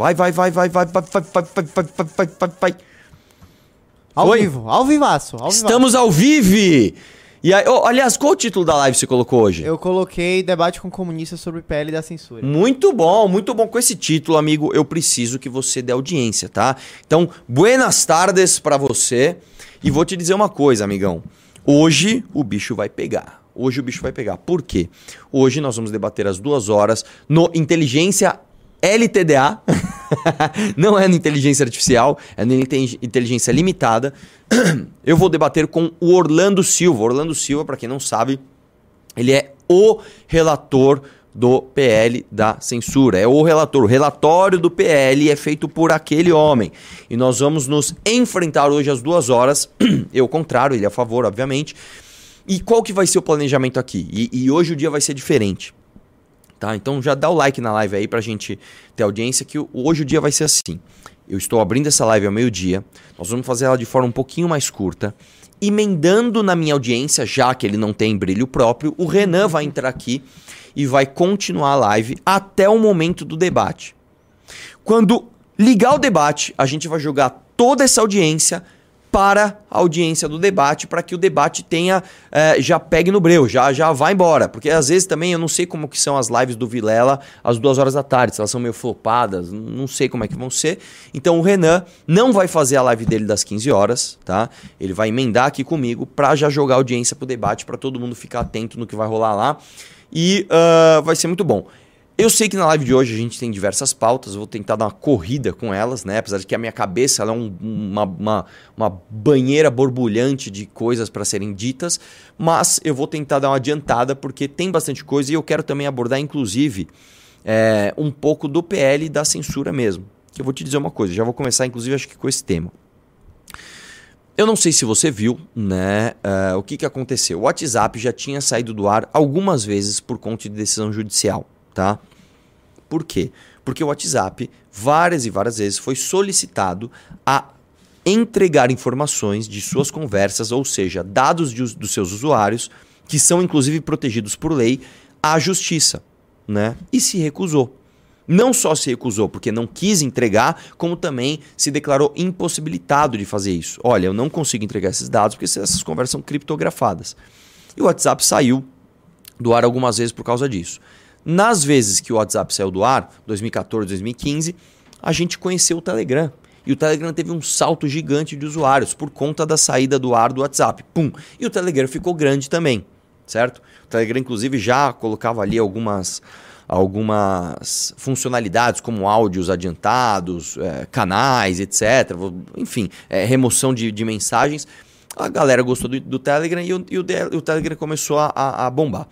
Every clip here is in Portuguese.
Vai, vai, vai, vai, vai, vai, vai, vai, vai, vai, vai, vai, vai. Ao Oi? vivo, ao vivaço, ao vivaço. Estamos ao vivo! E aí, oh, aliás, qual o título da live você colocou hoje? Eu coloquei debate com comunistas sobre PL da censura. Muito bom, muito bom. Com esse título, amigo, eu preciso que você dê audiência, tá? Então, buenas tardes pra você. E vou te dizer uma coisa, amigão. Hoje o bicho vai pegar. Hoje o bicho vai pegar. Por quê? Hoje nós vamos debater às duas horas no Inteligência LTDA. Não é no inteligência artificial, é inte- inteligência limitada. Eu vou debater com o Orlando Silva. Orlando Silva, para quem não sabe, ele é o relator do PL da censura. É o relator. O relatório do PL é feito por aquele homem. E nós vamos nos enfrentar hoje às duas horas. Eu, contrário, ele é a favor, obviamente. E qual que vai ser o planejamento aqui? E, e hoje o dia vai ser diferente. Tá? Então já dá o like na live aí pra gente ter audiência, que hoje o dia vai ser assim. Eu estou abrindo essa live ao meio-dia, nós vamos fazer ela de forma um pouquinho mais curta, emendando na minha audiência, já que ele não tem brilho próprio, o Renan vai entrar aqui e vai continuar a live até o momento do debate. Quando ligar o debate, a gente vai jogar toda essa audiência para a audiência do debate, para que o debate tenha eh, já pegue no breu, já já vá embora. Porque às vezes também eu não sei como que são as lives do Vilela às duas horas da tarde, se elas são meio flopadas, não sei como é que vão ser. Então o Renan não vai fazer a live dele das 15 horas, tá? Ele vai emendar aqui comigo para já jogar audiência pro debate, para todo mundo ficar atento no que vai rolar lá. E ah, vai ser muito bom. Eu sei que na live de hoje a gente tem diversas pautas, vou tentar dar uma corrida com elas, né? Apesar de que a minha cabeça é um- uma, uma, uma banheira borbulhante de coisas para serem ditas, mas eu vou tentar dar uma adiantada porque tem bastante coisa e eu quero também abordar, inclusive, é, um pouco do PL da censura mesmo. Que eu vou te dizer uma coisa, já vou começar, inclusive, acho que com esse tema. Eu não sei se você viu, né? eh, o que, que aconteceu? O WhatsApp já tinha saído do ar algumas vezes por conta de decisão judicial, tá? Por quê? Porque o WhatsApp, várias e várias vezes, foi solicitado a entregar informações de suas conversas, ou seja, dados de dos seus usuários, que são inclusive protegidos por lei, à justiça, né? E se recusou. Não só se recusou porque não quis entregar, como também se declarou impossibilitado de fazer isso. Olha, eu não consigo entregar esses dados porque essas conversas são criptografadas. E o WhatsApp saiu do ar algumas vezes por causa disso. Nas vezes que o WhatsApp saiu do ar, 2014, 2015, a gente conheceu o Telegram. E o Telegram teve um salto gigante de usuários por conta da saída do ar do WhatsApp. Pum! E o Telegram ficou grande também, certo? O Telegram, inclusive, já colocava ali algumas, algumas funcionalidades, como áudios adiantados, eh, canais, etc. Enfim, eh, remoção de, de mensagens. A galera gostou do, do Telegram e o, e o o Telegram começou a- a bombar.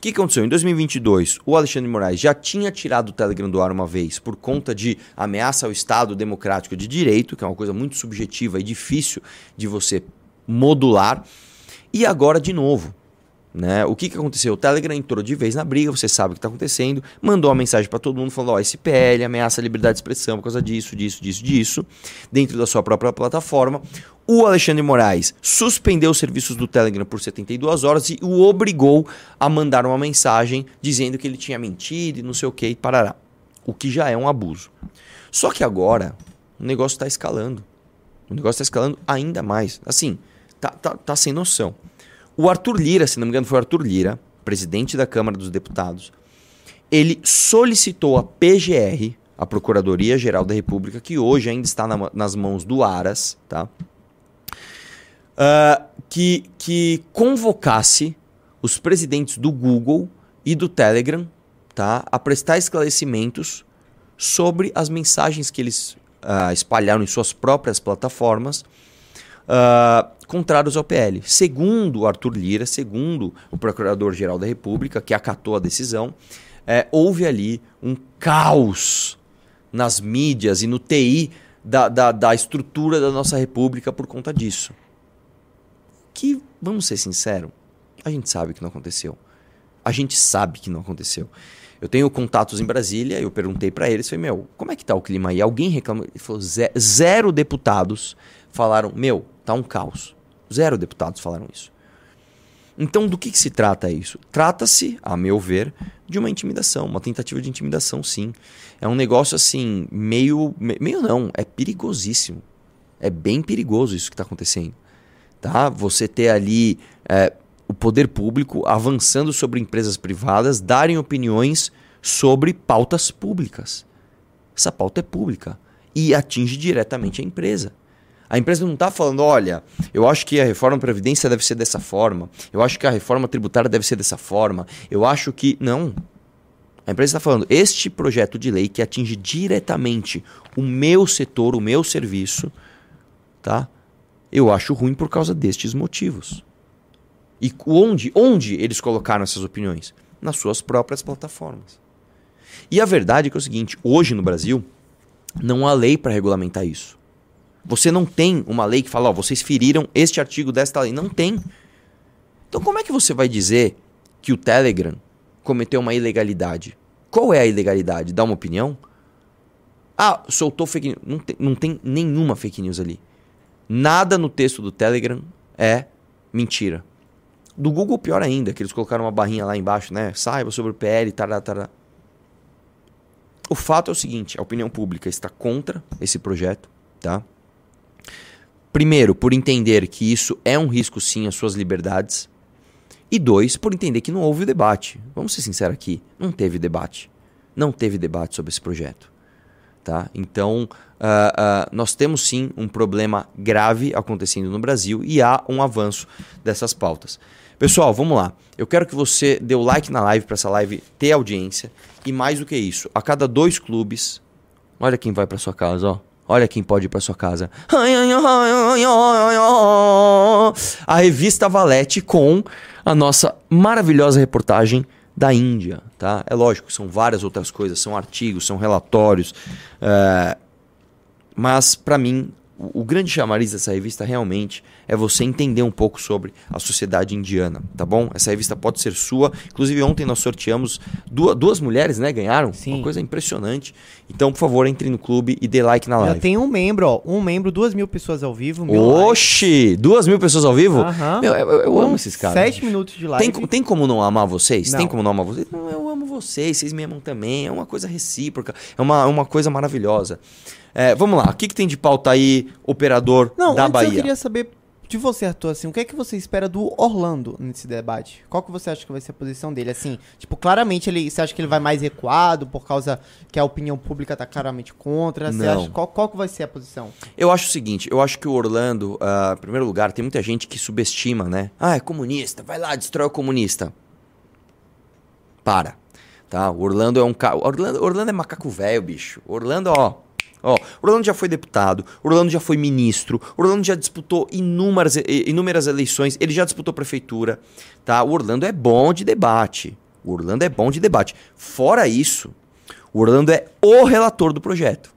O que aconteceu? Em 2022, o Alexandre de Moraes já tinha tirado o Telegram do ar uma vez por conta de ameaça ao Estado Democrático de Direito, que é uma coisa muito subjetiva e difícil de você modular. E agora de novo. Né? O que, que aconteceu? O Telegram entrou de vez na briga, você sabe o que está acontecendo, mandou uma mensagem para todo mundo falando: ó, esse PL ameaça a liberdade de expressão por causa disso, disso, disso, disso, dentro da sua própria plataforma. O Alexandre Moraes suspendeu os serviços do Telegram por 72 horas e o obrigou a mandar uma mensagem dizendo que ele tinha mentido e não sei o que e parará. O que já é um abuso. Só que agora o negócio está escalando. O negócio está escalando ainda mais. Assim, tá, tá, tá sem noção. O Arthur Lira, se não me engano, foi o Arthur Lira, presidente da Câmara dos Deputados. Ele solicitou a PGR, a Procuradoria Geral da República, que hoje ainda está na- nas mãos do Aras, tá? Ah, que, que convocasse os presidentes do Google e do Telegram tá, a prestar esclarecimentos sobre as mensagens que eles ah, espalharam em suas próprias plataformas ah, contrários ao PL. Segundo Arthur Lira, segundo o Procurador-Geral da República, que acatou a decisão, eh, houve ali um caos nas mídias e no TI da, da, da estrutura da nossa República por conta disso. Que, vamos ser sinceros, a gente sabe que não aconteceu. A gente sabe que não aconteceu. Eu tenho contatos em Brasília, eu perguntei pra eles, falei, meu, como é que tá o clima aí? Alguém reclamou? Ele falou, "Ze- zero deputados falaram, meu, tá um caos. Zero deputados falaram isso. Então, do que, que se trata isso? Trata-se, a meu ver, de uma intimidação, uma tentativa de intimidação, sim. É um negócio assim, meio. meio não, é perigosíssimo. É bem perigoso isso que está acontecendo. Tá? Você ter ali é, o poder público avançando sobre empresas privadas, darem opiniões sobre pautas públicas. Essa pauta é pública e atinge diretamente a empresa. A empresa não está falando, olha, eu acho que a reforma Previdência deve ser dessa forma, eu acho que a reforma tributária deve ser dessa forma, eu acho que. Não. A empresa está falando, este projeto de lei que atinge diretamente o meu setor, o meu serviço, tá? Eu acho ruim por causa destes motivos. E onde, onde eles colocaram essas opiniões? Nas suas próprias plataformas. E a verdade é é o seguinte: hoje no Brasil, não há lei para regulamentar isso. Você não tem uma lei que fala, ó, vocês feriram este artigo desta lei. Não tem. Então como é que você vai dizer que o Telegram cometeu uma ilegalidade? Qual é a ilegalidade? Dá uma opinião? Ah, soltou fake news. Não tem, não tem nenhuma fake news ali. Nada no texto do Telegram é mentira. Do Google, pior ainda, que eles colocaram uma barrinha lá embaixo, né? Saiba sobre o PL, tará, tará. O fato é o seguinte: a opinião pública está contra esse projeto, tá? Primeiro, por entender que isso é um risco sim às suas liberdades. E dois, por entender que não houve debate. Vamos ser sinceros aqui, não teve debate. Não teve debate sobre esse projeto. Tá? Então, uh, uh, nós temos sim um problema grave acontecendo no Brasil e há um avanço dessas pautas. Pessoal, vamos lá. Eu quero que você dê o like na live para essa live ter audiência. E mais do que isso, a cada dois clubes, olha quem vai para sua casa, ó. Olha quem pode ir para sua casa. A revista Valete com a nossa maravilhosa reportagem da Índia, tá? É lógico, são várias outras coisas, são artigos, são relatórios, é... mas para mim o, grande chamariz dessa revista realmente é você entender um pouco sobre a sociedade indiana, tá bom? Essa revista pode ser sua. Inclusive, ontem nós sorteamos duas, duas mulheres, né? Ganharam. Sim. Uma coisa impressionante. Então, por favor, entre no clube e dê like na live. Já tem um membro, ó. Um membro, duas mil pessoas ao vivo. Oxi! Like. Duas mil pessoas ao vivo? Aham. Meu, eu, eu, amo esses caras. Sete minutos de live. Tem, tem como não amar vocês? Não. Tem como não amar vocês? Não, eu amo vocês. Vocês me amam também. É uma coisa recíproca. É uma, uma coisa maravilhosa. É, vamos lá, o que, que tem de pauta aí, operador Não, da Bahia? Eu queria saber de você, Arthur, assim, o que é que você espera do Orlando nesse debate? Qual que você acha que vai ser a posição dele? Assim, tipo, claramente ele, você acha que ele vai mais recuado por causa que a opinião pública tá claramente contra? Você Não. Acha, qual, qual que vai ser a posição? Eu acho o seguinte, eu acho que o Orlando, uh, em primeiro lugar, tem muita gente que subestima, né? Ah, é comunista, vai lá, destrói o comunista. Para, tá? O Orlando é um cara... Orlando, Orlando é macaco velho, bicho. Orlando, ó Ó, Orlando já foi deputado, Orlando já foi ministro, Orlando já disputou inúmeras, inúmeras eleições, ele já disputou prefeitura, tá? O Orlando é bom de debate. O Orlando é bom de debate. Fora isso, o Orlando é o relator do projeto.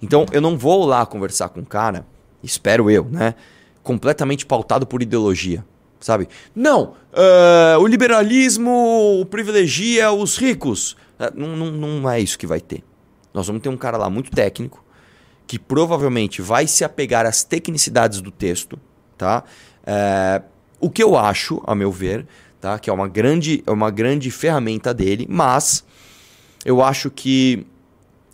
Então, eu não vou lá conversar com um cara, espero eu, né? Completamente pautado por ideologia, sabe? Não, uh, o liberalismo privilegia os ricos. Uh, não, não, não é isso que vai ter. Nós vamos ter um cara lá muito técnico, que provavelmente vai se apegar às tecnicidades do texto, tá? É, o que eu acho, a meu ver, tá? Que é uma grande, é uma grande ferramenta dele, mas eu acho que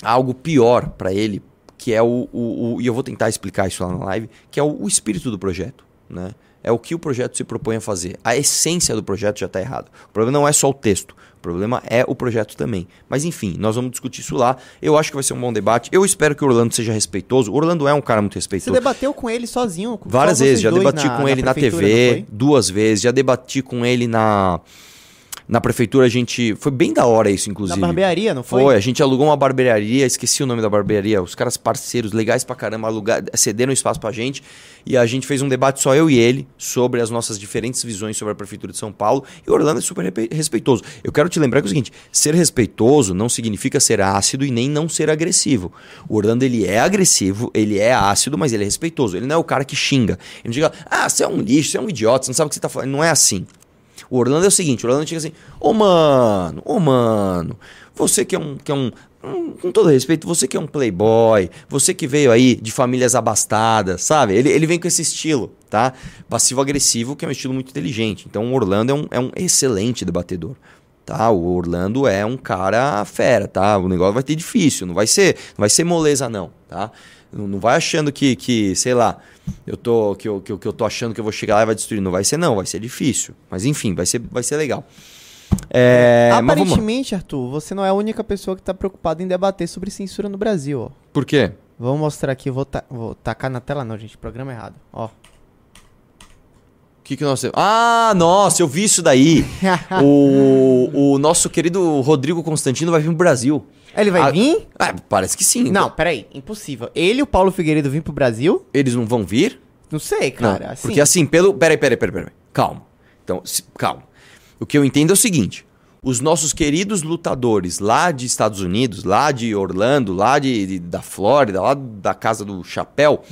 há algo pior para ele, que é o, o, o, E eu vou tentar explicar isso lá na live, que é o, o espírito do projeto, né? É o que o projeto se propõe a fazer. A essência do projeto já está errado. O problema não é só o texto. O problema é o projeto também. Mas enfim, nós vamos discutir isso lá. Eu acho que vai ser um bom debate. Eu espero que o Orlando seja respeitoso. O Orlando é um cara muito respeitoso. Você debateu com ele sozinho? Várias vezes. Já debati na, com ele na, na TV duas vezes. Já debati com ele na na prefeitura a gente. Foi bem da hora isso, inclusive. Na barbearia, não foi? Foi, a gente alugou uma barbearia, esqueci o nome da barbearia. Os caras parceiros, legais pra caramba, alugar, cederam espaço pra gente. E a gente fez um debate só eu e ele sobre as nossas diferentes visões sobre a prefeitura de São Paulo. E o Orlando é super respeitoso. Eu quero te lembrar que é o seguinte: ser respeitoso não significa ser ácido e nem não ser agressivo. O Orlando ele é agressivo, ele é ácido, mas ele é respeitoso. Ele não é o cara que xinga. Ele não diga, ah, você é um lixo, você é um idiota, você não sabe o que você tá falando. Não é assim. O Orlando é o seguinte, o Orlando chega assim, ô oh, mano, ô oh, mano, você que é um, que é um hum, com todo respeito, você que é um playboy, você que veio aí de famílias abastadas, sabe? Ele, ele vem com esse estilo, tá? Passivo-agressivo, que é um estilo muito inteligente. Então o Orlando é um, é um excelente debatedor. Tá, o Orlando é um cara fera, tá? O negócio vai ter difícil, não vai ser, não vai ser moleza não, tá? Não, vai achando que, que, sei lá, eu tô que eu, que, eu, que eu tô achando que eu vou chegar lá e vai destruir, não vai ser não, vai ser difícil. Mas enfim, vai ser vai ser legal. É. Aparentemente, Arthur, você não é a única pessoa que tá preocupada em debater sobre censura no Brasil, ó. Por quê? Vamos mostrar aqui, vou, ta vou tacar na tela não, gente, programa errado, ó. O que, que nós temos? Ah, nossa, eu vi isso daí. o, o nosso querido Rodrigo Constantino vai vir pro Brasil. Ele vai Ah, vir? Ah, parece que sim. Não, peraí, impossível. Ele e o Paulo Figueiredo vir pro Brasil? Eles não vão vir? Não sei, cara. não, assim, porque assim, pelo. Peraí, peraí, peraí, peraí. Calma. Então, se- calma. O que eu entendo é o seguinte: os nossos queridos lutadores lá de Estados Unidos, lá de Orlando, lá de, de- da Flórida, lá da casa do chapéu,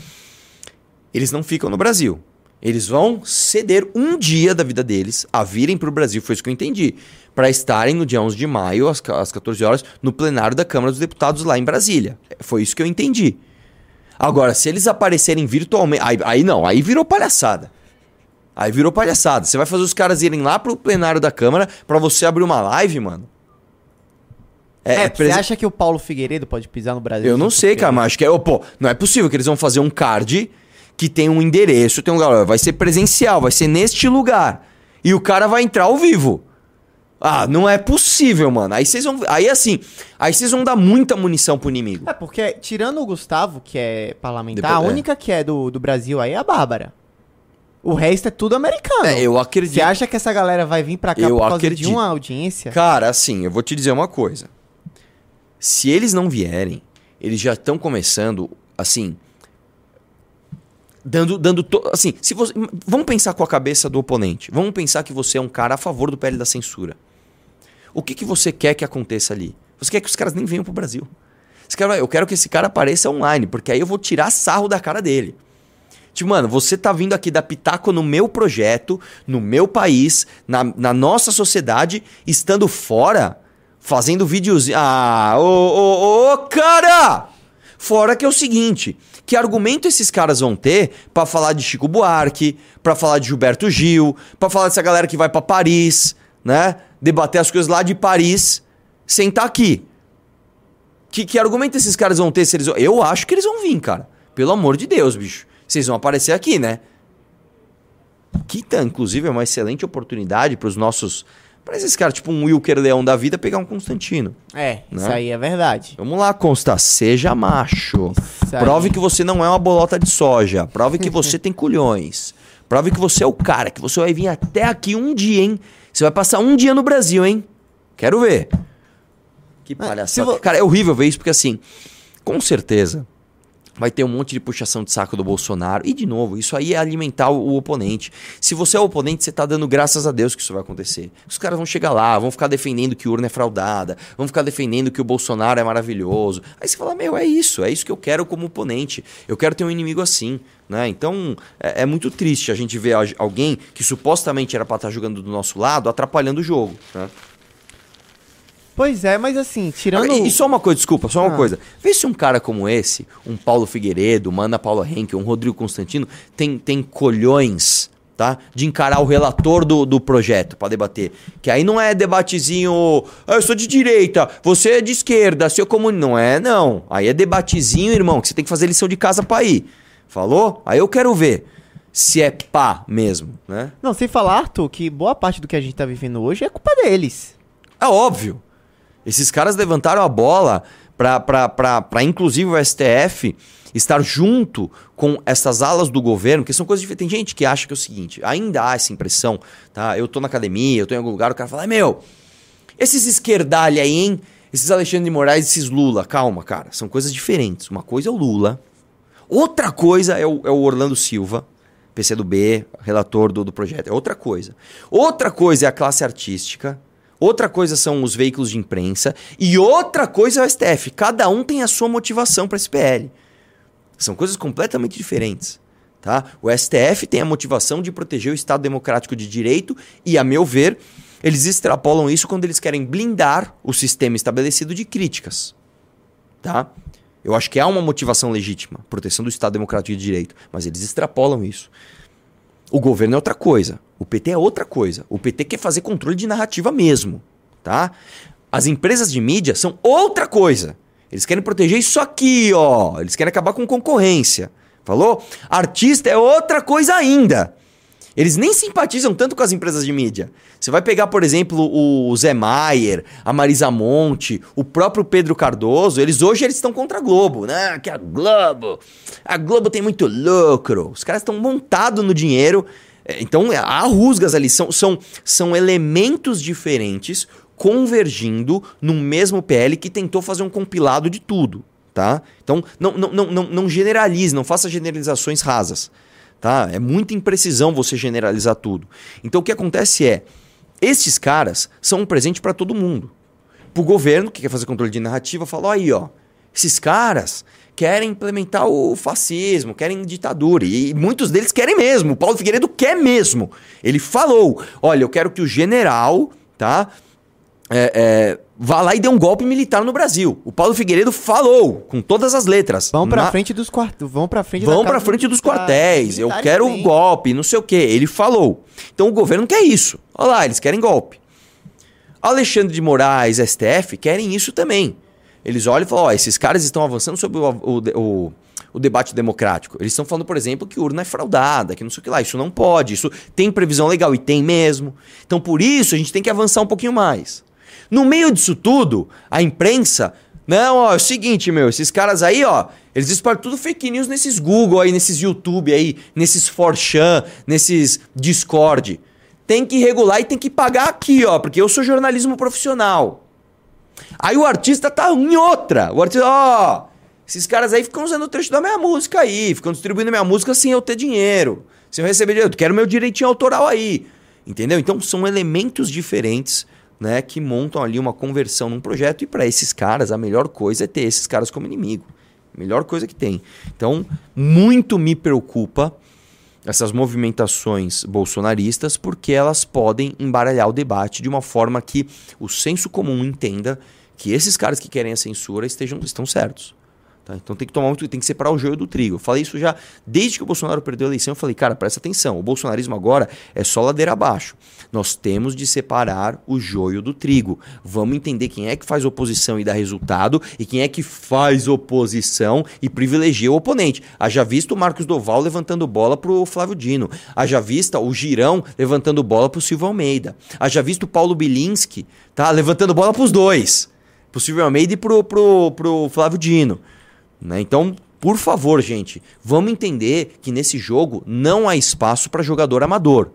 eles não ficam no Brasil. Eles vão ceder um dia da vida deles a virem para o Brasil, foi isso que eu entendi. Para estarem no dia 11 de maio, às, ca- às 14 horas, no plenário da Câmara dos Deputados lá em Brasília. Foi isso que eu entendi. Agora, se eles aparecerem virtualmente. Aí, aí não, aí virou palhaçada. Aí virou palhaçada. Você vai fazer os caras irem lá pro plenário da Câmara pra você abrir uma live, mano? É, é você presen- acha que o Paulo Figueiredo pode pisar no Brasil? Eu não sei, cara, mas acho que é. ô, Pô, não é possível que eles vão fazer um card que tem um endereço, tem um ó, Vai ser presencial, vai ser neste lugar. E o cara vai entrar ao vivo. Ah, não é possível, mano. Aí vocês vão. Aí assim. Aí vocês vão dar muita munição pro inimigo. É, porque tirando o Gustavo, que é parlamentar, Depois- a é. única que é do, do Brasil aí é a Bárbara. O resto é tudo americano. É, eu acredito. Você acha que essa galera vai vir pra cá Eu por causa acredito. de uma audiência? Cara, assim, eu vou te dizer uma coisa. Se eles não vierem, eles já estão começando, assim. Dando. dando to- assim, se você. Vamos pensar com a cabeça do oponente. Vamos pensar que você é um cara a favor do PL da censura. O que, que você quer que aconteça ali? Você quer que os caras nem venham pro Brasil. Você quer, eu quero que esse cara apareça online, porque aí eu vou tirar sarro da cara dele. Tipo, mano, você tá vindo aqui dar pitaco no meu projeto, no meu país, na, na nossa sociedade, estando fora, fazendo videozinho. Ah, ô, ô, ô, cara! Fora que é o seguinte, que argumento esses caras vão ter pra falar de Chico Buarque, pra falar de Gilberto Gil, pra falar dessa galera que vai pra Paris, né? Debater as coisas lá de Paris, sem estar aqui. Que, que argumento esses caras vão ter se eles. Eu acho que eles vão vir, cara. Pelo amor de Deus, bicho. Vocês vão aparecer aqui, né? Tá, inclusive, é uma excelente oportunidade pros nossos. Pra esses caras, tipo um Wilker Leão da vida, pegar um Constantino. É, isso Né? aí é verdade. Vamos lá, Consta, seja macho. Isso. Prove que você não é uma bolota de soja. Prove que você tem culhões. Prove que você é o cara, que você vai vir até aqui um dia, hein? Você vai passar um dia no Brasil, hein? Quero ver. Que palhaçada. Cara, é horrível ver isso, porque assim, com certeza vai ter um monte de puxação de saco do Bolsonaro. E, de novo, isso aí é alimentar o, oponente. Se você é o oponente, você tá dando graças a Deus que isso vai acontecer. Os caras vão chegar lá, vão ficar defendendo que urna é fraudada, vão ficar defendendo que o Bolsonaro é maravilhoso. Aí você fala, meu, é isso, é isso que eu quero como oponente. Eu quero ter um inimigo assim. Né? Então, é, é muito triste a gente ver alguém que supostamente era pra estar jogando do nosso lado atrapalhando o jogo. Né? Pois é, mas assim, tirando. E, e só uma coisa, desculpa, só uma Ah. coisa. Vê se um cara como esse, um Paulo Figueiredo, uma Ana Paula Henke, um Rodrigo Constantino, tem, tem colhões, tá? De encarar o relator do, do projeto pra debater. Que aí não é debatezinho, ah, eu sou de direita, você é de esquerda, seu comunista. Não é, não. Aí é debatezinho, irmão, que você tem que fazer lição de casa pra ir. Falou? Aí eu quero ver se é pá mesmo, né? Não, sem falar, Arthur, que boa parte do que a gente tá vivendo hoje é culpa deles. É óbvio. Esses caras levantaram a bola pra inclusive o STF estar junto com essas alas do governo, que são coisas diferentes. Tem gente que acha que é o seguinte, ainda há essa impressão, tá? Eu tô na academia, eu tô em algum lugar, o cara fala, "Ah, meu, esses esquerdalha aí, hein? Esses Alexandre de Moraes, esses Lula. Calma, cara, são coisas diferentes. Uma coisa é o Lula, outra coisa é o, é o Orlando Silva, PCdoB, relator do, do projeto. É outra coisa. Outra coisa é a classe artística. Outra coisa são os veículos de imprensa. E outra coisa é o STF. Cada um tem a sua motivação para esse PL. São coisas completamente diferentes. Tá? O STF tem a motivação de proteger o Estado Democrático de Direito e, a meu ver, eles extrapolam isso quando eles querem blindar o sistema estabelecido de críticas. tá? Eu acho que há uma motivação legítima, proteção do Estado Democrático de Direito, mas eles extrapolam isso. O governo é outra coisa, o PT é outra coisa. O PT quer fazer controle de narrativa mesmo, tá? As empresas de mídia são outra coisa. Eles querem proteger isso aqui, ó. Eles querem acabar com concorrência. Falou? Artista é outra coisa ainda. Eles nem simpatizam tanto com as empresas de mídia. Você vai pegar, por exemplo, o Zé Maier, a Marisa Monte, o próprio Pedro Cardoso, eles hoje eles estão contra a Globo, né? Que a Globo, a Globo tem muito lucro. Os caras estão montados no dinheiro. É, então, há rusgas ali, são, são, são elementos diferentes convergindo num mesmo PL que tentou fazer um compilado de tudo, tá? Então, não, não, não, não, não generalize, não faça generalizações rasas tá? É muita imprecisão você generalizar tudo. Então o que acontece é, estes caras são um presente para todo mundo. Para o governo, que quer fazer controle de narrativa, falou aí, ó, esses caras querem implementar o fascismo, querem ditadura. E muitos deles querem mesmo. O Paulo Figueiredo quer mesmo. Ele falou: olha, eu quero que o general, tá? É, é, vá lá e dê um golpe militar no Brasil. O Paulo Figueiredo falou, com todas as letras. Vão pra na... frente dos quartéis. Vão pra frente Vão pra frente dos quartéis. Eu quero o golpe, não sei o quê. Ele falou. Então o governo quer isso. Olha lá, eles querem golpe. Alexandre de Moraes, STF, querem isso também. Eles olham e falam: ó, esses caras estão avançando sobre o, o, o, o debate democrático. Eles estão falando, por exemplo, que urna é fraudada, que não sei o que lá. Isso não pode. Isso tem previsão legal e tem mesmo. Então por isso a gente tem que avançar um pouquinho mais. No meio disso tudo, a imprensa. Não, ó, é o seguinte, meu, esses caras aí, ó, eles espalham tudo fake news nesses Google aí, nesses YouTube aí, nesses Forchan, nesses Discord. Tem que regular e tem que pagar aqui, ó, porque eu sou jornalismo profissional. Aí o artista tá em outra. O artista, ó, esses caras aí ficam usando o trecho da minha música aí, ficam distribuindo minha música sem eu ter dinheiro. Sem eu receber dinheiro. Eu quero meu direitinho autoral aí. Entendeu? Então são elementos diferentes né, que montam ali uma conversão num projeto e para esses caras a melhor coisa é ter esses caras como inimigo. Melhor coisa que tem. Então, muito me preocupa essas movimentações bolsonaristas porque elas podem embaralhar o debate de uma forma que o senso comum entenda que esses caras que querem a censura estejam, estão certos. Tá? Então tem que tomar muito, tem que separar o joio do trigo. Eu falei isso já desde que o Bolsonaro perdeu a eleição. Eu falei, cara, presta atenção. O bolsonarismo agora é só ladeira abaixo. Nós temos de separar o joio do trigo. Vamos entender quem é que faz oposição e dá resultado e quem é que faz oposição e privilegia o oponente. Haja visto o Marcos Doval levantando bola pro Flávio Dino. Haja vista o Girão levantando bola pro Silvio Almeida. Haja visto o Paulo Bilinski, tá? Levantando bola pros dois. Pro Silvio Almeida e pro, pro, pro Flávio Dino. Né? Então, por favor, gente, vamos entender que nesse jogo não há espaço para jogador amador.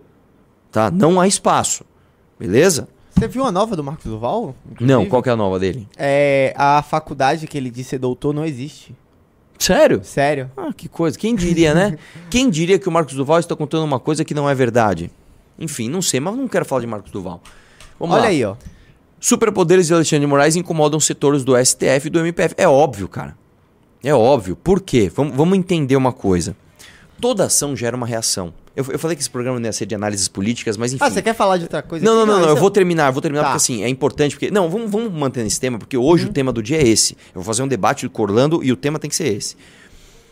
Tá? Não há espaço. Beleza? Você viu a nova do Marcos Duval? Inclusive? Não, qual que é a nova dele? É, a faculdade que ele disse ser doutor não existe. Sério? Sério. Ah, que coisa. Quem diria, né? Quem diria que o Marcos Duval está contando uma coisa que não é verdade? Enfim, não sei, mas não quero falar de Marcos Duval. Vamos Olha lá. aí, ó. Superpoderes de Alexandre de Moraes incomodam setores do STF e do MPF. É óbvio, cara. É óbvio. Por quê? Vamos, vamos entender uma coisa. Toda ação gera uma reação. Eu, eu, falei que esse programa não ia ser de análises políticas, mas enfim. Ah, você quer falar de outra coisa? Não, não, não, não, eu vou terminar, vou terminar tá. porque assim, é importante, porque. Não, vamos, vamos manter nesse tema, porque hoje uhum. o tema do dia é esse. Eu vou fazer um debate com Orlando e o tema tem que ser esse.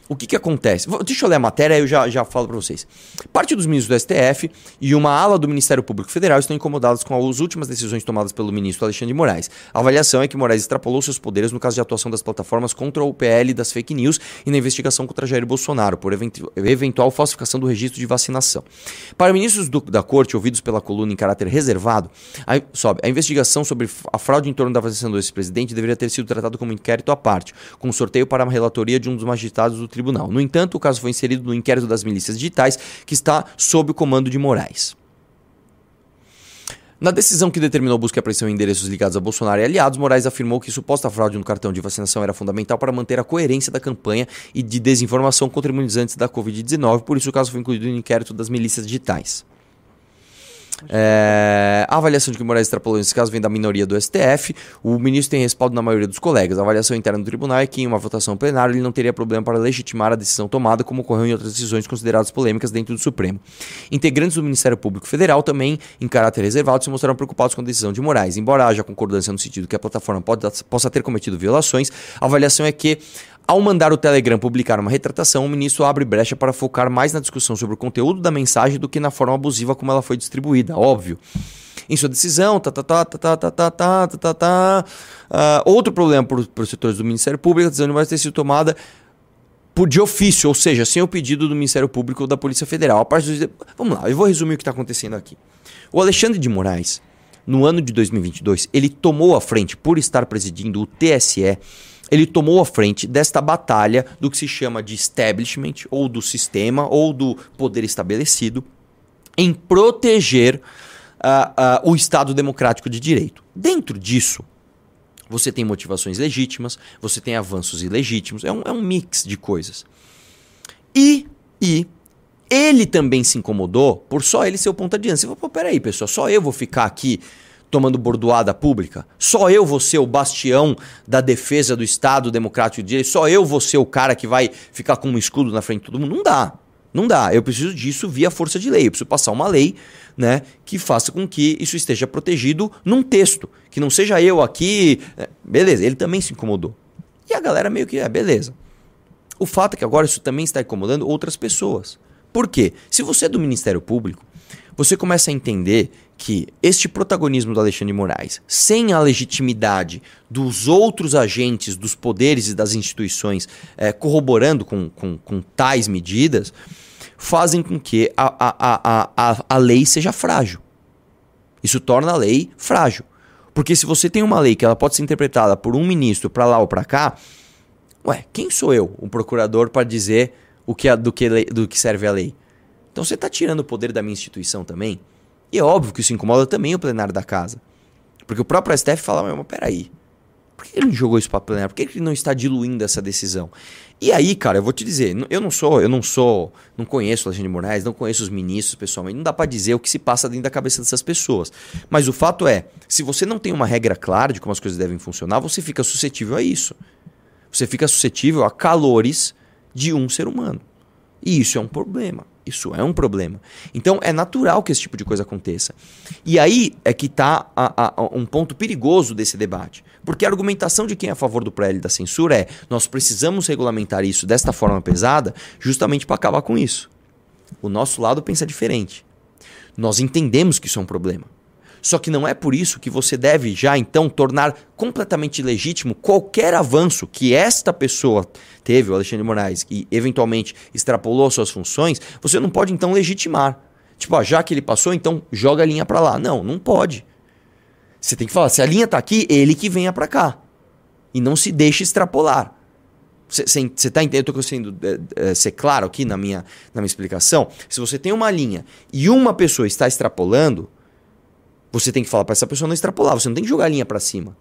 O que, que acontece? Deixa eu ler a matéria, aí eu já, já falo para vocês. Parte dos ministros do STF e uma ala do Ministério Público Federal estão incomodadas com as últimas decisões tomadas pelo ministro Alexandre de Moraes. A avaliação é que Moraes extrapolou seus poderes no caso de atuação das plataformas contra o PL das fake news e na investigação contra Jair Bolsonaro por eventual falsificação do registro de vacinação. Para ministros do, da corte ouvidos pela coluna em caráter reservado, a, sobe, a investigação sobre a fraude em torno da vacinação do ex-presidente deveria ter sido tratado como inquérito à parte, com sorteio para uma relatoria de um dos magistrados do tribunal tribunal. No entanto, o caso foi inserido no inquérito das milícias digitais, que está sob o comando de Moraes. Na decisão que determinou busca e apreensão em endereços ligados a Bolsonaro e aliados, Moraes afirmou que suposta fraude no cartão de vacinação era fundamental para manter a coerência da campanha e de desinformação contra imunizantes da Covid-19, por isso o caso foi incluído no inquérito das milícias digitais. É, a avaliação de que Moraes extrapolou nesse caso vem da minoria do STF. O ministro tem respaldo na maioria dos colegas. A avaliação interna do tribunal é que, em uma votação plenária, ele não teria problema para legitimar a decisão tomada, como ocorreu em outras decisões consideradas polêmicas dentro do Supremo. Integrantes do Ministério Público Federal também, em caráter reservado, se mostraram preocupados com a decisão de Moraes. Embora haja concordância no sentido que a plataforma pode, possa ter cometido violações, a avaliação é que ao mandar o Telegram publicar uma retratação, o ministro abre brecha para focar mais na discussão sobre o conteúdo da mensagem do que na forma abusiva como ela foi distribuída, óbvio. Em sua decisão, tá, tá, tá, tá, tá, tá, tá, tá, tá, tá, tá. Uh, outro problema para os setores do Ministério Público, a decisão de mais ter sido tomada por de ofício, ou seja, sem o pedido do Ministério Público ou da Polícia Federal. A parte. Vamos lá, eu vou resumir o que está acontecendo aqui. O Alexandre de Moraes, no ano de 2022, ele tomou a frente por estar presidindo o TSE ele tomou a frente desta batalha do que se chama de establishment, ou do sistema, ou do poder estabelecido, em proteger uh, uh, o Estado democrático de direito. Dentro disso, você tem motivações legítimas, você tem avanços ilegítimos, é um, é um mix de coisas. E, e ele também se incomodou por só ele ser o ponta de lança. Você falou, pô, peraí, pessoal, só eu vou ficar aqui tomando bordoada pública? Só eu vou ser o bastião da defesa do Estado democrático de direito? Só eu vou ser o cara que vai ficar com um escudo na frente de todo mundo? Não dá. Não dá. Eu preciso disso via força de lei. Eu preciso passar uma lei né, que faça com que isso esteja protegido num texto. Que não seja eu aqui. É, beleza, ele também se incomodou. E a galera meio que, é, beleza. O fato é que agora isso também está incomodando outras pessoas. Por quê? Se você é do Ministério Público, você começa a entender que este protagonismo do Alexandre de Moraes, sem a legitimidade dos outros agentes, dos poderes e das instituições é, corroborando com, com, com, tais medidas, fazem com que a, a, a, a, a lei seja frágil. Isso torna a lei frágil. Porque se você tem uma lei que ela pode ser interpretada por um ministro para lá ou para cá, ué, quem sou eu, o procurador, para dizer o que, do, que, do que serve a lei? Então você está tirando o poder da minha instituição também? E é óbvio que isso incomoda também o plenário da casa. Porque o próprio STF fala, mas peraí, por que ele não jogou isso para plenário? Por que ele não está diluindo essa decisão? E aí, cara, eu vou te dizer, eu não sou, eu não sou, não conheço o Alexandre de Moraes, não conheço os ministros pessoalmente, não dá para dizer o que se passa dentro da cabeça dessas pessoas. Mas o fato é, se você não tem uma regra clara de como as coisas devem funcionar, você fica suscetível a isso. Você fica suscetível a calores de um ser humano. E isso é um problema. Isso é um problema. Então é natural que esse tipo de coisa aconteça. E aí é que está um ponto perigoso desse debate. Porque a argumentação de quem é a favor do PL da censura é: nós precisamos regulamentar isso desta forma pesada justamente para acabar com isso. O nosso lado pensa diferente. Nós entendemos que isso é um problema. Só que não é por isso que você deve já então tornar completamente legítimo qualquer avanço que esta pessoa teve, o Alexandre Moraes, e eventualmente extrapolou suas funções, você não pode então legitimar. Tipo, ó, já que ele passou, então joga a linha para lá. Não, não pode. Você tem que falar, se a linha tá aqui, ele que venha para cá. E não se deixe extrapolar. Você está entendendo? Eu estou conseguindo é, é, ser claro aqui na minha, na minha explicação. Se você tem uma linha e uma pessoa está extrapolando, você tem que falar para essa pessoa não extrapolar, você não tem que jogar a linha para cima.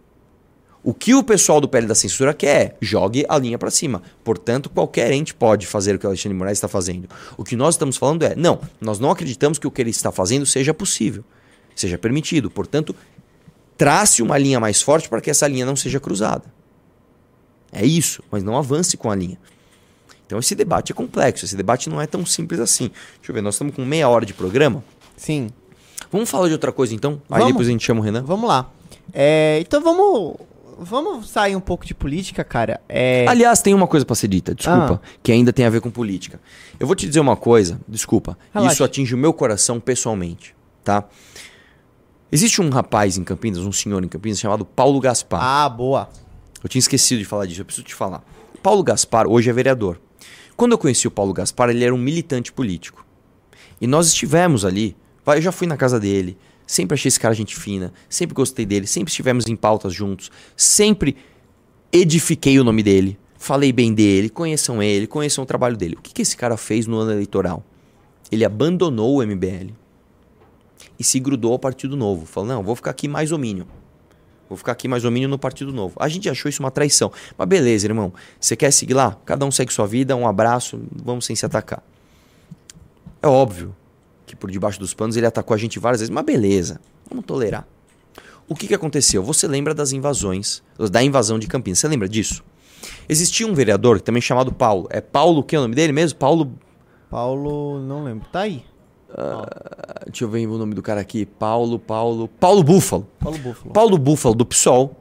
O que o pessoal do PL da censura quer é jogue a linha para cima. Portanto, qualquer ente pode fazer o que o Alexandre Moraes está fazendo. O que nós estamos falando é: não, nós não acreditamos que o que ele está fazendo seja possível, seja permitido. Portanto, trace uma linha mais forte para que essa linha não seja cruzada. É isso, mas não avance com a linha. Então esse debate é complexo, esse debate não é tão simples assim. Deixa eu ver, nós estamos com meia hora de programa. Sim. Vamos falar de outra coisa então? Aí depois a gente chama o Renan. Vamos lá. É, então vamos vamos sair um pouco de política, cara. É... Aliás, tem uma coisa para ser dita, desculpa, ah. que ainda tem a ver com política. Eu vou te dizer uma coisa, desculpa. Relaxa. Isso atinge o meu coração pessoalmente, tá? Existe um rapaz em Campinas, um senhor em Campinas chamado Paulo Gaspar. Ah, boa. Eu tinha esquecido de falar disso, eu preciso te falar. Paulo Gaspar hoje é vereador. Quando eu conheci o Paulo Gaspar, ele era um militante político. E nós estivemos ali eu já fui na casa dele, sempre achei esse cara gente fina, sempre gostei dele, sempre estivemos em pautas juntos, sempre edifiquei o nome dele, falei bem dele, conheçam ele, conheçam o trabalho dele. O que, que esse cara fez no ano eleitoral? Ele abandonou o MBL e se grudou ao Partido Novo. Falou: não, vou ficar aqui mais homínio. Vou ficar aqui mais homínio no Partido Novo. A gente achou isso uma traição. Mas beleza, irmão. Você quer seguir lá? Cada um segue sua vida, um abraço, vamos sem se atacar. É óbvio que por debaixo dos panos ele atacou a gente várias vezes, mas beleza, vamos tolerar. O que, que aconteceu? Você lembra das invasões, da invasão de Campinas? Você lembra disso? Existia um vereador também chamado Paulo. É Paulo, que é o nome dele mesmo? Paulo. Paulo, não lembro. Tá aí. Uh, deixa eu ver o nome do cara aqui. Paulo, Paulo. Paulo Búfalo. Paulo Búfalo. Paulo Búfalo do PSOL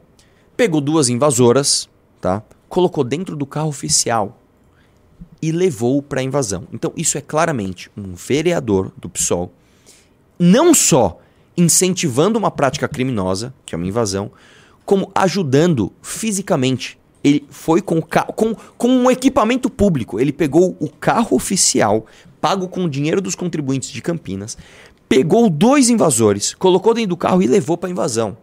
pegou duas invasoras, tá? Colocou dentro do carro oficial e levou para a invasão. Então, isso é claramente um vereador do PSOL, não só incentivando uma prática criminosa, que é uma invasão, como ajudando fisicamente. Ele foi com, com, com um equipamento público. Ele pegou o carro oficial, pago com o dinheiro dos contribuintes de Campinas, pegou dois invasores, colocou dentro do carro e levou para a invasão.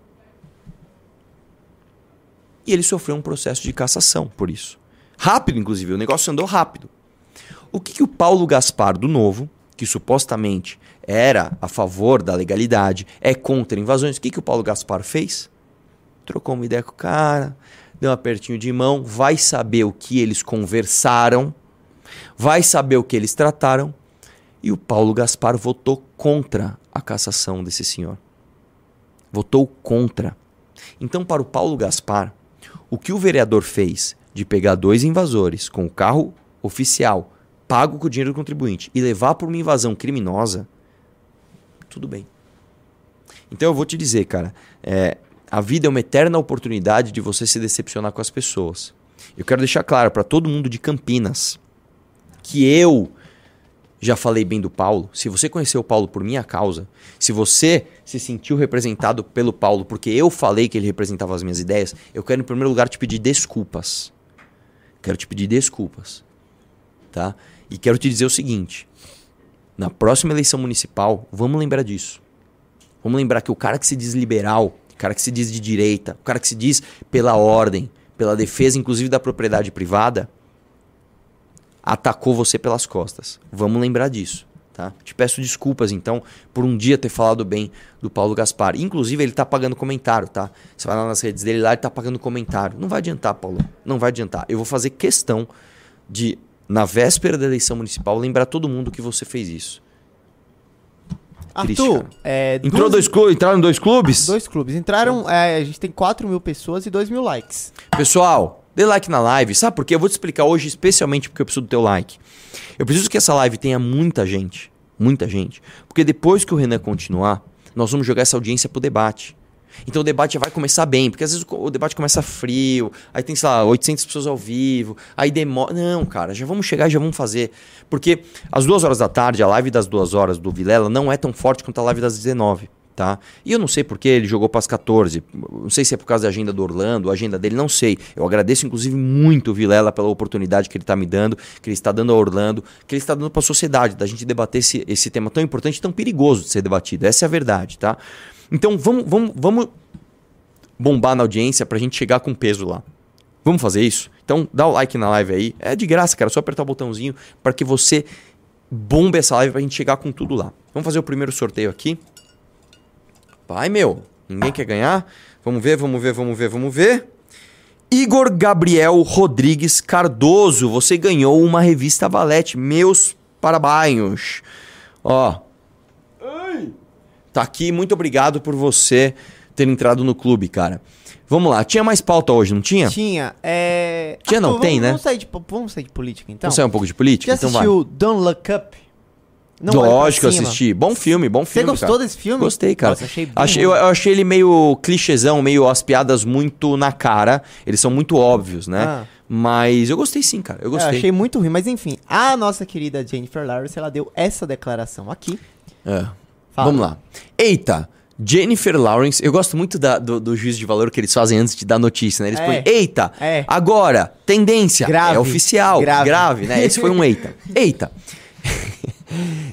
E ele sofreu um processo de cassação por isso. Rápido, inclusive, o negócio andou rápido. O que, que o Paulo Gaspar do Novo, que supostamente era a favor da legalidade, é contra invasões, o que, que o Paulo Gaspar fez? Trocou uma ideia com o cara, deu um apertinho de mão, vai saber o que eles conversaram, vai saber o que eles trataram, e o Paulo Gaspar votou contra a cassação desse senhor. Votou contra. Então, para o Paulo Gaspar, o que o vereador fez de pegar dois invasores com o carro oficial, pago com o dinheiro do contribuinte, e levar para uma invasão criminosa, tudo bem. Então eu vou te dizer, cara, é, a vida é uma eterna oportunidade de você se decepcionar com as pessoas. Eu quero deixar claro para todo mundo de Campinas que eu já falei bem do Paulo. Se você conheceu o Paulo por minha causa, se você se sentiu representado pelo Paulo porque eu falei que ele representava as minhas ideias, eu quero em primeiro lugar te pedir desculpas. Quero te pedir desculpas. Tá? E quero te dizer o seguinte: na próxima eleição municipal, vamos lembrar disso. Vamos lembrar que o cara que se diz liberal, o cara que se diz de direita, o cara que se diz pela ordem, pela defesa inclusive da propriedade privada, atacou você pelas costas. Vamos lembrar disso. Tá? Te peço desculpas, então, por um dia ter falado bem do Paulo Gaspar. Inclusive, ele tá pagando comentário, tá? Você vai lá nas redes dele lá, ele tá pagando comentário. Não vai adiantar, Paulo. Não vai adiantar. Eu vou fazer questão de, na véspera da eleição municipal, lembrar todo mundo que você fez isso. Arthur, é, Entrou duas... dois clubes, entraram dois clubes? Dois clubes. Entraram, é, a gente tem 4 mil pessoas e 2 mil likes. Pessoal, Dê like na live. Sabe por quê? Eu vou te explicar hoje, especialmente porque eu preciso do teu like. Eu preciso que essa live tenha muita gente. Muita gente. Porque depois que o Renan continuar, nós vamos jogar essa audiência pro debate. Então o debate já vai começar bem, porque às vezes o debate começa frio, aí tem, sei lá, 800 pessoas ao vivo, aí demora. Não, cara, já vamos chegar e já vamos fazer. Porque às duas horas da tarde, a live das duas horas do Vilela não é tão forte quanto a live das 19 tá? E eu não sei porque ele jogou para as 14. Não sei se é por causa da agenda do Orlando, a agenda dele, não sei. Eu agradeço inclusive muito o Vilela pela oportunidade que ele está me dando, que ele está dando a Orlando, que ele está dando para a sociedade, da gente debater esse, esse tema tão importante, tão perigoso de ser debatido. Essa é a verdade, tá? Então vamos, vamos, vamos bombar na audiência para a gente chegar com peso lá. Vamos fazer isso? Então dá o like na live aí. É de graça, cara. É só apertar o botãozinho para que você bombe essa live para a gente chegar com tudo lá. Vamos fazer o primeiro sorteio aqui. Pai meu, ninguém quer ganhar? Vamos ver, vamos ver, vamos ver, vamos ver. Igor Gabriel Rodrigues Cardoso, você ganhou uma revista Valete. Meus parabéns. Ó. Tá aqui, muito obrigado por você ter entrado no clube, cara. Vamos lá, tinha mais pauta hoje, não tinha? Tinha. É... Tinha não, tem, né? Vamos sair, de, vamos sair de política, então. Vamos sair um pouco de política? Já então assistiu vai. Don't Look Up? Não Lógico, eu assisti. Bom filme, bom filme. Você gostou cara. desse filme? Gostei, cara. Nossa, achei achei, eu, eu, achei ele meio clichêzão, meio as piadas muito na cara. Eles são muito óbvios, né? Ah. Mas eu gostei sim, cara. Eu gostei. Eu achei muito ruim, mas enfim. A nossa querida Jennifer Lawrence, ela deu essa declaração aqui. É. Vamos lá. Eita! Jennifer Lawrence, eu gosto muito da, do, do juízo de valor que eles fazem antes de dar notícia, né? Eles é. põem, eita, é. agora, tendência, grave, é oficial, grave. grave, né? Esse foi um eita. Eita.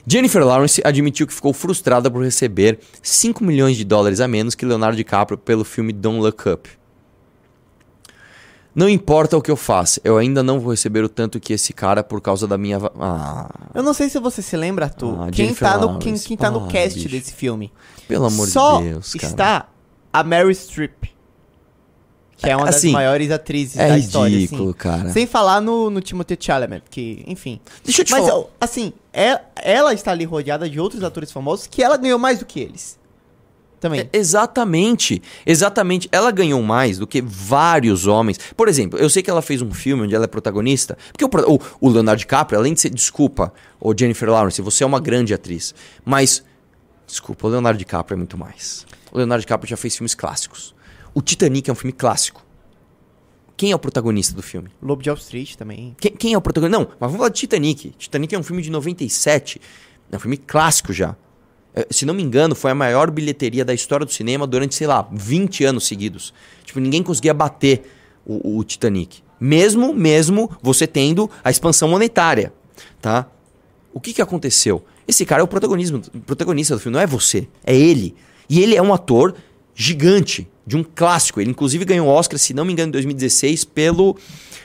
Jennifer Lawrence admitiu que ficou frustrada por receber 5 milhões de dólares a menos que Leonardo DiCaprio pelo filme Don't Look Up. Não importa o que eu faça, eu ainda não vou receber o tanto que esse cara por causa da minha. Ah. Eu não sei se você se lembra, Arthur. Ah, quem, tá no, quem, quem tá no cast bicho. desse filme? Pelo amor Só de Deus. Cara. está a Mary Streep. Que é uma assim, das maiores atrizes é da ridículo, história. Assim. cara. Sem falar no, no Timothée Chalamet, que, enfim. Deixa eu te Mas, falar. assim, é- ela está ali rodeada de outros atores famosos que ela ganhou mais do que eles. Também. É, exatamente, exatamente. Ela ganhou mais do que vários homens. Por exemplo, eu sei que ela fez um filme onde ela é protagonista. Porque o- o Leonardo DiCaprio, além de ser. Desculpa, o Jennifer Lawrence, você é uma grande atriz. Mas. Desculpa, o Leonardo DiCaprio é muito mais. O Leonardo DiCaprio já fez filmes clássicos. O Titanic é um filme clássico. Quem é o protagonista do filme? Lobo de Wall Street também. Quem, quem é o protagonista? Não, mas vamos falar de Titanic. Titanic é um filme de 97. É um filme clássico já. É, Se não me engano, foi a maior bilheteria da história do cinema durante, sei lá, 20 anos seguidos. Tipo, ninguém conseguia bater o, o Titanic. Mesmo, mesmo você tendo a expansão monetária, tá? O que que aconteceu? Esse cara é o protagonismo, o protagonista do filme, não é você, é ele. E ele é um ator gigante, de um clássico. Ele inclusive ganhou o Oscar, se não me engano, em 2016 pelo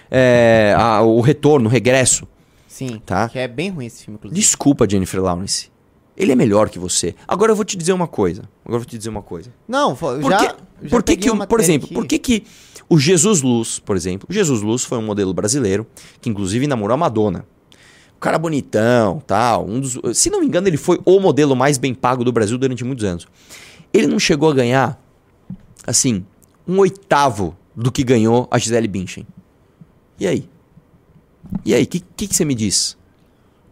é, a- o retorno, o regresso. Sim. Tá. Que é bem ruim esse filme, inclusive. Desculpa, Jennifer Lawrence. Ele é melhor que você. Agora eu vou te dizer uma coisa. Agora eu vou te dizer uma coisa. Não, Por já, que, já por que, que por exemplo, aqui. por que, que o Jesus Luz, por exemplo, o Jesus Luz foi um modelo brasileiro que inclusive namorou a Madonna. O cara bonitão, tal, um dos, se não me engano, ele foi o modelo mais bem pago do Brasil durante muitos anos. Ele não chegou a ganhar assim, um oitavo do que ganhou a Gisele Bündchen. E aí? E aí, o que, que, que você me diz?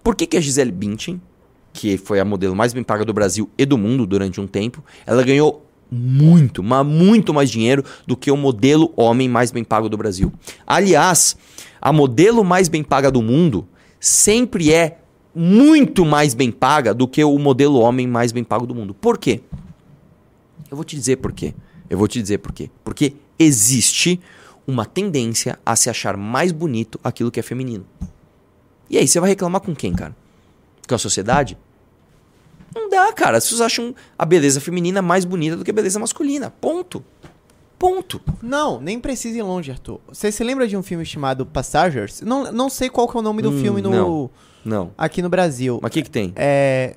Por que, que a Gisele Bündchen, que foi a modelo mais bem paga do Brasil e do mundo durante um tempo, ela ganhou muito, mas muito mais dinheiro do que o modelo homem mais bem pago do Brasil. Aliás, a modelo mais bem paga do mundo sempre é muito mais bem paga do que o modelo homem mais bem pago do mundo. Por quê? Eu vou te dizer por quê. Eu vou te dizer por quê. Porque existe uma tendência a se achar mais bonito aquilo que é feminino. E aí, você vai reclamar com quem, cara? Com a sociedade? Não dá, cara. As pessoas acham a beleza feminina mais bonita do que a beleza masculina. Ponto. Ponto. Não, nem precisa ir longe, Arthur. Você se lembra de um filme chamado Passengers? Não, não sei qual que é o nome do Hum, filme no, não. Não. aqui no Brasil. Mas o que, que tem? É.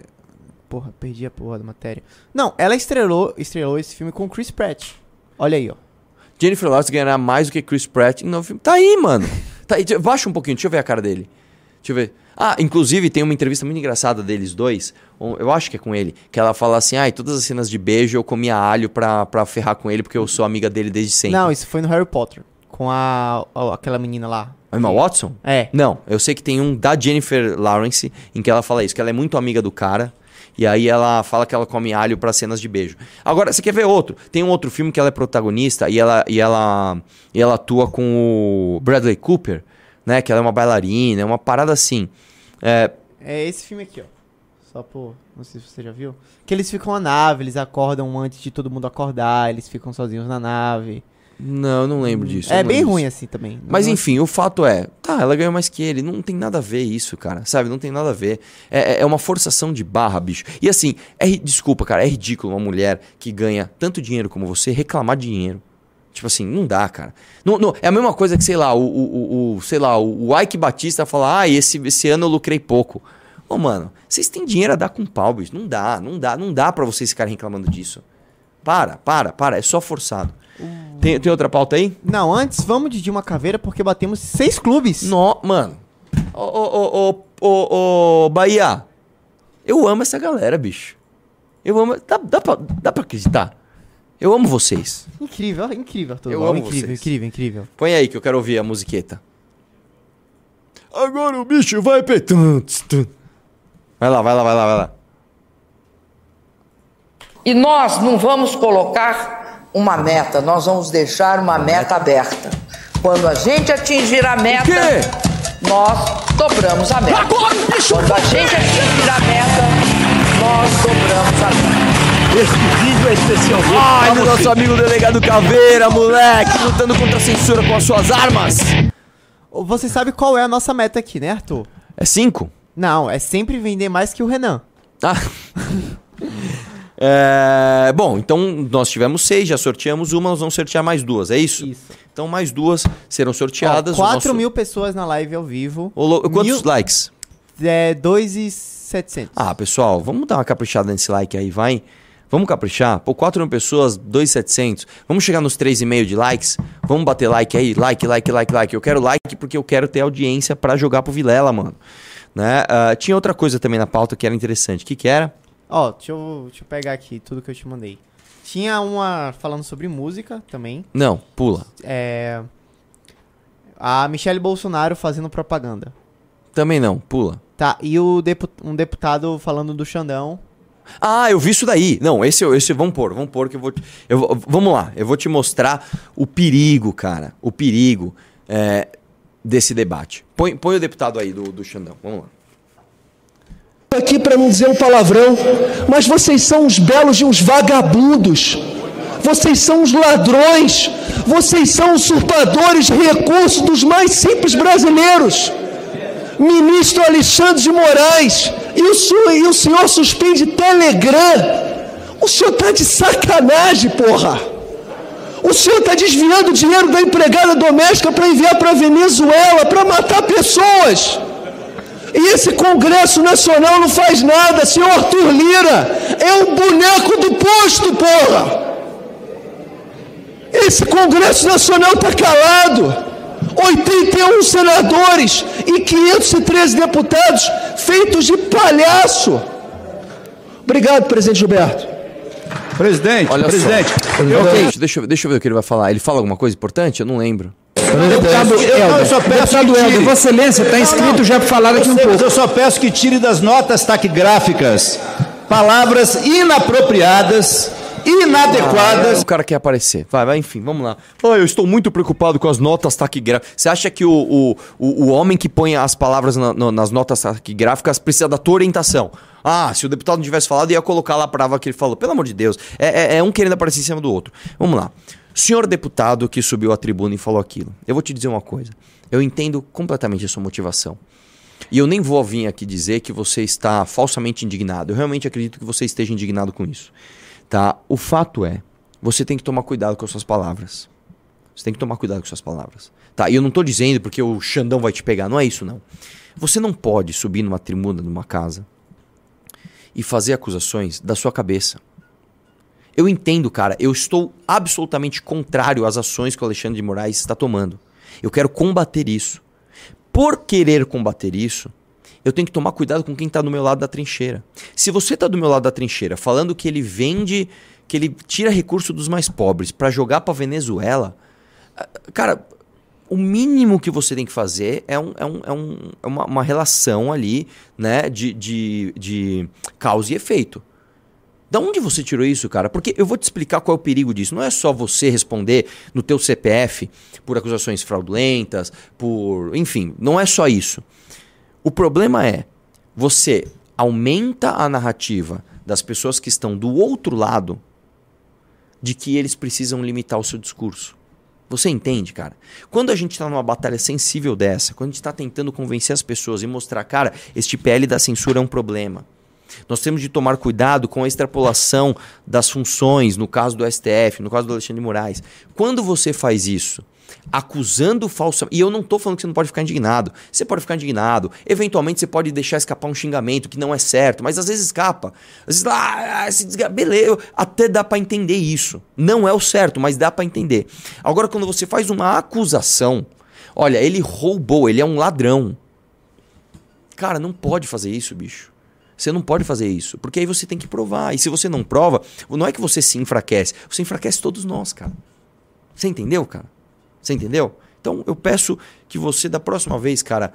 Porra, perdi a porra da matéria. Não, ela estrelou, estrelou esse filme com Chris Pratt. Olha aí, ó. Jennifer Lawrence ganhará mais do que Chris Pratt em novo filme. Tá aí, mano. Tá aí. Baixa um pouquinho, deixa eu ver a cara dele. Deixa eu ver. Ah, inclusive tem uma entrevista muito engraçada deles dois. Eu acho que é com ele. Que ela fala assim: ai, todas as cenas de beijo eu comia alho pra, pra ferrar com ele porque eu sou amiga dele desde sempre. Não, isso foi no Harry Potter. Com a, a- aquela menina lá. A Emma Watson? É. Não, eu sei que tem um da Jennifer Lawrence em que ela fala isso, que ela é muito amiga do cara. E aí ela fala que ela come alho pra cenas de beijo. Agora, você quer ver outro? Tem um outro filme que ela é protagonista e ela, e ela, e ela atua com o Bradley Cooper, né? Que ela é uma bailarina, é uma parada assim. É, É esse filme aqui, ó. Só por. Não sei se você já viu. Que eles ficam na nave, eles acordam antes de todo mundo acordar, eles ficam sozinhos na nave. Não, eu não lembro disso. é bem lembro ruim assim também. Mas Não- enfim, o fato é, tá, ela ganhou mais que ele. Não tem nada a ver isso, cara. Sabe? Não tem nada a ver. É, é- é uma forçação de barra, bicho. E assim, é, desculpa, cara, é ridículo uma mulher que ganha tanto dinheiro como você reclamar dinheiro. Tipo assim, não dá, cara. Não, não- é a mesma coisa que, sei lá, o, o, o- sei lá, o Ike Batista falar, ah, esse, esse ano eu lucrei pouco. Ô, mano, vocês têm dinheiro a dar com pau, bicho. Não dá, não dá, não dá pra vocês ficarem reclamando disso. Para, para, para. É só forçado. Tem, tem outra pauta aí? Não, antes vamos de Dilma Caveira porque batemos seis clubes. No, mano. Ô, ô, ô, ô, ô, ô, Bahia. Eu amo essa galera, bicho. Eu amo. Dá, dá, pra, dá pra acreditar? Eu amo vocês. Incrível, incrível, Arthur. Eu amo incrível, vocês. incrível, incrível. Põe aí que eu quero ouvir a musiqueta. Agora o bicho vai petando. Vai lá, vai lá, vai lá, vai lá. E nós não vamos colocar uma meta, nós vamos deixar uma meta aberta. Quando a gente atingir a meta, quê? nós dobramos a meta. Agora bicho Quando a gente atingir a meta, nós dobramos a meta. Esse vídeo é especialmente Ai, pra do você. nosso amigo delegado Caveira, moleque, lutando contra a censura com as suas armas. Você sabe qual é a nossa meta aqui, né, Arthur? É cinco? Não, é sempre vender mais que o Renan. Ah. É, bom, então nós tivemos seis, já sorteamos uma, nós vamos sortear mais duas, é isso? Isso. Então mais duas serão sorteadas. Ó, o 4 nosso- mil pessoas na live ao vivo. Quantos Mil- likes? É 2,700. Ah, pessoal, vamos dar uma caprichada nesse like aí, vai? Vamos caprichar? Pô, 4 mil pessoas, 2,700. Vamos chegar nos 3,5 de likes? Vamos bater like aí? Like, like, like, like. Eu quero like porque eu quero ter audiência pra jogar pro Vilela, mano. Né? Ah, tinha outra coisa também na pauta que era interessante. O que, que era? Ó, deixa eu, deixa eu pegar aqui tudo que eu te mandei. Tinha uma falando sobre música também. Não, pula. É. A Michelle Bolsonaro fazendo propaganda. Também não, pula. Tá, e o depu- um deputado falando do Xandão. Ah, eu vi isso daí. Não, esse, esse vamos pôr, vamos pôr que eu vou. te- Eu, vamos lá, eu vou te mostrar o perigo, cara. O perigo é, desse debate. Põe, põe o deputado aí do, do Xandão. Vamos lá. Aqui para não dizer um palavrão, mas vocês são uns belos de uns vagabundos. Vocês são os ladrões. Vocês são usurpadores de recursos dos mais simples brasileiros. Ministro Alexandre de Moraes e o, su- e o senhor suspende Telegram. O senhor tá de sacanagem, porra. O senhor está desviando dinheiro da empregada doméstica para enviar para Venezuela, para matar pessoas. E esse Congresso Nacional não faz nada, senhor Arthur Lira. É um boneco do posto, porra. Esse Congresso Nacional está calado. 81 senadores e 513 deputados feitos de palhaço. Obrigado, presidente Gilberto. Presidente, Olha presidente. só. Gente, deixa, eu- deixa eu ver o que ele vai falar. Ele fala alguma coisa importante? Eu não lembro. Deputado Eu, eu só peço Deputado que Helder, tire. Vossa Excelência está inscrito já para falar daqui um Mas pouco. eu só peço que tire das notas taquigráficas palavras inapropriadas, inadequadas. O cara quer aparecer. Vai, vai, enfim, vamos lá. Ah, eu estou muito preocupado com as notas taquigráficas. Você acha que o, o, o, o homem que põe as palavras na- no- nas notas taquigráficas precisa da tua orientação? Ah, se o deputado não tivesse falado, ia colocar lá a palavra que ele falou. Pelo amor de Deus. É, é- é um querendo aparecer em cima do outro. Vamos lá. Senhor deputado que subiu à tribuna e falou aquilo. Eu vou te dizer uma coisa. Eu entendo completamente a sua motivação. E eu nem vou vir aqui dizer que você está falsamente indignado. Eu realmente acredito que você esteja indignado com isso. Tá? O fato é, você tem que tomar cuidado com as suas palavras. Você tem que tomar cuidado com suas palavras. Tá? E eu não tô dizendo porque o Xandão vai te pegar, não é isso não. Você não pode subir numa tribuna de uma casa e fazer acusações da sua cabeça. Eu entendo, cara, eu estou absolutamente contrário às ações que o Alexandre de Moraes está tomando. Eu quero combater isso. Por querer combater isso, eu tenho que tomar cuidado com quem está do meu lado da trincheira. Se você está do meu lado da trincheira falando que ele vende, que ele tira recurso dos mais pobres para jogar para Venezuela, ah, cara, o mínimo que você tem que fazer é, um, é, um, é, um, é uma, uma relação ali, né, de, de, de causa e efeito. Da onde você tirou isso, cara? Porque eu vou te explicar qual é o perigo disso. Não é só você responder no teu CPF por acusações fraudulentas, por, enfim, não é só isso. O problema é você aumenta a narrativa das pessoas que estão do outro lado de que eles precisam limitar o seu discurso. Você entende, cara? Quando a gente está numa batalha sensível dessa, quando a gente está tentando convencer as pessoas e mostrar, cara, este PL da censura é um problema. Nós temos de tomar cuidado com a extrapolação das funções, no caso do STF, no caso do Alexandre de Moraes. Quando você faz isso, acusando falsamente. E eu não estou falando que você não pode ficar indignado. Você pode ficar indignado. Eventualmente você pode deixar escapar um xingamento que não é certo, mas às vezes escapa. Às vezes, ah, esse desga... beleza, até dá para entender isso. Não é o certo, mas dá para entender. Agora, quando você faz uma acusação, olha, ele roubou, ele é um ladrão. Cara, não pode fazer isso, bicho. Você não pode fazer isso, porque aí você tem que provar. E se você não prova, não é que você se enfraquece, você enfraquece todos nós, cara. Você entendeu, cara? Você entendeu? Então eu peço que você, da próxima vez, cara,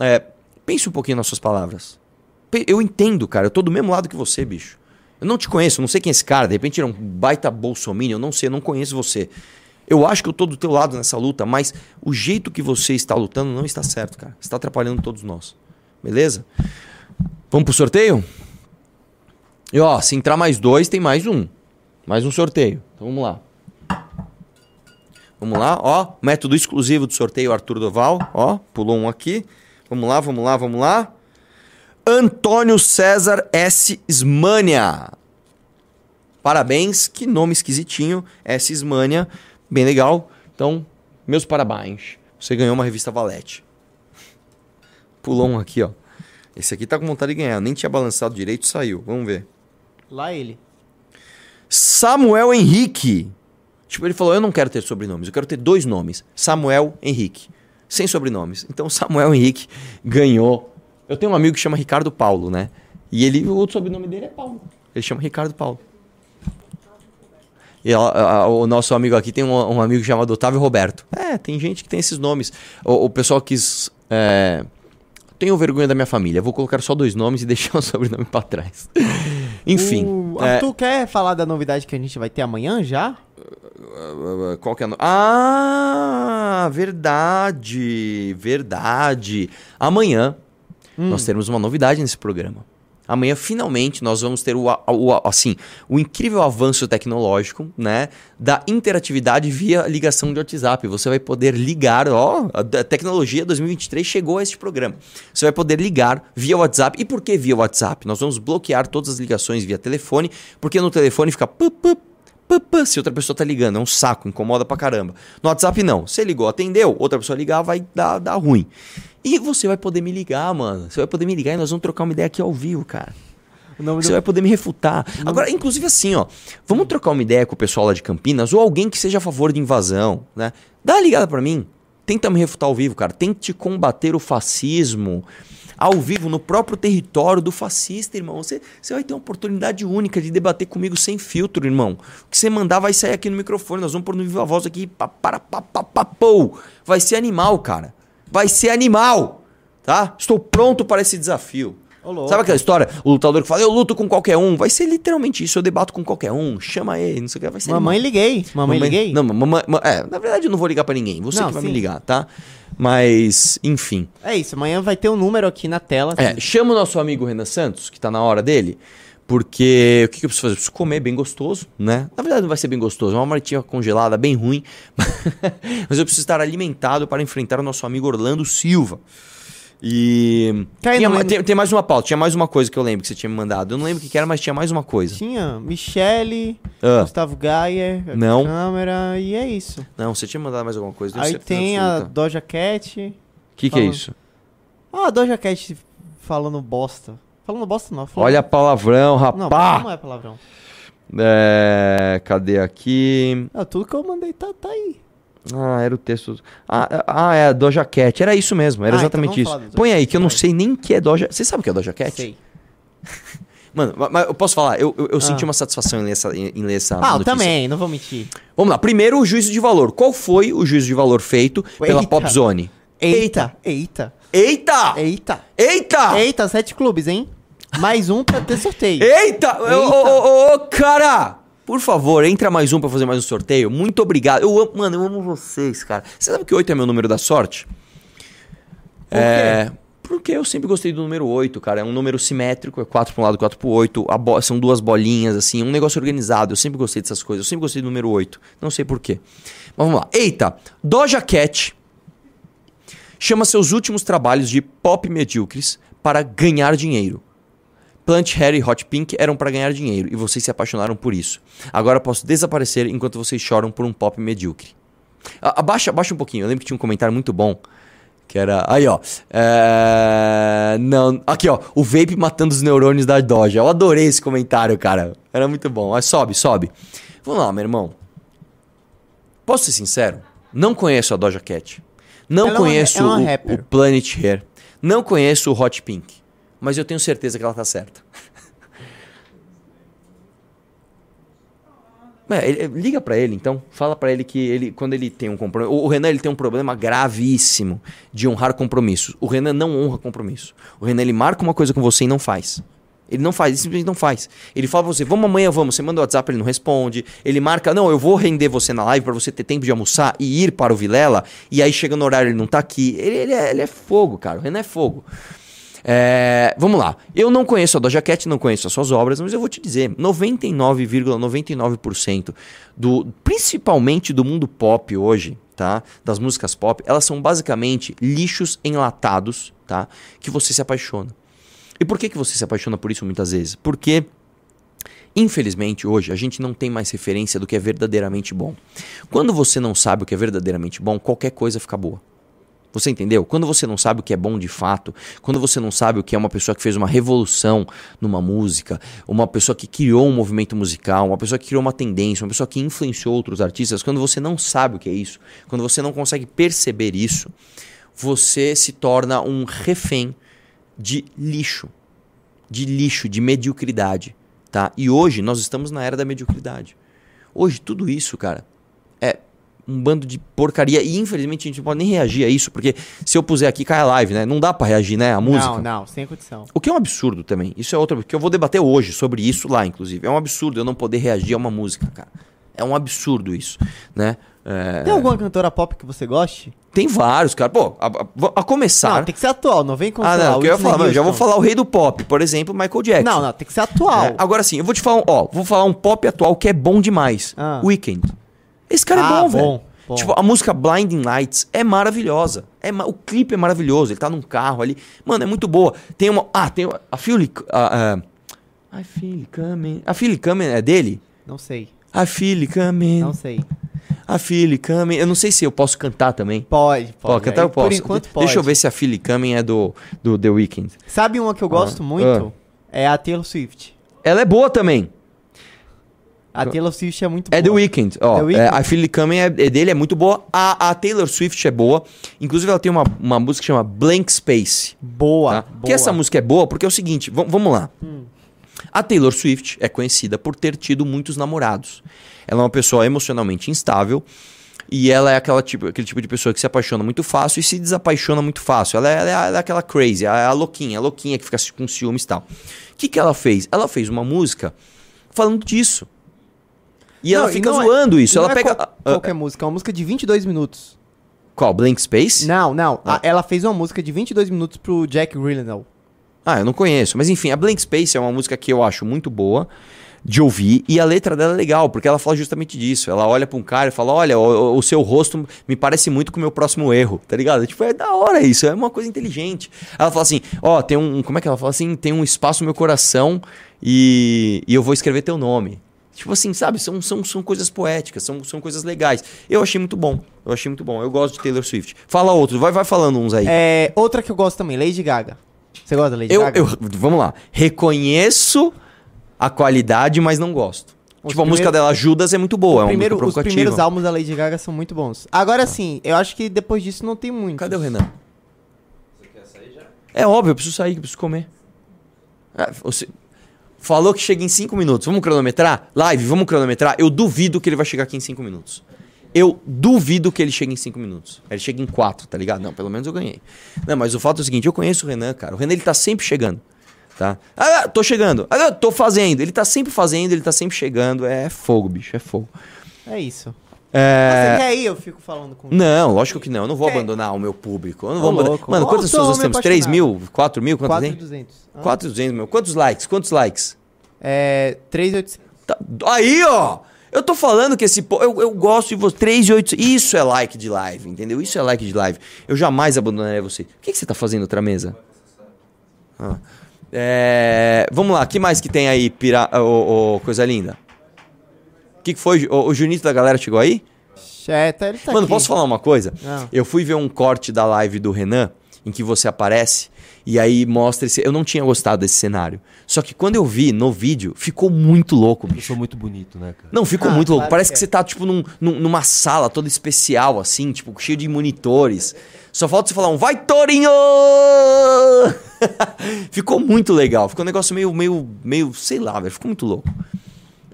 é, pense um pouquinho nas suas palavras. Eu entendo, cara, eu tô do mesmo lado que você, bicho. Eu não te conheço, não sei quem é esse cara, de repente ele é um baita bolsominion, eu não sei, eu não conheço você. Eu acho que eu tô do teu lado nessa luta, mas o jeito que você está lutando não está certo, cara. Está atrapalhando todos nós. Beleza? Vamos pro sorteio? E ó, se entrar mais dois, tem mais um. Mais um sorteio. Então vamos lá. Vamos lá, ó. Método exclusivo do sorteio Arthur Doval. Ó, pulou um aqui. Vamos lá, vamos lá, vamos lá. Antônio César S. Smania. Parabéns, que nome esquisitinho. S. Smania. Bem legal. Então, meus parabéns. Você ganhou uma revista Valete. Pulou um aqui, ó. Esse aqui tá com vontade de ganhar. Nem tinha balançado direito, saiu. Vamos ver. Lá ele. Samuel Henrique. Tipo, ele falou: Eu não quero ter sobrenomes, eu quero ter dois nomes. Samuel Henrique. Sem sobrenomes. Então, Samuel Henrique ganhou Eu tenho um amigo que chama Ricardo Paulo, né? E ele, o outro sobrenome dele é Paulo. Ele chama Ricardo Paulo. E a- a- o nosso amigo aqui tem um, um amigo chamado Otávio Roberto. É, tem gente que tem esses nomes. O, o pessoal quis. É, tenho vergonha da minha família. Vou colocar só dois nomes e deixar o sobrenome pra trás. Enfim. O é, Arthur quer falar da novidade que a gente vai ter amanhã já? Qual que é a no... Ah, verdade, verdade. Amanhã nós teremos uma novidade nesse programa. Amanhã, finalmente, nós vamos ter o, o, assim, o incrível avanço tecnológico, né? Da interatividade via ligação de WhatsApp. Você vai poder ligar, ó, a tecnologia 2023 chegou a este programa. Você vai poder ligar via WhatsApp. E por que via WhatsApp? Nós vamos bloquear todas as ligações via telefone, porque no telefone fica pu, pu, pu, pu, se outra pessoa tá ligando. É um saco, incomoda pra caramba. No WhatsApp, não. Você ligou, atendeu, outra pessoa ligar, vai dar, dar ruim. E você vai poder me ligar, mano. Você vai poder me ligar e nós vamos trocar uma ideia aqui ao vivo, cara. Você do... vai poder me refutar. Agora, inclusive assim, ó. Vamos trocar uma ideia com o pessoal lá de Campinas ou alguém que seja a favor de invasão, né? Dá uma ligada pra mim. Tenta me refutar ao vivo, cara. Tente combater o fascismo ao vivo no próprio território do fascista, irmão. Você, você vai ter uma oportunidade única de debater comigo sem filtro, irmão. O que você mandar vai sair aqui no microfone. Nós vamos pôr no Viva Voz aqui. Pa, para, pa, pa, pa, pou. Vai ser animal, cara. Vai ser animal. Tá? Estou pronto para esse desafio. Sabe aquela história? O lutador que fala, eu luto com qualquer um. Vai ser literalmente isso. Eu debato com qualquer um. Chama ele, não sei o que. Vai ser Mamãe animal. liguei. Mamãe, liguei? Não, mamãe. ma- É, na verdade eu não vou ligar pra ninguém. Você Não, que vai sim. me ligar, tá? Mas, enfim. É isso, amanhã vai ter um número aqui na tela. É, chama o nosso amigo Renan Santos, que tá na hora dele. Porque o que, que eu preciso fazer? Eu preciso comer bem gostoso, né? Na verdade não vai ser bem gostoso, é uma marmitinha congelada bem ruim. Mas eu preciso estar alimentado para enfrentar o nosso amigo Orlando Silva. E. Tinha tem, tem mais uma pauta, tinha mais uma coisa que eu lembro que você tinha me mandado. Eu não lembro o que, era, mas tinha mais uma coisa. Tinha Michele, Ah. Gustavo Gaia, Não. câmera, e é isso. Não, você tinha mandado mais alguma coisa. Aí tem a absoluta. Doja Cat. O que, que é isso? Ah, a Doja Cat falando bosta. Falando bosta não. Falando... Olha palavrão, Não, rapá! não é palavrão. É, cadê aqui? Ah, tudo que eu mandei tá, tá aí. Ah, era o texto. Ah, ah, é a Doja Cat. Era isso mesmo, era Ah, então exatamente vamos isso. Põe aí, que eu não sei nem o que é Doja. Você sabe o que é Doja Cat? Sei. Mano, ma- mas eu posso falar, eu, eu, eu Ah. senti uma satisfação em ler essa, em, ler essa Ah, eu notícia. também, não vou mentir. Vamos lá, primeiro o juízo de valor. Qual foi o juízo de valor feito pela Eita. Pop Zone? Eita, eita, Eita! eita. Eita! Eita, sete clubes, hein? Mais um pra ter sorteio. Eita! Ô, ô, ô, ô, cara! Por favor, entra mais um pra fazer mais um sorteio. Muito obrigado. Eu amo, mano, eu amo vocês, cara. Você sabe que 8 é meu número da sorte? Por é. Porque eu sempre gostei do número 8, cara. É um número simétrico, é 4 para um lado, 4 pro 8. A bo- São duas bolinhas, assim, um negócio organizado. Eu sempre gostei dessas coisas. Eu sempre gostei do número 8. Não sei porquê. Mas vamos lá. Eita! Doja Cat chama seus últimos trabalhos de pop medíocres para ganhar dinheiro. Plant Hair e Hot Pink eram para ganhar dinheiro e vocês se apaixonaram por isso. Agora posso desaparecer enquanto vocês choram por um pop medíocre. A- Abaixa, abaixa um pouquinho. Eu lembro que tinha um comentário muito bom. Que era. Aí, ó. É... Não. Aqui, ó. O vape matando os neurônios da Doja. Eu adorei esse comentário, cara. Era muito bom. Mas sobe, sobe. Vamos lá, meu irmão. Posso ser sincero? Não conheço a Doja Cat. Não Ela é uma- conheço é uma o- o Planet Hair. Não conheço o Hot Pink. Mas eu tenho certeza que ela tá certa. É, liga pra ele então, fala pra ele que ele quando ele tem um compromisso, o, Renan ele tem um problema gravíssimo de honrar compromissos. O Renan não honra compromisso. O Renan ele marca uma coisa com você e não faz. Ele não faz, ele simplesmente não faz. Ele fala pra você, vamos amanhã, vamos. Você manda o WhatsApp, ele não responde. Ele marca, não, eu vou render você na live pra você ter tempo de almoçar e ir para o Vilela. E aí chega no horário, ele não tá aqui. Ele, ele é, ele é fogo, cara. O Renan é fogo. É, vamos lá. Eu não conheço a Doja Cat, não conheço as suas obras, mas eu vou te dizer, 99,99% do, principalmente do mundo pop hoje, tá? Das músicas pop, elas são basicamente lixos enlatados, tá? Que você se apaixona. E por que que você se apaixona por isso muitas vezes? Porque Infelizmente, hoje, a gente não tem mais referência do que é verdadeiramente bom. Quando você não sabe o que é verdadeiramente bom, qualquer coisa fica boa. Você entendeu? Quando você não sabe o que é bom de fato, quando você não sabe o que é uma pessoa que fez uma revolução numa música, uma pessoa que criou um movimento musical, uma pessoa que criou uma tendência, uma pessoa que influenciou outros artistas, quando você não sabe o que é isso, quando você não consegue perceber isso, você se torna um refém de lixo. De lixo, de mediocridade, tá? E hoje nós estamos na era da mediocridade. Hoje tudo isso, cara, um bando de porcaria e infelizmente a gente não pode nem reagir a isso, porque se eu puser aqui cai a live, né? Não dá pra reagir, né, a música. Não, não, sem condição. O que é um absurdo também. Isso é outro que eu vou debater hoje sobre isso lá, inclusive. É um absurdo eu não poder reagir a uma música, cara. É um absurdo isso, né? É, Tem alguma cantora pop que você goste? Tem vários, cara. Pô, a, a- a começar. Não, tem que ser atual, não vem com ah, não, que eu ia falar, mas já vou falar o rei do pop, por exemplo, Michael Jackson. Não, não, tem que ser atual. É, agora sim, eu vou te falar, ó, vou falar um pop atual que é bom demais. Ah. Weekend. Esse cara Ah, é bom, velho. bom. Tipo, a música Blinding Lights é maravilhosa. É, ma- o clipe é maravilhoso, ele tá num carro ali. Mano, é muito boa. Tem uma, ah, tem uma- a Philly, a, a, I feel it coming. A Philly coming é dele? Não sei, feel it coming. não sei. A Philly coming. Eu não sei se eu posso cantar também. Pode, pode. Pode, cantar eu posso. Por enquanto pode. Deixa eu ver se a Philly coming é do, do The Weeknd. Sabe uma que eu gosto Ah, muito? É a Taylor Swift. Ela é boa também. A Taylor Swift é muito É The boa. Weeknd, ó. The Weeknd. É, a It Coming é, é dele, é muito boa. A, a Taylor Swift é boa. Inclusive, ela tem uma, uma música que chama Blank Space. Boa, Tá? boa. Porque essa música é boa porque é o seguinte, vam- vamos lá. A Taylor Swift é conhecida por ter tido muitos namorados. Ela é uma pessoa emocionalmente instável e ela é aquela tipo, aquele tipo de pessoa que se apaixona muito fácil e se desapaixona muito fácil. Ela é, ela é- ela é aquela crazy, a, a louquinha, a louquinha que fica com ciúmes e tal. O que, que ela fez? Ela fez uma música falando disso. E Não, ela fica não é- zoando isso. não Ela é pega. qual- qualquer música, é uma música de 22 minutos. Qual? Blank Space? Não, não. Ah. ela fez uma música de 22 minutos pro Jack Gyllenhaal. Ah, eu não conheço. Mas enfim, a Blank Space é uma música que eu acho muito boa de ouvir e a letra dela é legal, porque ela fala justamente disso. Ela olha pra um cara e fala: Olha, o, o seu rosto me parece muito com o meu próximo erro, tá ligado? Tipo, é da hora isso, é uma coisa inteligente. Ela fala assim: Ó, tem um. Como é que ela fala assim? Tem um espaço no meu coração e, e eu vou escrever teu nome. Tipo assim, sabe? São, são, são coisas poéticas, são, são coisas legais. Eu achei muito bom. Eu achei muito bom. Eu gosto de Taylor Swift. Fala outro, vai, vai falando uns aí. É, outra que eu gosto também, Lady Gaga. Você gosta da Lady Eu, Gaga? eu, vamos lá. Reconheço a qualidade, mas não gosto. Os tipo, a música primeiros- dela, Judas, é muito boa. É uma Primeiro- música os primeiros álbuns da Lady Gaga são muito bons. Agora sim, eu acho que depois disso não tem muito. Cadê o Renan? É óbvio, eu preciso sair, eu preciso comer. Ah, você falou que chega em 5 minutos. Vamos cronometrar? Live, vamos cronometrar? Eu duvido que ele vai chegar aqui em 5 minutos. Eu duvido que ele chegue em 5 minutos. Ele chega em 4, tá ligado? Não, pelo menos eu ganhei. Não, mas o fato é o seguinte, eu conheço o Renan, cara. O Renan, ele tá sempre chegando. Tá? Ah, tô chegando. Ah, tô fazendo. Ele tá sempre fazendo, ele tá sempre chegando. É fogo, bicho, é fogo. É isso. É... Você quer ir? Eu fico falando com Não, lógico que não. Eu não vou É. abandonar o meu público. Eu não Ô, vou abandonar. louco. Mano, quantas pessoas nós temos? 3 apaixonado. mil? 4 mil? Quantos tem? 4,200. Ah. 4,200, meu. Quantos likes? Quantos likes? É, 3,800. Tá- Aí, ó! Eu tô falando que esse. po- Eu, eu gosto de você. 3 e 8. Isso é like de live, entendeu? Isso é like de live. Eu jamais abandonaria você. O que, que você tá fazendo outra mesa? Ah. É, vamos lá, o que mais que tem aí, pira... ô, ô, coisa linda? O que, que foi? O, o Junito da galera chegou aí? É, tá, ele tá Mano, aqui. posso falar uma coisa? Ah. Eu fui ver um corte da live do Renan, em que você aparece, e aí mostra esse. Eu não tinha gostado desse cenário. Só que quando eu vi no vídeo, ficou muito louco, bicho. sou muito bonito, né, cara? Não, ficou Ah, muito louco. claro Parece que que, é. você tá, tipo, num- num- numa sala toda especial, assim, tipo, cheio de monitores. Só falta você falar um vai, Torinho! ficou muito legal. Ficou um negócio meio, meio, meio, sei lá, velho. Ficou muito louco.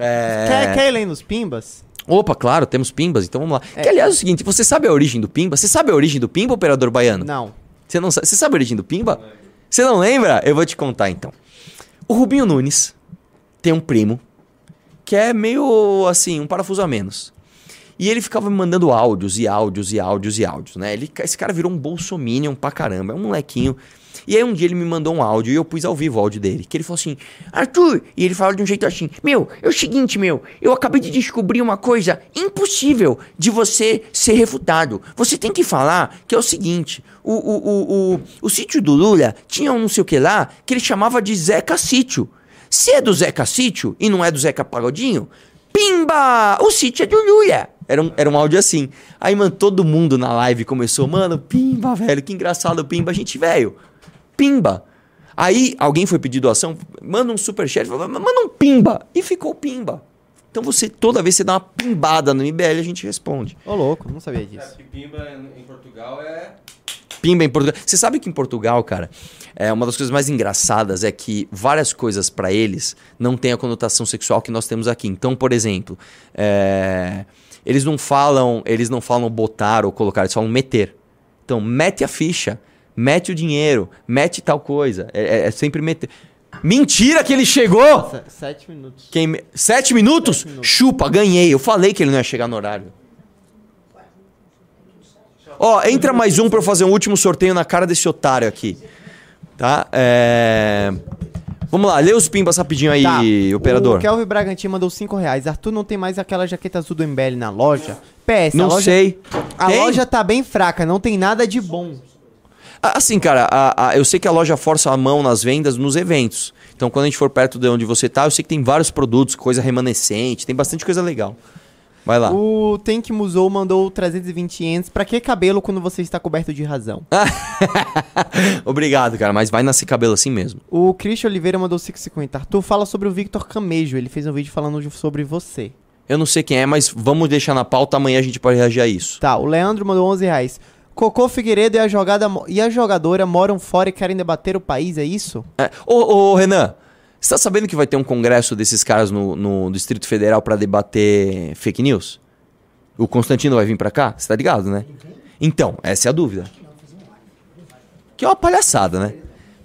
É... Quer, quer ir lendo os pimbas? Opa, claro, temos pimbas, então vamos lá. É. Que aliás é o seguinte, você sabe a origem do pimba? Você sabe a origem do pimba, operador baiano? Não. Você não sabe, você sabe a origem do pimba? Você não lembra? Eu vou te contar então. O Rubinho Nunes tem um primo que é meio assim, um parafuso a menos. E ele ficava me mandando áudios e áudios e áudios e áudios, né? Ele, esse cara virou um bolsominion pra caramba, é um molequinho. E aí um dia ele me mandou um áudio e eu pus ao vivo o áudio dele. Que ele falou assim, Arthur, e ele fala de um jeito assim, meu, é o seguinte, meu, eu acabei de descobrir uma coisa impossível de você ser refutado. Você tem que falar que é o seguinte, o, o, o, o, o sítio do Lula tinha um não sei o que lá que ele chamava de Zeca Sítio. Se é do Zeca Sítio e não é do Zeca Pagodinho, Pimba! O sítio é do Lula. Era um, era um áudio assim. Aí, mano, todo mundo na live começou, mano, Pimba, velho, que engraçado, Pimba, gente, velho. Pimba. Aí, alguém foi pedir doação, manda um superchat, fala, manda um Pimba. E ficou Pimba. Então, você, toda vez que você dá uma pimbada no MBL, a gente responde. Ô, louco, não sabia disso. Pimba em Portugal é. Pimba em Portugal. Você sabe que em Portugal, cara, é uma das coisas mais engraçadas é que várias coisas pra eles não têm a conotação sexual que nós temos aqui. Então, por exemplo, é, eles não falam, eles não falam botar ou colocar, eles falam meter. Então, mete a ficha, mete o dinheiro, mete tal coisa. É, é- é sempre meter. Mentira que ele chegou! Se- Sete minutos. Quem me- Sete minutos? Chupa, ganhei. Eu falei que ele não ia chegar no horário. Ó, entra mais um pra eu fazer um último sorteio na cara desse otário aqui. Tá? É... Vamos lá, lê os pimbas rapidinho aí, Tá. operador. O Kelvin Bragantino mandou 5 reais. Arthur não tem mais aquela jaqueta azul do MBL na loja? PS, Não loja, sei. A Tem? loja tá bem fraca, não tem nada de bom. Assim, cara, a- a- eu sei que a loja força a mão nas vendas nos eventos. Então, quando a gente for perto de onde você tá, eu sei que tem vários produtos, coisa remanescente, tem bastante coisa legal. Vai lá. O Tank Musou mandou 320 ienes. Pra que cabelo quando você está coberto de razão? Obrigado, cara, mas vai nascer cabelo assim mesmo. O Christian Oliveira mandou 550. Arthur, fala sobre o Victor Camejo. Ele fez um vídeo falando sobre você. Eu não sei quem é, mas vamos deixar na pauta, amanhã a gente pode reagir a isso. Tá, o Leandro mandou 11 reais. Cocô Figueiredo e a, jogada, e a jogadora moram fora e querem debater o país, é isso? É. Ô, ô, Renan, você tá sabendo que vai ter um congresso desses caras no, no Distrito Federal pra debater fake news? O Constantino vai vir pra cá? Você tá ligado, né? Então, essa é a dúvida. Que é uma palhaçada, né?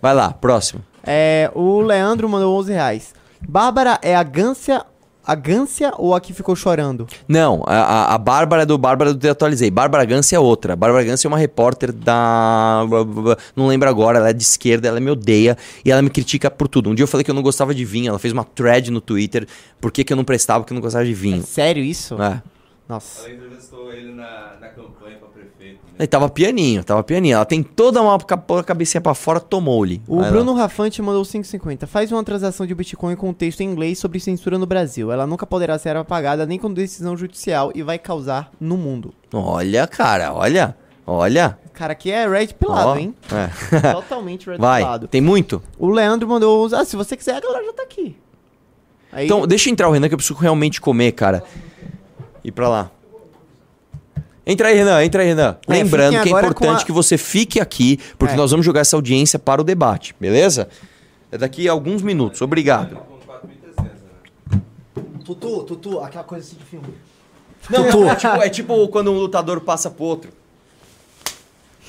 Vai lá, próximo. É, o Leandro mandou 11 reais. Bárbara é a Gância, a Gância ou a que ficou chorando? Não, a, a- a Bárbara é do Bárbara do Te Atualizei. Bárbara Gance é outra. Bárbara Gance é uma repórter da. Não lembro agora, ela é de esquerda, ela me odeia e ela me critica por tudo. Um dia eu falei que eu não gostava de vinho, ela fez uma thread no Twitter por que, que eu não prestava, porque eu não gostava de vinho. Sério isso? É. Nossa. entrevistou ele na, na campanha Ele tava pianinho, tava pianinho. Ela tem toda uma ca- cabecinha pra fora, tomou-lhe. O. Bruno Rafante mandou 5,50. Faz uma transação de Bitcoin com texto em inglês sobre censura no Brasil. Ela nunca poderá ser apagada nem com decisão judicial e vai causar no mundo. Olha, cara, olha. Olha. Cara, aqui é red pilado, Ó. hein? É. Totalmente red Vai, pilado. tem muito? O Leandro mandou. Ah, se você quiser, a galera já tá aqui. Aí, Então, deixa entrar o Renan que eu preciso realmente comer, cara. Ir pra lá. Entra aí, Renan, entra aí, Renan. É, Lembrando que é importante a- que você fique aqui, porque É. nós vamos jogar essa audiência para o debate, beleza? É daqui a alguns minutos. Obrigado. Tutu, Tutu, aquela coisa assim de filme. Não, é, tipo, é tipo quando um lutador passa pro outro.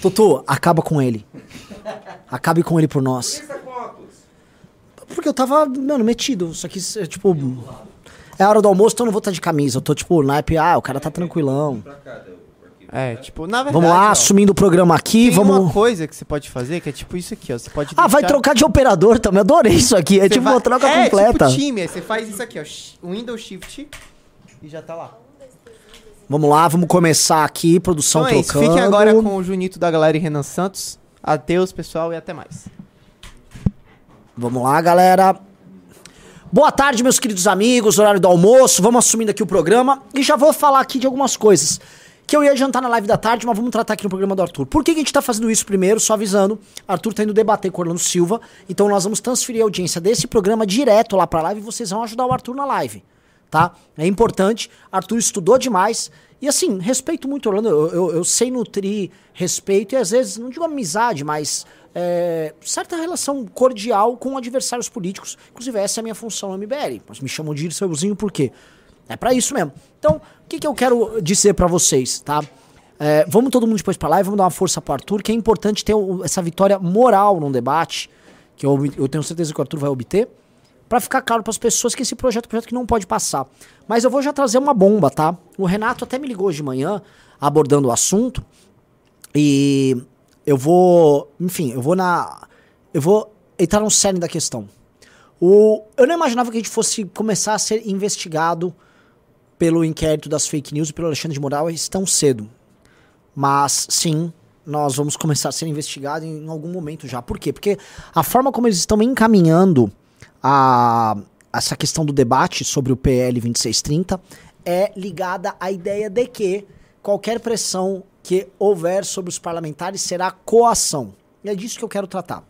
Tutu, acaba com ele. Acabe com ele por nós. Porque eu tava, mano, metido. Só que, é, tipo. É hora do almoço, então eu não vou estar de camisa. Eu tô, tipo, naipe, ah, o cara tá tranquilão. É, tipo, na verdade. Vamos lá, ó, assumindo o programa aqui, Tem uma vamos. coisa que você pode fazer que é tipo isso aqui, ó. Você pode. Ah, vai deixar- trocar de operador também. Adorei isso aqui. É você tipo vai- uma troca é, completa. Tipo time, aí você faz isso aqui, ó. sh- Windows Shift e já tá lá. Vamos lá, vamos começar aqui, produção Então é isso. trocando. Fiquem agora com o Junito da galera e Renan Santos. Adeus, pessoal, e até mais. Vamos lá, galera. Boa tarde, meus queridos amigos, horário do almoço. Vamos assumindo aqui o programa e já vou falar aqui de algumas coisas que eu ia jantar na live da tarde, mas vamos tratar aqui no programa do Arthur. Por que, que a gente tá fazendo isso primeiro? Só avisando, Arthur tá indo debater com o Orlando Silva, então nós vamos transferir a audiência desse programa direto lá pra live e vocês vão ajudar o Arthur na live, tá? É importante, Arthur estudou demais e assim, respeito muito o Orlando, eu, eu, eu sei nutrir respeito e às vezes, não digo amizade, mas é, certa relação cordial com adversários políticos. Inclusive, essa é a minha função no MBL. Mas me chamam de Dirceuzinho por quê? É pra isso mesmo. Então, o que, que eu quero dizer pra vocês, tá? É, vamos todo mundo depois pra lá e vamos dar uma força pro Arthur, que é importante ter o- essa vitória moral num debate, que eu, eu tenho certeza que o Arthur vai obter, pra ficar claro pras pessoas que esse projeto é um projeto que não pode passar. Mas eu vou já trazer uma bomba, tá? O Renato até me ligou hoje de manhã, abordando o assunto, e eu vou, enfim, eu vou na. Eu vou entrar no cerne da questão. O, eu não imaginava que a gente fosse começar a ser investigado pelo inquérito das fake news e pelo Alexandre de Moraes tão cedo. Mas sim, nós vamos começar a ser investigados em algum momento já. Por quê? Porque a forma como eles estão encaminhando a, essa questão do debate sobre o PL 2630 é ligada à ideia de que qualquer pressão que houver sobre os parlamentares será coação. E é disso que eu quero tratar.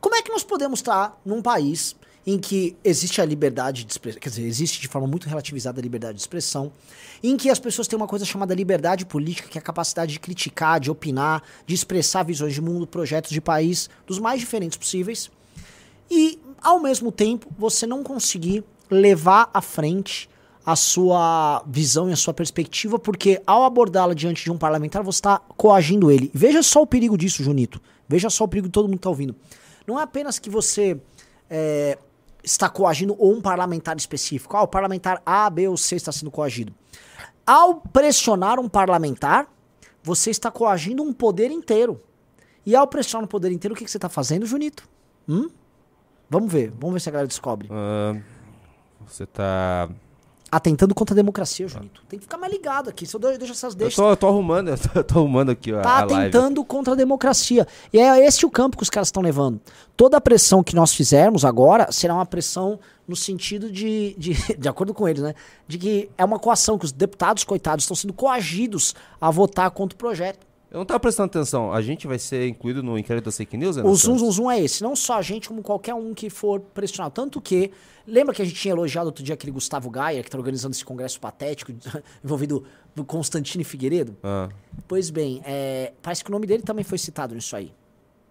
Como é que nós podemos estar num país em que existe a liberdade de expressão, quer dizer, existe de forma muito relativizada a liberdade de expressão, em que as pessoas têm uma coisa chamada liberdade política, que é a capacidade de criticar, de opinar, de expressar visões de mundo, projetos de país, dos mais diferentes possíveis, e ao mesmo tempo você não conseguir levar à frente a sua visão e a sua perspectiva, porque ao abordá-la diante de um parlamentar, você está coagindo ele. Veja só o perigo disso, Junito. Veja só o perigo que todo mundo está ouvindo. Não é apenas que você é, está coagindo ou um parlamentar específico. Ah, o parlamentar A, B ou C está sendo coagido. Ao pressionar um parlamentar, você está coagindo um poder inteiro. E ao pressionar um poder inteiro, o que, você está fazendo, Junito? Hum? Vamos ver. Vamos ver se a galera descobre. Ah, você tá. Atentando contra a democracia, Junito. Tem que ficar mais ligado aqui. Se eu deixo essas Eu deixas. tô, eu tô arrumando, eu tô, eu tô arrumando aqui a, Tá a live. atentando contra a democracia. E é esse o campo que os caras estão levando. Toda a pressão que nós fizermos agora será uma pressão no sentido de, de, de acordo com eles, né? De que é uma coação, que os deputados, coitados, estão sendo coagidos a votar contra o projeto. Eu não tava prestando atenção. A gente vai ser incluído no inquérito da fake news? O Renan zoom, zoom, zoom é esse. Não só a gente, como qualquer um que for pressionado. Tanto que, lembra que a gente tinha elogiado outro dia aquele Gustavo Gaia, que tá organizando esse congresso patético, envolvido o Constantino Figueiredo? Ah. Pois bem, é, parece que o nome dele também foi citado nisso aí.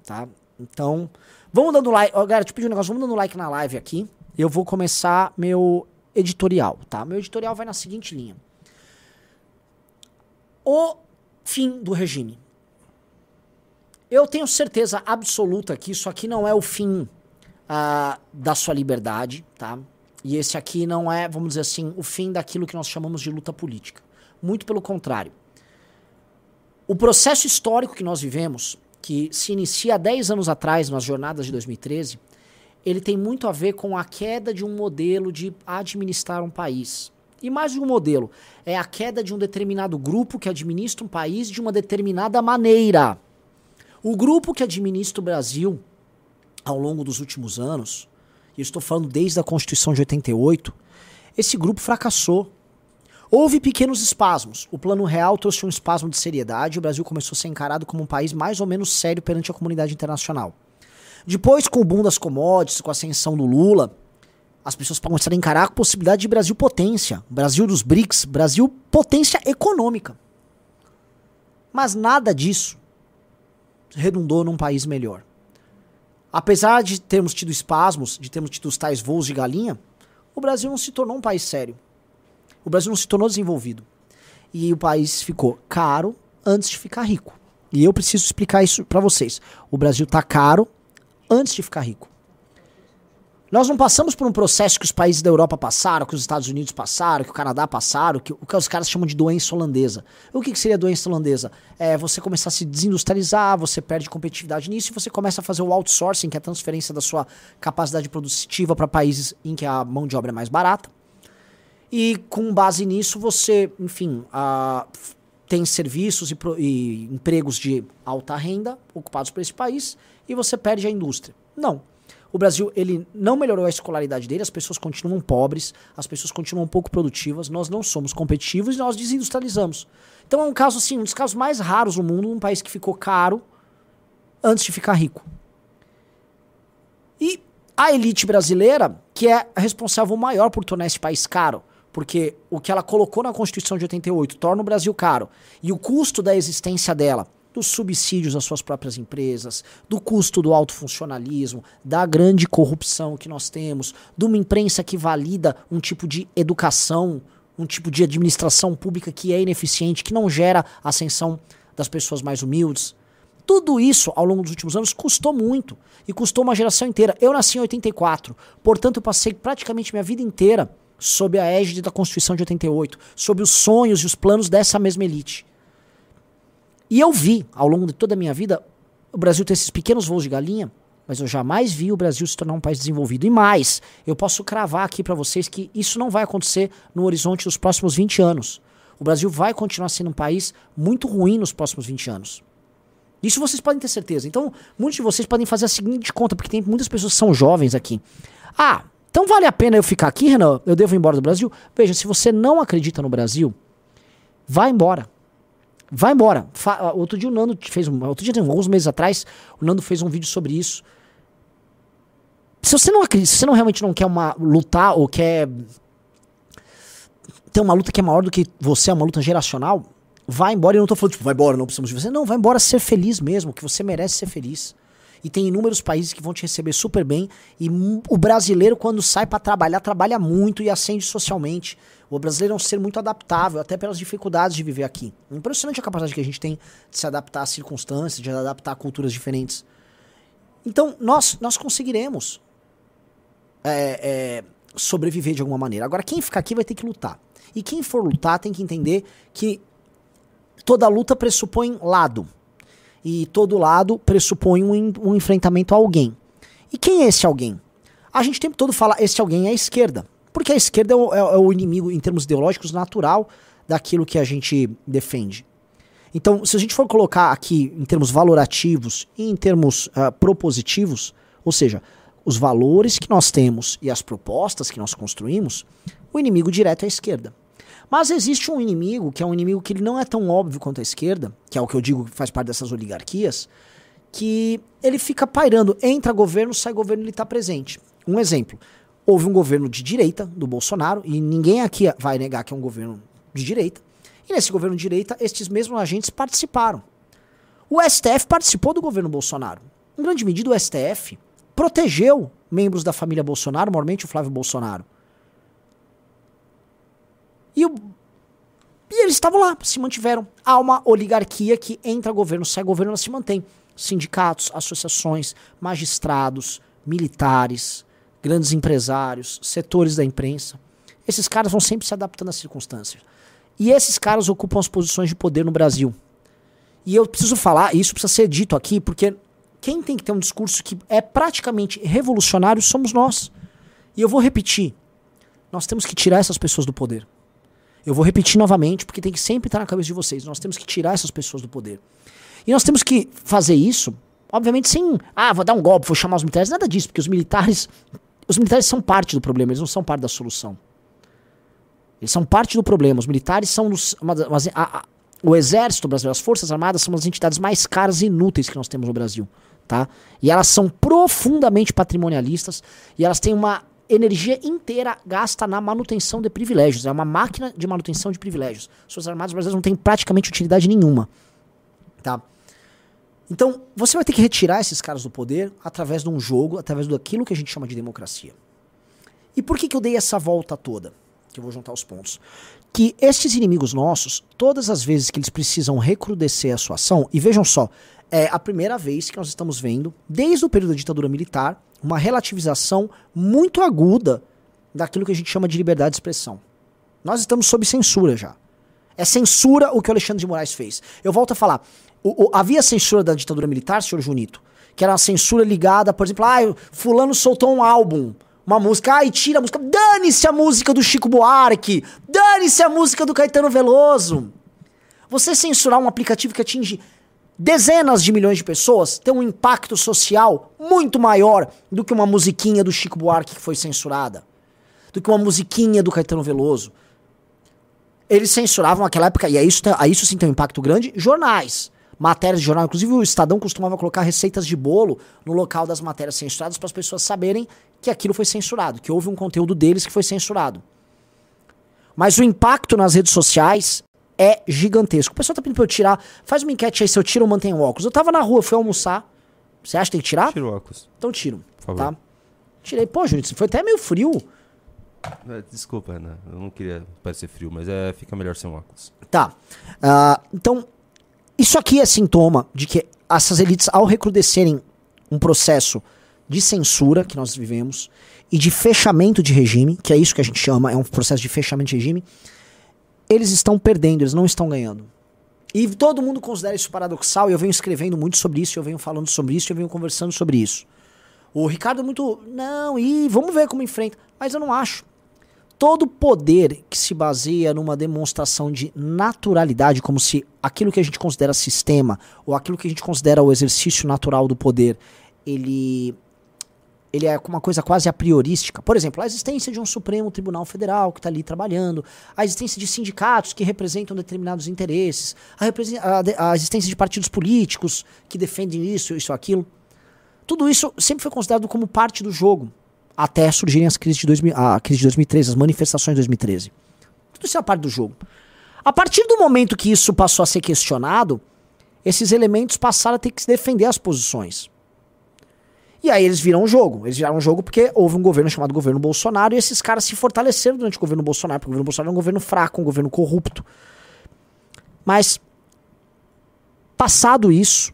Tá? Então, vamos dando like. Ó, galera, te pedi um negócio, vamos dando like na live aqui. Eu vou começar meu editorial, tá? Meu editorial vai na seguinte linha. O fim do regime. Eu tenho certeza absoluta que isso aqui não é o fim ah, da sua liberdade, tá? E esse aqui não é, vamos dizer assim, o fim daquilo que nós chamamos de luta política. Muito pelo contrário. O processo histórico que nós vivemos, que se inicia há 10 anos atrás, nas jornadas de 2013, ele tem muito a ver com a queda de um modelo de administrar um país. E mais um modelo, é a queda de um determinado grupo que administra um país de uma determinada maneira. O grupo que administra o Brasil ao longo dos últimos anos, e estou falando desde a Constituição de 88, esse grupo fracassou. Houve pequenos espasmos. O Plano Real trouxe um espasmo de seriedade e o Brasil começou a ser encarado como um país mais ou menos sério perante a comunidade internacional. Depois, com o boom das commodities, com a ascensão do Lula, as pessoas começaram a encarar a possibilidade de Brasil potência. Brasil dos BRICS, Brasil potência econômica. Mas nada disso redundou num país melhor. Apesar de termos tido espasmos, de termos tido os tais voos de galinha, o Brasil não se tornou um país sério. O Brasil não se tornou desenvolvido. E o país ficou caro antes de ficar rico. E eu preciso explicar isso pra vocês. O Brasil tá caro antes de ficar rico. Nós não passamos por um processo que os países da Europa passaram, que os Estados Unidos passaram, que o Canadá passaram, que o que os caras chamam de doença holandesa. O que, que seria doença holandesa? É você começar a se desindustrializar, você perde competitividade nisso e você começa a fazer o outsourcing, que é a transferência da sua capacidade produtiva para países em que a mão de obra é mais barata. E com base nisso, você, enfim, tem serviços e, e empregos de alta renda ocupados por esse país e você perde a indústria. Não. O Brasil, ele não melhorou a escolaridade dele, as pessoas continuam pobres, as pessoas continuam pouco produtivas, nós não somos competitivos e nós desindustrializamos. Então é um caso, assim, um dos casos mais raros no mundo, um país que ficou caro antes de ficar rico. E a elite brasileira, que é responsável maior por tornar esse país caro, porque o que ela colocou na Constituição de 88 torna o Brasil caro, e o custo da existência dela, dos subsídios às suas próprias empresas, do custo do alto funcionalismo, da grande corrupção que nós temos, de uma imprensa que valida um tipo de educação, um tipo de administração pública que é ineficiente, que não gera ascensão das pessoas mais humildes. Tudo isso, ao longo dos últimos anos, custou muito. E custou uma geração inteira. Eu nasci em 84, portanto, eu passei praticamente minha vida inteira sob a égide da Constituição de 88, sob os sonhos e os planos dessa mesma elite. E eu vi, ao longo de toda a minha vida, o Brasil ter esses pequenos voos de galinha, mas eu jamais vi o Brasil se tornar um país desenvolvido. E mais, eu posso cravar aqui para vocês que isso não vai acontecer no horizonte dos próximos 20 anos. O Brasil vai continuar sendo um país muito ruim nos próximos 20 anos. Isso vocês podem ter certeza. Então, muitos de vocês podem fazer a seguinte conta, porque tem muitas pessoas que são jovens aqui. Ah, então vale a pena eu ficar aqui, Renan? Eu devo ir embora do Brasil? Veja, se você não acredita no Brasil, vá embora. Vai embora. Fa- outro dia o Nando fez um. Outro dia, alguns meses atrás, o Nando fez um vídeo sobre isso. Se você não acredita, se você não realmente não quer uma lutar ou quer ter uma luta que é maior do que você, é uma luta geracional, vai embora. Eu não tô falando, tipo, vai embora, não precisamos de você. Não, vai embora ser feliz mesmo, que você merece ser feliz. E tem inúmeros países que vão te receber super bem. E o brasileiro, quando sai pra trabalhar, trabalha muito e ascende socialmente. O brasileiro é um ser muito adaptável, até pelas dificuldades de viver aqui. Impressionante a capacidade que a gente tem de se adaptar às circunstâncias, de adaptar a culturas diferentes. Então, nós, nós conseguiremos é, é, sobreviver de alguma maneira. Agora, quem ficar aqui vai ter que lutar. E quem for lutar tem que entender que toda luta pressupõe lado. E todo lado pressupõe um, um enfrentamento a alguém. E quem é esse alguém? A gente o tempo todo fala esse alguém é a esquerda. Porque a esquerda é o, é- é o inimigo, em termos ideológicos, natural daquilo que a gente defende. Então, se a gente for colocar aqui em termos valorativos e em termos ah, propositivos, ou seja, os valores que nós temos e as propostas que nós construímos, o inimigo direto é a esquerda. Mas existe um inimigo que é um inimigo que ele não é tão óbvio quanto a esquerda, que é o que eu digo que faz parte dessas oligarquias, que ele fica pairando, entra governo, sai governo, ele está presente. Um exemplo, houve um governo de direita do Bolsonaro, e ninguém aqui vai negar que é um governo de direita, e nesse governo de direita, estes mesmos agentes participaram. O STF participou do governo Bolsonaro. Em grande medida, o STF protegeu membros da família Bolsonaro, maiormente o Flávio Bolsonaro. E, o- e eles estavam lá, se mantiveram. Há uma oligarquia que entra governo, sai governo, ela se mantém. Sindicatos, associações, magistrados, militares, grandes empresários, setores da imprensa. Esses caras vão sempre se adaptando às circunstâncias. E esses caras ocupam as posições de poder no Brasil. E eu preciso falar, isso precisa ser dito aqui, porque quem tem que ter um discurso que é praticamente revolucionário somos nós. E eu vou repetir: nós temos que tirar essas pessoas do poder. Eu vou repetir novamente, porque tem que sempre estar na cabeça de vocês. Nós temos que tirar essas pessoas do poder. E nós temos que fazer isso, obviamente, sem. Ah, vou dar um golpe, vou chamar os militares. Nada disso, porque os militares. Os militares são parte do problema, eles não são parte da solução. Eles são parte do problema. Os militares são nos- uma uma- a- a- o exército brasileiro, as forças armadas são das entidades mais caras e inúteis que nós temos no Brasil, tá? E elas são profundamente patrimonialistas e elas têm uma energia inteira gasta na manutenção de privilégios. É uma máquina de manutenção de privilégios. As forças armadas brasileiras não têm praticamente utilidade nenhuma, tá? Então, você vai ter que retirar esses caras do poder através de um jogo, através daquilo que a gente chama de democracia. E por que, que eu dei essa volta toda? Que eu vou juntar os pontos. Que estes inimigos nossos, todas as vezes que eles precisam recrudescer a sua ação, e vejam só, é a primeira vez que nós estamos vendo, desde o período da ditadura militar, uma relativização muito aguda daquilo que a gente chama de liberdade de expressão. Nós estamos sob censura já. É censura o que o Alexandre de Moraes fez. Eu volto a falar. O- o- havia censura da ditadura militar, senhor Junito, que era uma censura ligada, por exemplo, ah, fulano soltou um álbum, uma música, ai, tira a música, dane-se a música do Chico Buarque, dane-se a música do Caetano Veloso. Você censurar um aplicativo que atinge dezenas de milhões de pessoas tem um impacto social muito maior do que uma musiquinha do Chico Buarque que foi censurada, do que uma musiquinha do Caetano Veloso. Eles censuravam naquela época, e aí isso, tem- aí isso sim tem um impacto grande, jornais. Matérias de jornal, inclusive o Estadão costumava colocar receitas de bolo no local das matérias censuradas para as pessoas saberem que aquilo foi censurado, que houve um conteúdo deles que foi censurado. Mas o impacto nas redes sociais é gigantesco. O pessoal tá pedindo pra eu tirar. Faz uma enquete aí se eu tiro ou mantenho o óculos. Eu tava na rua, fui almoçar. Você acha que tem que tirar? Tira o óculos. Então tiro. Por favor. Tá? Tirei. Pô, Júnior, foi até meio frio. É, Desculpa, Ana. Eu não queria parecer frio, mas é, fica melhor sem óculos. Tá. Ah, então, isso aqui é sintoma de que essas elites, ao recrudescerem um processo de censura que nós vivemos e de fechamento de regime, que é isso que a gente chama, é um processo de fechamento de regime, eles estão perdendo, eles não estão ganhando. E todo mundo considera isso paradoxal, e eu venho escrevendo muito sobre isso, eu venho falando sobre isso, eu venho conversando sobre isso. O Ricardo é muito. Não, e vamos ver como enfrenta. Mas eu não acho. Todo poder que se baseia numa demonstração de naturalidade, como se aquilo que a gente considera sistema, ou aquilo que a gente considera o exercício natural do poder, ele ele é uma coisa quase a priorística. Por exemplo, a existência de um Supremo Tribunal Federal que está ali trabalhando, a existência de sindicatos que representam determinados interesses, a, a a existência de partidos políticos que defendem isso, isso, aquilo. Tudo isso sempre foi considerado como parte do jogo. Até surgirem as crises de 2000, a crise de 2013, as manifestações de 2013. Tudo isso é a parte do jogo. A partir do momento que isso passou a ser questionado, esses elementos passaram a ter que se defender as posições. E aí eles viram um jogo. Eles viraram um jogo porque houve um governo chamado governo Bolsonaro e esses caras se fortaleceram durante o governo Bolsonaro, porque o governo Bolsonaro é um governo fraco, um governo corrupto. Mas, passado isso,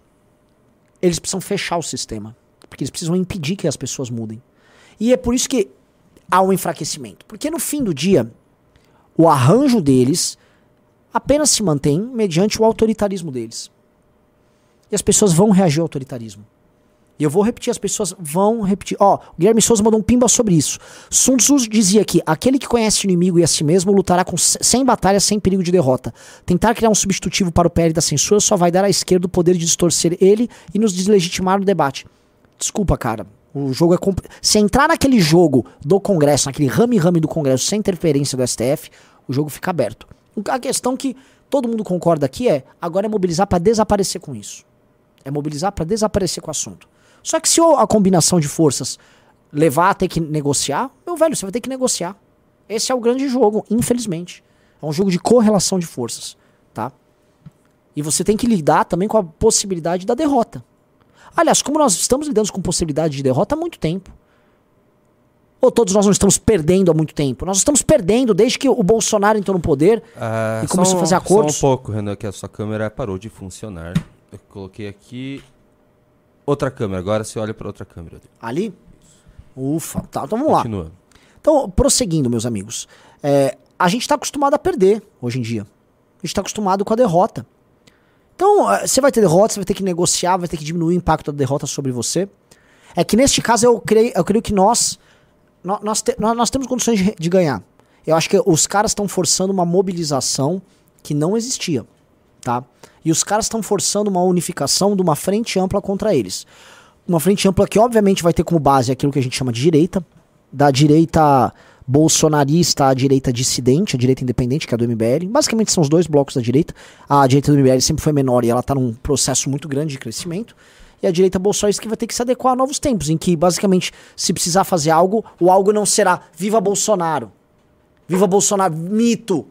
eles precisam fechar o sistema. Porque eles precisam impedir que as pessoas mudem. E é por isso que há um enfraquecimento. Porque no fim do dia, o arranjo deles apenas se mantém mediante o autoritarismo deles. E as pessoas vão reagir ao autoritarismo. E eu vou repetir, as pessoas vão repetir. Ó, o Guilherme Souza mandou um pimba sobre isso. Sun Tzu dizia que aquele que conhece o inimigo e a si mesmo lutará com sem batalhas, sem perigo de derrota. Tentar criar um substitutivo para o PL da censura só vai dar à esquerda o poder de distorcer ele e nos deslegitimar no debate. Desculpa, cara. O jogo é. Se entrar naquele jogo do Congresso, naquele rame-rame do Congresso, sem interferência do STF, o jogo fica aberto. A questão que todo mundo concorda aqui é agora é mobilizar para desaparecer com isso. É mobilizar para desaparecer com o assunto. Só que se a combinação de forças levar a ter que negociar, meu velho, você vai ter que negociar. Esse é o grande jogo, infelizmente. É um jogo de correlação de forças, tá? E você tem que lidar também com a possibilidade da derrota. Aliás, como nós estamos lidando com possibilidade de derrota há muito tempo. Ou todos nós não estamos perdendo há muito tempo? Nós estamos perdendo desde que o Bolsonaro entrou no poder Ah, e começou só a um- fazer acordos. Só um pouco, Renan, que a sua câmera parou de funcionar. Eu coloquei aqui outra câmera. Agora você olha para outra câmera. Ali? Ufa, tá, então vamos lá. Continua. Então, prosseguindo, meus amigos. É, a gente está acostumado a perder hoje em dia. A gente está acostumado com a derrota. Então, eh, você vai ter derrota, você vai ter que negociar, vai ter que diminuir o impacto da derrota sobre você. É que neste caso eu creio, eu creio que nós, nó- nós, te- nó- nós temos condições de, de ganhar. Eu acho que os caras estão forçando uma mobilização que não existia, tá? E os caras estão forçando uma unificação de uma frente ampla contra eles. Uma frente ampla que obviamente vai ter como base aquilo que a gente chama de direita, da direita bolsonarista à direita dissidente, a direita independente, que é a do MBL. Basicamente são os dois blocos da direita. A direita do MBL sempre foi menor e ela está num processo muito grande de crescimento. E a direita bolsonarista que vai ter que se adequar a novos tempos, em que basicamente, se precisar fazer algo, o algo não será viva Bolsonaro. Viva Bolsonaro, mito.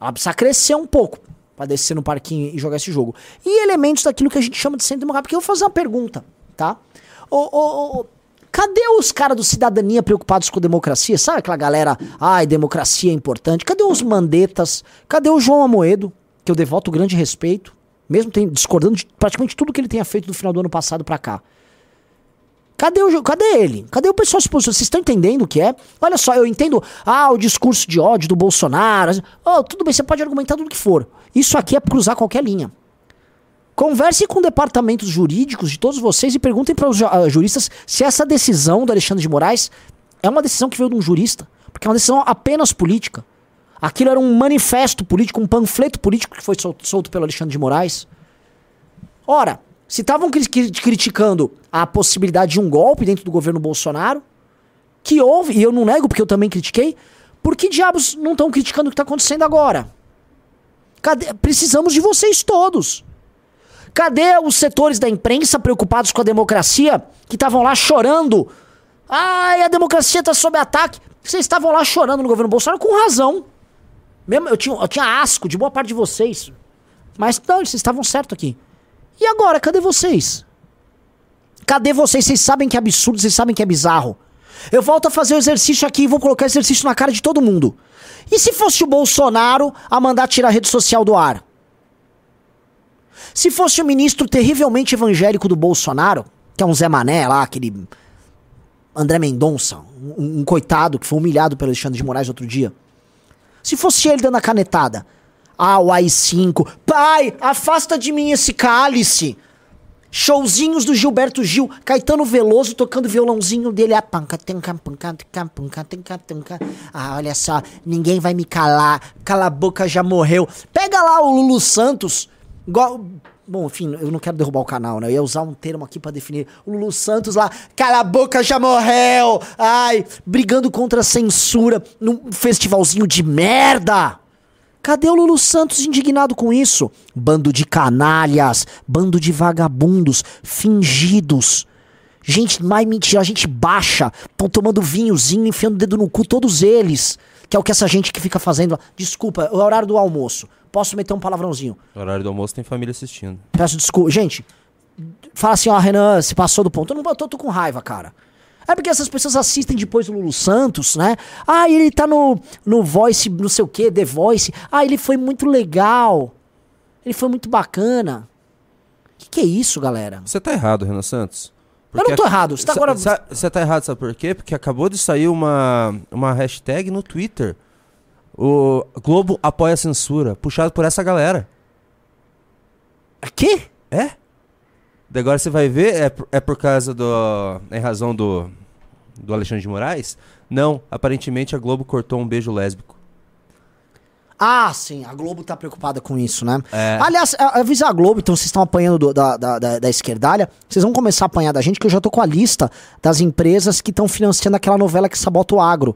Ela precisa crescer um pouco para descer no parquinho e jogar esse jogo. E elementos daquilo que a gente chama de centro democrático. Porque eu vou fazer uma pergunta, tá? Ô, ô, ô, cadê os caras do Cidadania preocupados com democracia? Sabe aquela galera, ai, democracia é importante. Cadê os mandetas? Cadê o João Amoedo, que eu devoto grande respeito, mesmo tem, discordando de praticamente tudo que ele tenha feito do final do ano passado pra cá? Cadê, o, cadê ele? Cadê o pessoal se posicionando? Vocês estão entendendo o que é? Olha só, eu entendo, ah, o discurso de ódio do Bolsonaro. Oh, tudo bem, você pode argumentar tudo que for. Isso aqui é cruzar qualquer linha. Converse com departamentos jurídicos de todos vocês e perguntem para os ah, juristas se essa decisão do Alexandre de Moraes é uma decisão que veio de um jurista. Porque é uma decisão apenas política. Aquilo era um manifesto político, um panfleto político que foi sol- solto pelo Alexandre de Moraes. Ora, se estavam cri- criticando a possibilidade de um golpe dentro do governo Bolsonaro, que houve, e eu não nego porque eu também critiquei, por que diabos não estão criticando o que está acontecendo agora? Cadê? Precisamos de vocês todos. Cadê os setores da imprensa preocupados com a democracia que estavam lá chorando? Ai, a democracia está sob ataque. Vocês estavam lá chorando no governo Bolsonaro com razão. Mesmo, eu, tinha, eu tinha asco de boa parte de vocês. Mas não, vocês estavam certo aqui. E agora, cadê vocês? Cadê vocês? Vocês sabem que é absurdo, vocês sabem que é bizarro. Eu volto a fazer o exercício aqui e vou colocar exercício na cara de todo mundo. E se fosse o Bolsonaro a mandar tirar a rede social do ar? Se fosse o ministro terrivelmente evangélico do Bolsonaro, que é um Zé Mané lá, aquele André Mendonça, um, um coitado que foi humilhado pelo Alexandre de Moraes outro dia. Se fosse ele dando a canetada, ah, o AI-5, pai, afasta de mim esse cálice. Showzinhos do Gilberto Gil, Caetano Veloso tocando violãozinho dele. Ah, panca. Ah, olha só, ninguém vai me calar. Cala a boca, já morreu. Pega lá o Lulu Santos. Igual, bom, enfim, eu não quero derrubar o canal, né? Eu ia usar um termo aqui pra definir. O Lulu Santos lá, cala a boca, já morreu. Ai, brigando contra a censura num festivalzinho de merda. Cadê o Lulu Santos indignado com isso? Bando de canalhas, bando de vagabundos, fingidos. Gente mais mentira, gente baixa, estão tomando vinhozinho, enfiando o dedo no cu, todos eles. Que é o que essa gente que fica fazendo. Desculpa, é o horário do almoço. Posso meter um palavrãozinho? No horário do almoço tem família assistindo. Peço desculpa. Gente, fala assim, ó, Renan, se passou do ponto. Eu não eu tô, tô com raiva, cara. É porque essas pessoas assistem depois o Lulu Santos, né? Ah, ele tá no, no Voice, não sei o que, The Voice. Ah, ele foi muito legal. Ele foi muito bacana. Que que é isso, galera? Você tá errado, Renan Santos. Eu não tô errado, você tá agora- Você tá errado, sabe por quê? Porque acabou de sair uma, uma hashtag no Twitter. O Globo apoia a censura, puxado por essa galera. Quê? É? Daí Agora você vai ver, é, por- é por causa do. Em razão do. Do Alexandre de Moraes? Não, aparentemente a Globo cortou um beijo lésbico. Ah, sim, a Globo tá preocupada com isso, né? É. Aliás, avisa a Globo, então vocês estão apanhando do- da, da, da, da esquerdalha, vocês vão começar a apanhar da gente, que eu já tô com a lista das empresas que estão financiando aquela novela que sabota o agro.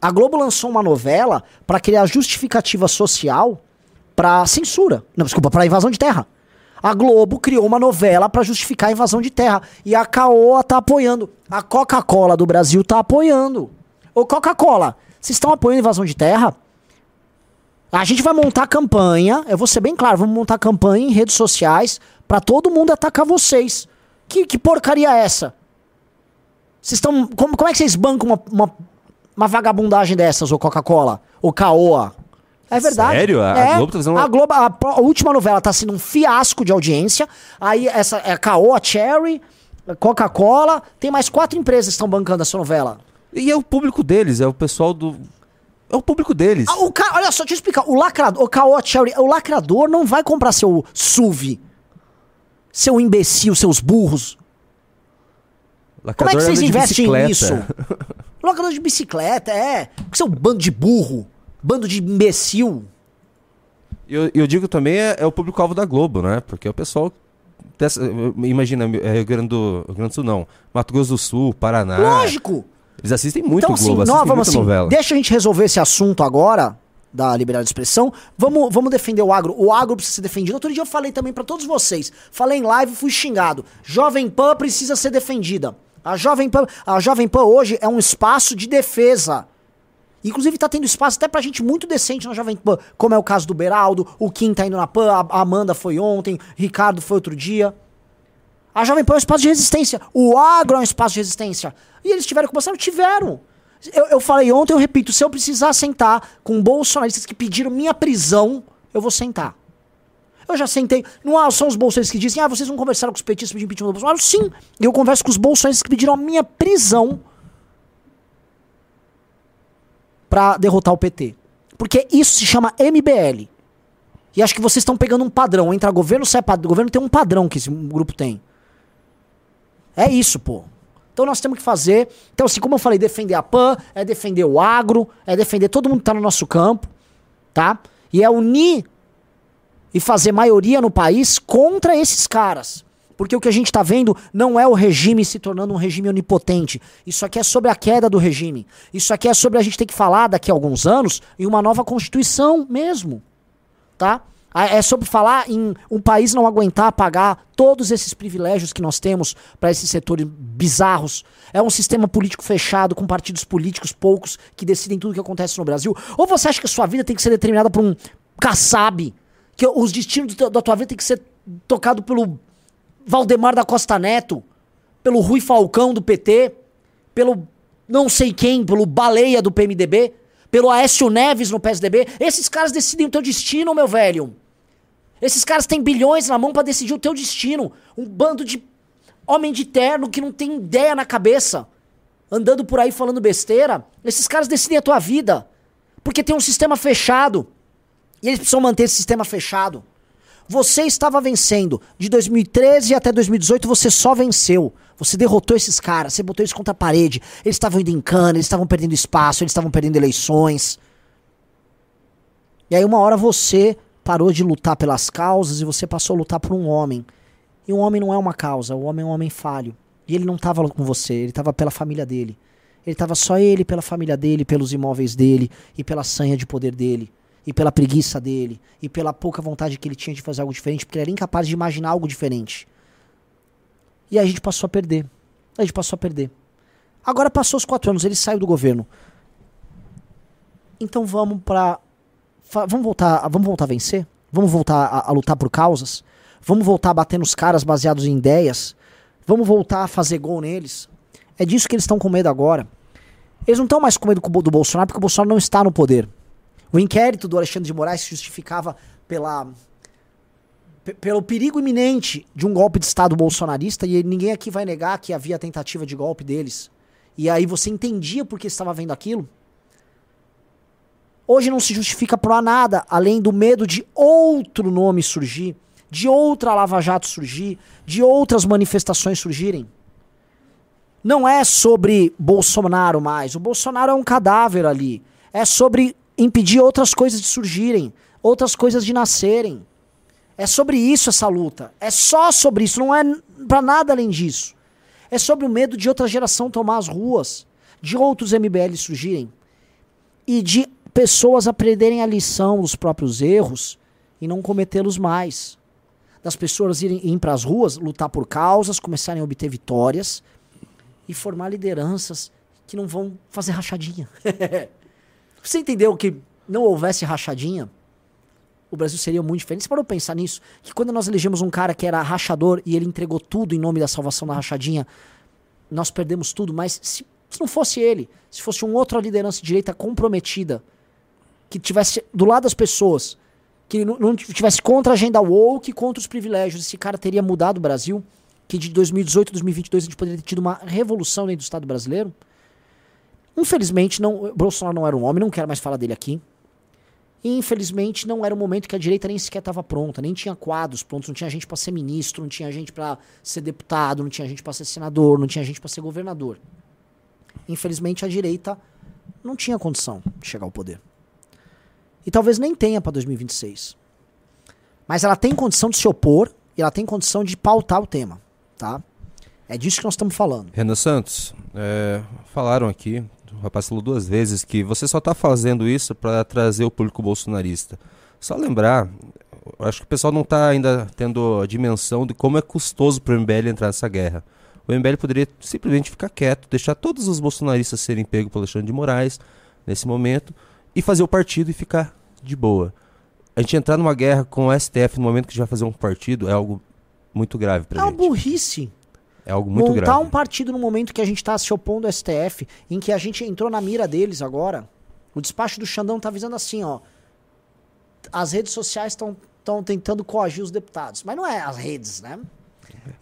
A Globo lançou uma novela pra criar justificativa social pra censura. Não, desculpa, pra invasão de terra. A Globo criou uma novela pra justificar a invasão de terra. E a Caoa tá apoiando. A Coca-Cola do Brasil tá apoiando. Ô, Coca-Cola, vocês estão apoiando a invasão de terra? A gente vai montar campanha, eu vou ser bem claro, vamos montar campanha em redes sociais pra todo mundo atacar vocês. Que, que porcaria é essa? Vocês estão. Como, como é que vocês bancam uma, uma, uma vagabundagem dessas, ô Coca-Cola? Ô Caoa? É verdade. Sério? A- a É, Globo tá fazendo uma- A Globo, a, a última novela tá sendo um fiasco de audiência. Aí essa é a Caoa, Cherry, a Coca-Cola. Tem mais quatro empresas que estão bancando essa novela. E é o público deles, é o pessoal do. É o público deles. Ah, o cara, olha só, deixa eu explicar. O lacrador, o Cherry, o lacrador não vai comprar seu SUV. Seu imbecil, seus burros. Como é que Lacrador vocês investem nisso? Lacrador de bicicleta, é. Seu bando de burro. Bando de imbecil. E eu, eu digo também é, é o público-alvo da Globo, né? Porque é o pessoal. Dessa, imagina, é Rio Grande do Rio Grande do Sul, não. Mato Grosso do Sul, Paraná. Lógico. Eles assistem muito então, Globo, assim, nós vamos assim, novela. deixa a gente resolver esse assunto agora da liberdade de expressão. Vamos, vamos defender o agro. O agro precisa ser defendido. Outro dia eu falei também pra todos vocês. Falei em live, fui xingado. Jovem Pan precisa ser defendida. A Jovem Pan, a Jovem Pan hoje é um espaço de defesa. Inclusive tá tendo espaço até pra gente muito decente na Jovem Pan, como é o caso do Beraldo, o Kim tá indo na Pan, a a Amanda foi ontem, Ricardo foi outro dia. A Jovem Pan é um espaço de resistência. O agro é um espaço de resistência. E eles tiveram que mostrar? Tiveram. Eu, eu falei ontem, eu repito, se eu precisar sentar com bolsonaristas que pediram minha prisão, eu vou sentar. Eu já sentei. Não são os bolsonaristas que dizem, ah, vocês não conversaram com os petistas pedindo impeachment do Bolsonaro? Sim, eu converso com os bolsonaristas que pediram a minha prisão pra derrotar o PT. Porque isso se chama MBL. E acho que vocês estão pegando um padrão. Entra governo, sai governo tem um padrão que esse grupo tem. É isso, pô. Então nós temos que fazer. Então, assim, como eu falei, defender a PAN, é defender o agro, é defender todo mundo que tá no nosso campo, tá? E é unir e fazer maioria no país contra esses caras. Porque o que a gente tá vendo não é o regime se tornando um regime onipotente. Isso aqui é sobre a queda do regime. Isso aqui é sobre a gente ter que falar daqui a alguns anos em uma nova constituição mesmo tá? Ah, É sobre falar em um país não aguentar pagar todos esses privilégios que nós temos para esses setores bizarros. É um sistema político fechado, com partidos políticos poucos que decidem tudo o que acontece no Brasil. Ou você acha que a sua vida tem que ser determinada por um Kassab? Que os destinos da tua vida tem que ser tocado pelo Valdemar da Costa Neto? Pelo Rui Falcão do PT? Pelo não sei quem, pelo Baleia do PMDB? Pelo Aécio Neves no PSDB? Esses caras decidem o teu destino, meu velho. Esses caras têm bilhões na mão pra decidir o teu destino. Um bando de homem de terno que não tem ideia na cabeça. Andando por aí falando besteira. Esses caras decidem a tua vida. Porque tem um sistema fechado. E eles precisam manter esse sistema fechado. Você estava vencendo. De 2013 até 2018 você só venceu. Você derrotou esses caras, você botou eles contra a parede. Eles estavam indo em cana, eles estavam perdendo espaço, eles estavam perdendo eleições. E aí uma hora você parou de lutar pelas causas e você passou a lutar por um homem. E um homem não é uma causa, o homem é um homem falho. E ele não estava com você, ele estava pela família dele. Ele estava só ele pela família dele, pelos imóveis dele e pela sanha de poder dele. E pela preguiça dele, e pela pouca vontade que ele tinha de fazer algo diferente, porque ele era incapaz de imaginar algo diferente. E a gente passou a perder. A gente passou a perder. Agora passou os quatro anos, ele saiu do governo. Então vamos pra. fa- Vamos voltar, vamos voltar a vencer? Vamos voltar a, a lutar por causas? Vamos voltar a bater nos caras baseados em ideias? Vamos voltar a fazer gol neles? É disso que eles estão com medo agora. Eles não estão mais com medo do Bolsonaro porque o Bolsonaro não está no poder. O inquérito do Alexandre de Moraes se justificava pela, pe- pelo perigo iminente de um golpe de Estado bolsonarista e ninguém aqui vai negar que havia tentativa de golpe deles. E aí você entendia por que estava vendo aquilo. Hoje não se justifica por nada além do medo de outro nome surgir, de outra Lava Jato surgir, de outras manifestações surgirem. Não é sobre Bolsonaro mais. O Bolsonaro é um cadáver ali. É sobre impedir outras coisas de surgirem, outras coisas de nascerem. É sobre isso essa luta. É só sobre isso, não é pra nada além disso. É sobre o medo de outra geração tomar as ruas, de outros MBL surgirem e de pessoas aprenderem a lição dos próprios erros e não cometê-los mais. Das pessoas irem, irem para as ruas, lutar por causas, começarem a obter vitórias e formar lideranças que não vão fazer rachadinha. Você entendeu que não houvesse rachadinha? O Brasil seria muito diferente. Você parou pensar nisso? Que quando nós elegemos um cara que era rachador e ele entregou tudo em nome da salvação da rachadinha, nós perdemos tudo. Mas se, se não fosse ele, se fosse uma outra liderança de direita comprometida, que tivesse do lado das pessoas, que não, não tivesse contra a agenda woke, contra os privilégios, esse cara teria mudado o Brasil, que de 2018 a 2022 a gente poderia ter tido uma revolução dentro do Estado brasileiro. Infelizmente, não, Bolsonaro não era um homem, não quero mais falar dele aqui. E infelizmente não era o momento que a direita nem sequer estava pronta, nem tinha quadros prontos, não tinha gente para ser ministro, não tinha gente para ser deputado, não tinha gente para ser senador, não tinha gente para ser governador. Infelizmente a direita não tinha condição de chegar ao poder. E talvez nem tenha para 2026. Mas ela tem condição de se opor e ela tem condição de pautar o tema, tá? É disso que nós estamos falando. Renan Santos, é, falaram aqui, o rapaz falou duas vezes que você só está fazendo isso para trazer o público bolsonarista. Só lembrar, acho que o pessoal não está ainda tendo a dimensão de como é custoso para o MBL entrar nessa guerra. O MBL poderia simplesmente ficar quieto, deixar todos os bolsonaristas serem pegos pelo Alexandre de Moraes nesse momento e fazer o partido e ficar de boa. A gente entrar numa guerra com o STF no momento que a gente vai fazer um partido é algo muito grave pra É uma gente. burrice. É algo muito montar grave. um partido no momento que a gente está se opondo ao STF, em que a gente entrou na mira deles agora. O despacho do Xandão tá avisando assim, ó. As redes sociais estão tentando coagir os deputados. Mas não é as redes, né?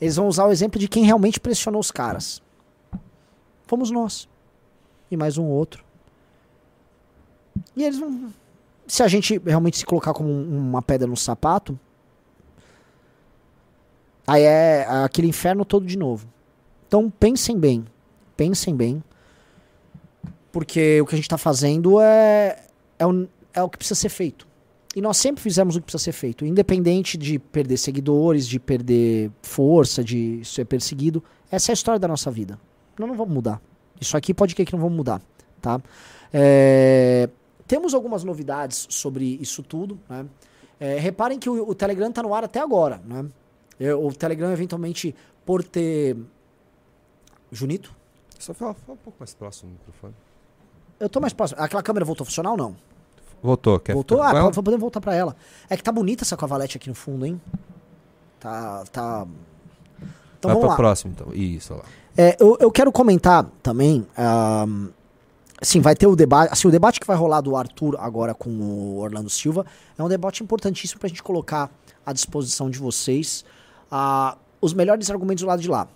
Eles vão usar o exemplo de quem realmente pressionou os caras. Fomos nós. E mais um outro. E eles vão. Se a gente realmente se colocar como um- uma pedra no sapato, Aí é aquele inferno todo de novo. Então pensem bem. Pensem bem. Porque o que a gente está fazendo é, é, o, é o que precisa ser feito. E nós sempre fizemos o que precisa ser feito. Independente de perder seguidores, de perder força, de ser perseguido. Essa é a história da nossa vida. Nós não vamos mudar. Isso aqui pode que não vamos mudar. Tá? É, temos algumas novidades sobre isso tudo. Né? É, reparem que o, o Telegram está no ar até agora. Né? É, o Telegram, eventualmente, por ter. Junito? Só fala, fala um pouco mais próximo do microfone. Eu tô mais próximo. Aquela câmera voltou a funcionar ou não? Voltou, quer Voltou? Ah, com ela? pode- podemos voltar pra ela. É que tá bonita essa cavalete aqui no fundo, hein? Tá. tá... Então Vai vamos pra lá. próxima, então. Isso, lá. É, eu, eu quero comentar também. ahm, assim, vai ter o debate. Assim, o debate que vai rolar do Arthur agora com o Orlando Silva é um debate importantíssimo pra gente colocar à disposição de vocês ah, os melhores argumentos do lado de lá.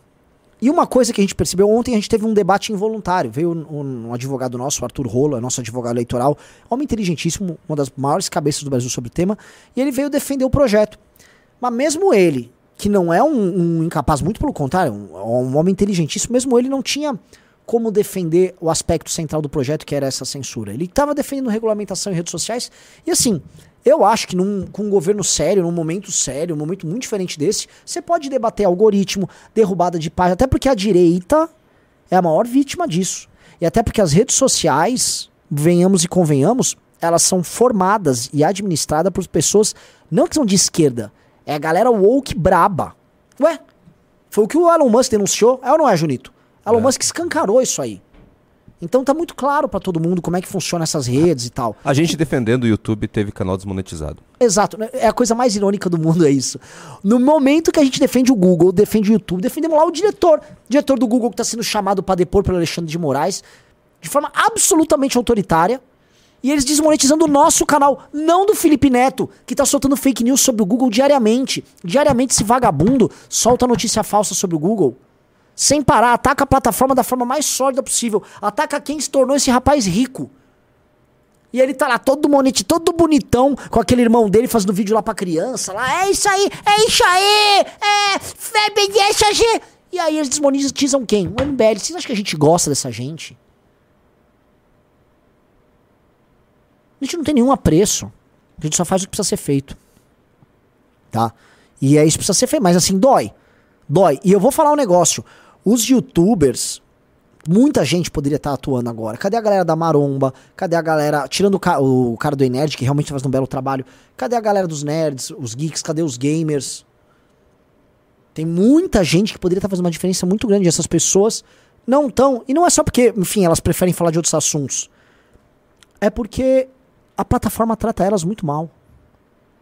E uma coisa que a gente percebeu ontem, a gente teve um debate involuntário. Veio um, um advogado nosso, Arthur Rola, nosso advogado eleitoral, homem inteligentíssimo, uma das maiores cabeças do Brasil sobre o tema, e ele veio defender o projeto. Mas mesmo ele, que não é um, um incapaz, muito pelo contrário, um, um homem inteligentíssimo, mesmo ele não tinha como defender o aspecto central do projeto, que era essa censura. Ele estava defendendo regulamentação em redes sociais, e assim, eu acho que num, com um governo sério, num momento sério, um momento muito diferente desse, você pode debater algoritmo, derrubada de página, até porque a direita é a maior vítima disso. E até porque as redes sociais, venhamos e convenhamos, elas são formadas e administradas por pessoas não que são de esquerda, é a galera woke braba. Ué, foi o que o Elon Musk denunciou, é ou não é, Junito? Elon Musk escancarou isso aí. Então tá muito claro pra todo mundo como é que funciona essas redes e tal. A gente defendendo o YouTube teve canal desmonetizado. Exato, né? é a coisa mais irônica do mundo é isso. No momento que a gente defende o Google, defende o YouTube, defendemos lá o diretor, diretor do Google que tá sendo chamado pra depor pelo Alexandre de Moraes, de forma absolutamente autoritária, e eles desmonetizando o nosso canal, não do Felipe Neto, que tá soltando fake news sobre o Google diariamente. Diariamente esse vagabundo solta notícia falsa sobre o Google. Sem parar, ataca a plataforma da forma mais sólida possível. Ataca quem se tornou esse rapaz rico. E ele tá lá todo monete, todo bonitão, com aquele irmão dele fazendo vídeo lá pra criança. Lá, é isso aí, é isso aí, é, febre essa G. E aí eles desmonetizam quem? O MBL. Vocês acham que a gente gosta dessa gente? A gente não tem nenhum apreço. A gente só faz o que precisa ser feito. Tá? E é isso que precisa ser feito. Mas assim, dói. Dói. E eu vou falar um negócio. Os youtubers, muita gente poderia estar atuando agora. Cadê a galera da Maromba? Cadê a galera. Tirando o, ca- o cara do Enerd, que realmente faz um belo trabalho. Cadê a galera dos nerds, os geeks? Cadê os gamers? Tem muita gente que poderia estar fazendo uma diferença muito grande. Essas pessoas não estão. E não é só porque, enfim, elas preferem falar de outros assuntos. É porque a plataforma trata elas muito mal.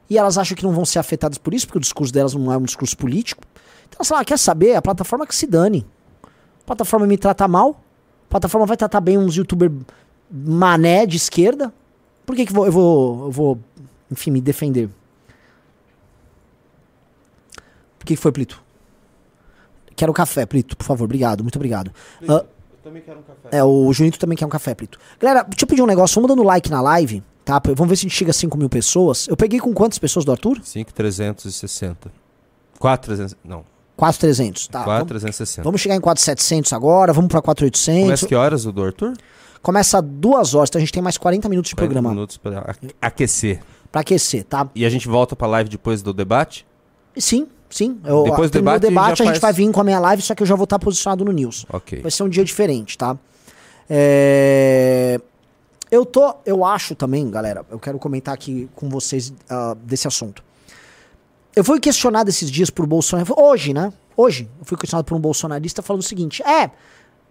E elas acham que não vão ser afetadas por isso, porque o discurso delas não é um discurso político. Então, sei lá, quer saber? A plataforma que se dane. Plataforma me trata mal. A plataforma vai tratar bem uns youtuber mané de esquerda. Por que, que vou- eu, vou, eu vou, enfim, me defender? Por que, que foi, Plito? Quero café, Plito, por favor. Obrigado, muito obrigado. Ah, Eu também quero um café. é, o Junito também quer um café, Plito. Galera, deixa eu pedir um negócio. Vamos dando like na live, tá? Vamos ver se a gente chega a 5 mil pessoas. Eu peguei com quantas pessoas do Arthur? 5,360. 4,300. Não. 4,300. Tá, vamos, 4,360. vamos chegar em 4,700 agora. Vamos pra 4,800. Começa que horas o do Arthur? Começa duas horas, então a gente tem mais 40 minutos de 40 programa minutos aque- aquecer. pra aquecer, tá? E a gente volta pra live depois do debate? Sim, sim. Eu, Depois do debate, debate, a gente faz- vai vir com a minha live, só que eu já vou estar posicionado no News. Ok. Vai ser um dia diferente, tá? É, Eu tô, eu acho também, galera, eu quero comentar aqui com vocês ah, desse assunto. Eu fui questionado esses dias por Bolsonaro, hoje, né? Hoje, eu fui questionado por um bolsonarista falando o seguinte: é,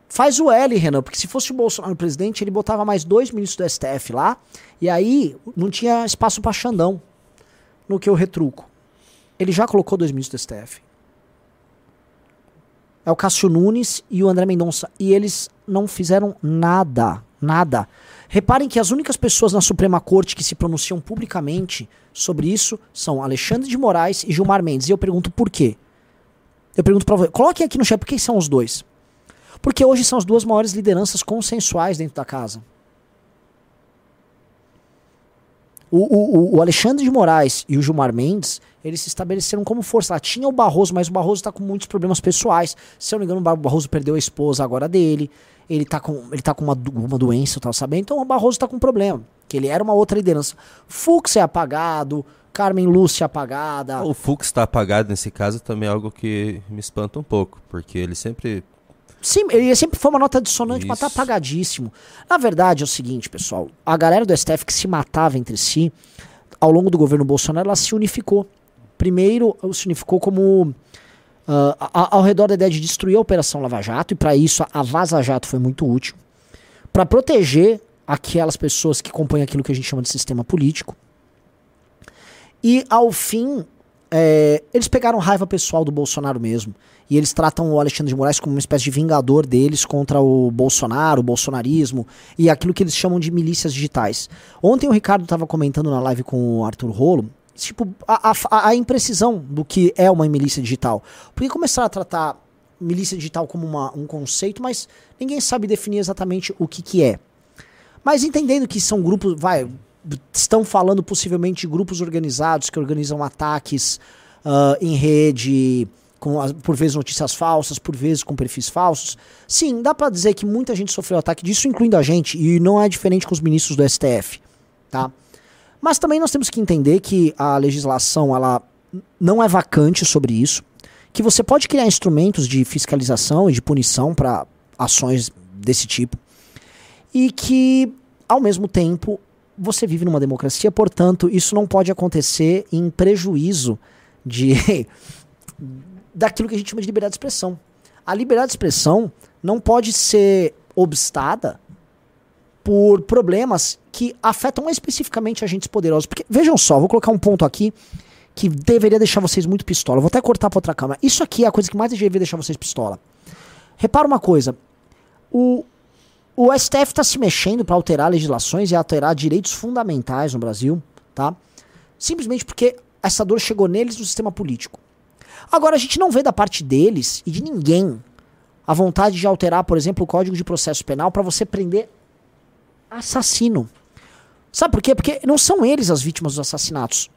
faz o L, Renan, porque se fosse o Bolsonaro presidente, ele botava mais dois ministros do STF lá, e aí não tinha espaço pra Xandão no que eu retruco. Ele já colocou dois ministros do STF. É o Cássio Nunes e o André Mendonça. E eles não fizeram nada. Nada. Reparem que as únicas pessoas na Suprema Corte que se pronunciam publicamente sobre isso são Alexandre de Moraes e Gilmar Mendes. E eu pergunto por quê? Eu pergunto pra você. Coloquem aqui no chat por que são os dois. Porque hoje são as duas maiores lideranças consensuais dentro da casa. O, o, o- Alexandre de Moraes e o Gilmar Mendes, eles se estabeleceram como força. Lá tinha o Barroso, mas o Barroso tá com muitos problemas pessoais. Se eu não me engano, o Bar- Barroso perdeu a esposa agora dele. Ele tá com, ele tá com uma, uma doença, eu tava sabendo. Então o Barroso tá com um problema. Que ele era uma outra liderança. Fux é apagado, Carmen Lúcia é apagada. O Fux está apagado nesse caso também é algo que me espanta um pouco, porque ele sempre. Sim, ele sempre foi uma nota dissonante, mas tá Isso. apagadíssimo. Na verdade é o seguinte, pessoal. A galera do STF que se matava entre si, ao longo do governo Bolsonaro, ela se unificou. Primeiro, se unificou como. A- ao redor da ideia de destruir a Operação Lava Jato, e para isso a Vaza Jato foi muito útil. Para proteger aquelas pessoas que compõem aquilo que a gente chama de sistema político. E ao fim, é, eles pegaram raiva pessoal do Bolsonaro mesmo. E eles tratam o Alexandre de Moraes como uma espécie de vingador deles contra o Bolsonaro, o bolsonarismo e aquilo que eles chamam de milícias digitais. Ontem o Ricardo estava comentando na live com o Arthur Rolo, tipo, a, a- a imprecisão do que é uma milícia digital. Porque começaram a tratar milícia digital como uma- um conceito, mas ninguém sabe definir exatamente o que, que é. Mas entendendo que são grupos, vai, estão falando possivelmente de grupos organizados que organizam ataques ah, em rede, com por vezes notícias falsas, por vezes com perfis falsos. Sim, dá pra dizer que muita gente sofreu ataque disso, incluindo a gente, e não é diferente com os ministros do STF, tá? Mas também nós temos que entender que a legislação ela não é vacante sobre isso, que você pode criar instrumentos de fiscalização e de punição para ações desse tipo e que, ao mesmo tempo, você vive numa democracia, portanto, isso não pode acontecer em prejuízo de daquilo que a gente chama de liberdade de expressão. A liberdade de expressão não pode ser obstada por problemas que afetam especificamente agentes poderosos. Porque, vejam só, vou colocar um ponto aqui que deveria deixar vocês muito pistola. Vou até cortar para outra câmera. Isso aqui é a coisa que mais deveria deixar vocês pistola. Repara uma coisa. O, o STF está se mexendo para alterar legislações e alterar direitos fundamentais no Brasil, tá? Simplesmente porque essa dor chegou neles no sistema político. Agora, a gente não vê da parte deles e de ninguém a vontade de alterar, por exemplo, o Código de Processo Penal para você prender assassino. Sabe por quê? Porque não são eles as vítimas dos assassinatos.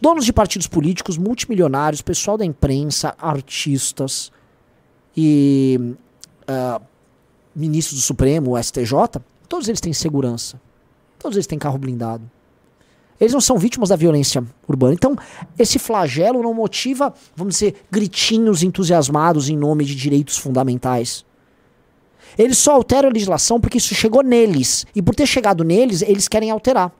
Donos de partidos políticos, multimilionários, pessoal da imprensa, artistas e uh, ministros do Supremo, STJ, todos eles têm segurança. Todos eles têm carro blindado. Eles não são vítimas da violência urbana. Então, esse flagelo não motiva, vamos dizer, gritinhos entusiasmados em nome de direitos fundamentais. Eles só alteram a legislação porque isso chegou neles. E por ter chegado neles, eles querem alterar.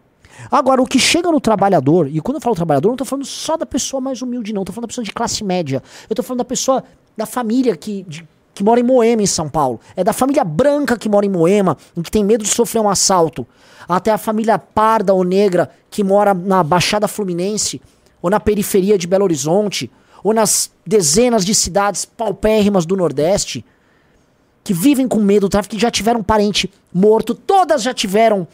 Agora, o que chega no trabalhador, e quando eu falo trabalhador, não estou falando só da pessoa mais humilde, não. Estou falando da pessoa de classe média. Eu estou falando da pessoa da família que, de, que mora em Moema, em São Paulo. É da família branca que mora em Moema, e que tem medo de sofrer um assalto. Até a família parda ou negra que mora na Baixada Fluminense, ou na periferia de Belo Horizonte, ou nas dezenas de cidades paupérrimas do Nordeste, que vivem com medo do tráfico, que já tiveram parente morto, todas já tiveram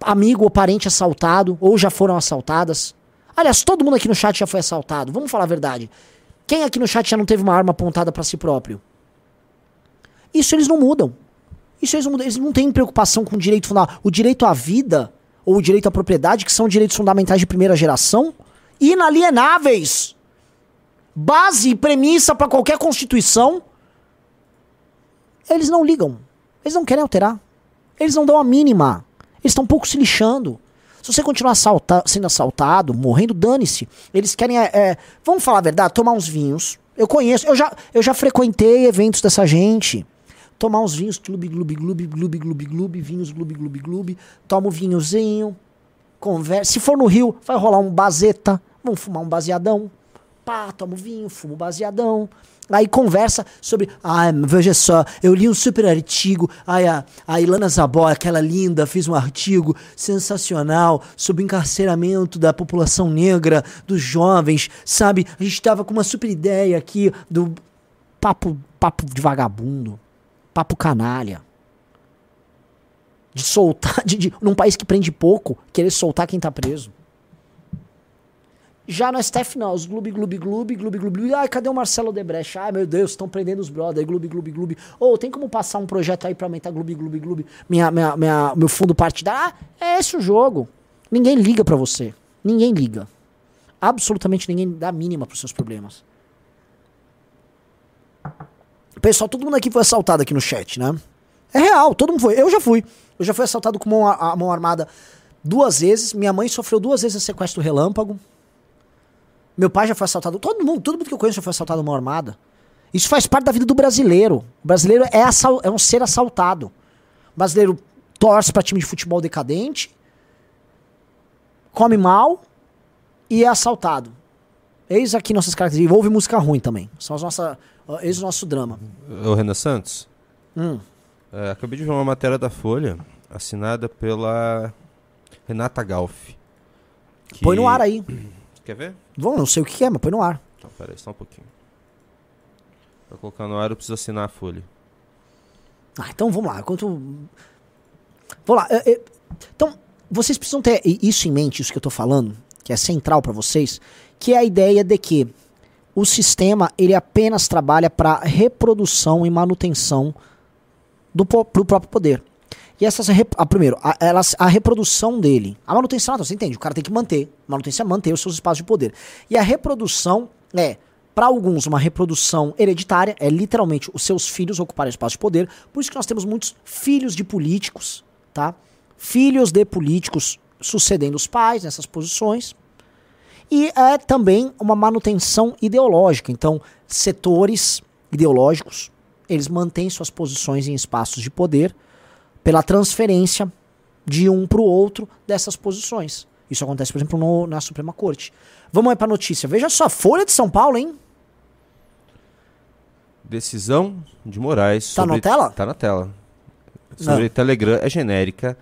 amigo ou parente assaltado, ou já foram assaltadas. Aliás, todo mundo aqui no chat já foi assaltado, vamos falar a verdade. Quem aqui no chat já não teve uma arma apontada para si próprio? Isso eles não mudam. Isso eles não mudam. Eles não têm preocupação com o direito fundamental. O direito à vida ou o direito à propriedade, que são direitos fundamentais de primeira geração, inalienáveis. Base e premissa para qualquer constituição. Eles não ligam. Eles não querem alterar. Eles não dão a mínima. Eles estão um pouco se lixando. Se você continuar assalta sendo assaltado, morrendo, dane-se. Eles querem, é, é, vamos falar a verdade, tomar uns vinhos. Eu conheço, eu já, eu já frequentei eventos dessa gente. Tomar uns vinhos, clube, glube, glube, glube, glube, glube, vinhos, glube, glube, glube. Toma um vinhozinho, conversa. Se for no Rio, vai rolar um bazeta. Vamos fumar um baseadão. Pá, toma um vinho, fumo um baseadão. Aí conversa sobre. Ai, veja só, eu li um super artigo. Ai, a, a Ilana Zabó, aquela linda, fez um artigo sensacional sobre o encarceramento da população negra, dos jovens, sabe? A gente tava com uma super ideia aqui do papo, papo de vagabundo, papo canalha. De soltar, de, de, num país que prende pouco, querer soltar quem tá preso. Já no STF, não. Os gloob, gloob, gloob, gloob, gloob. Ai, cadê o Marcelo Debrecht? Ai, meu Deus, estão prendendo os brothers. Gloob, gloob, gloob. Ou oh, tem como passar um projeto aí pra aumentar gloob, gloob, gloob? Minha, minha, minha, meu fundo partidário. Ah, é esse o jogo. Ninguém liga pra você. Ninguém liga. Absolutamente ninguém dá a mínima pros seus problemas. Pessoal, todo mundo aqui foi assaltado aqui no chat, né? É real, todo mundo foi. Eu já fui. Eu já fui assaltado com mão, a, a mão armada duas vezes. Minha mãe sofreu duas vezes sequestro relâmpago. Meu pai já foi assaltado. Todo mundo, todo mundo que eu conheço já foi assaltado numa armada. Isso faz parte da vida do brasileiro. O brasileiro é, assal, é um ser assaltado. O brasileiro torce para time de futebol decadente, come mal e é assaltado. Eis aqui nossas características. Ouve música ruim também. São as nossas, eis o nosso drama. O Renan Santos. Hum. É, acabei de ver uma matéria da Folha assinada pela Renata Galf. Que... Põe no ar aí. Quer ver? Vamos, não sei o que é, mas põe no ar. Então, peraí, só um pouquinho. Pra colocar no ar, eu preciso assinar a folha. Ah, então vamos lá. Enquanto... Vamos lá. É, é... Então, vocês precisam ter isso em mente, isso que eu tô falando, que é central para vocês, que é a ideia de que o sistema ele apenas trabalha para reprodução e manutenção do, do próprio poder. E essas, a, primeiro, a, elas, a reprodução dele. A manutenção, você entende? O cara tem que manter. A manutenção é manter os seus espaços de poder. E a reprodução é, para alguns, uma reprodução hereditária. É literalmente os seus filhos ocuparem espaço de poder. Por isso que nós temos muitos filhos de políticos, tá? Filhos de políticos sucedendo os pais nessas posições. E é também uma manutenção ideológica. Então, setores ideológicos, eles mantêm suas posições em espaços de poder pela transferência de um para o outro dessas posições. Isso acontece, por exemplo, no, na Suprema Corte. Vamos aí para a notícia. Veja só, Folha de São Paulo, hein? Decisão de Moraes. Tá na tela? Tá na tela. Sobre Telegram é genérica,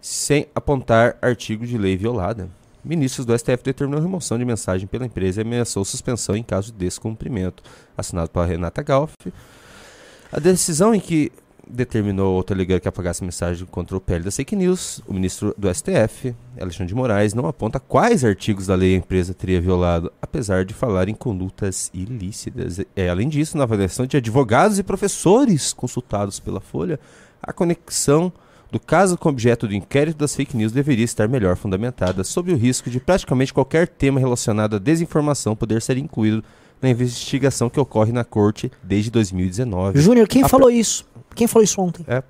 sem apontar artigo de lei violada. Ministros do STF determinou remoção de mensagem pela empresa e ameaçou suspensão em caso de descumprimento. Assinado pela Renata Galf. A decisão em que determinou ao Telegram que apagasse a mensagem contra o PL das fake news, o ministro do STF, Alexandre de Moraes, não aponta quais artigos da lei a empresa teria violado, apesar de falar em condutas ilícitas. É, além disso, na avaliação de advogados e professores consultados pela Folha, a conexão do caso com objeto do inquérito das fake news deveria estar melhor fundamentada, sob o risco de praticamente qualquer tema relacionado à desinformação poder ser incluído na investigação que ocorre na corte desde 2019. Júnior, quem A falou isso? Quem falou isso ontem? É,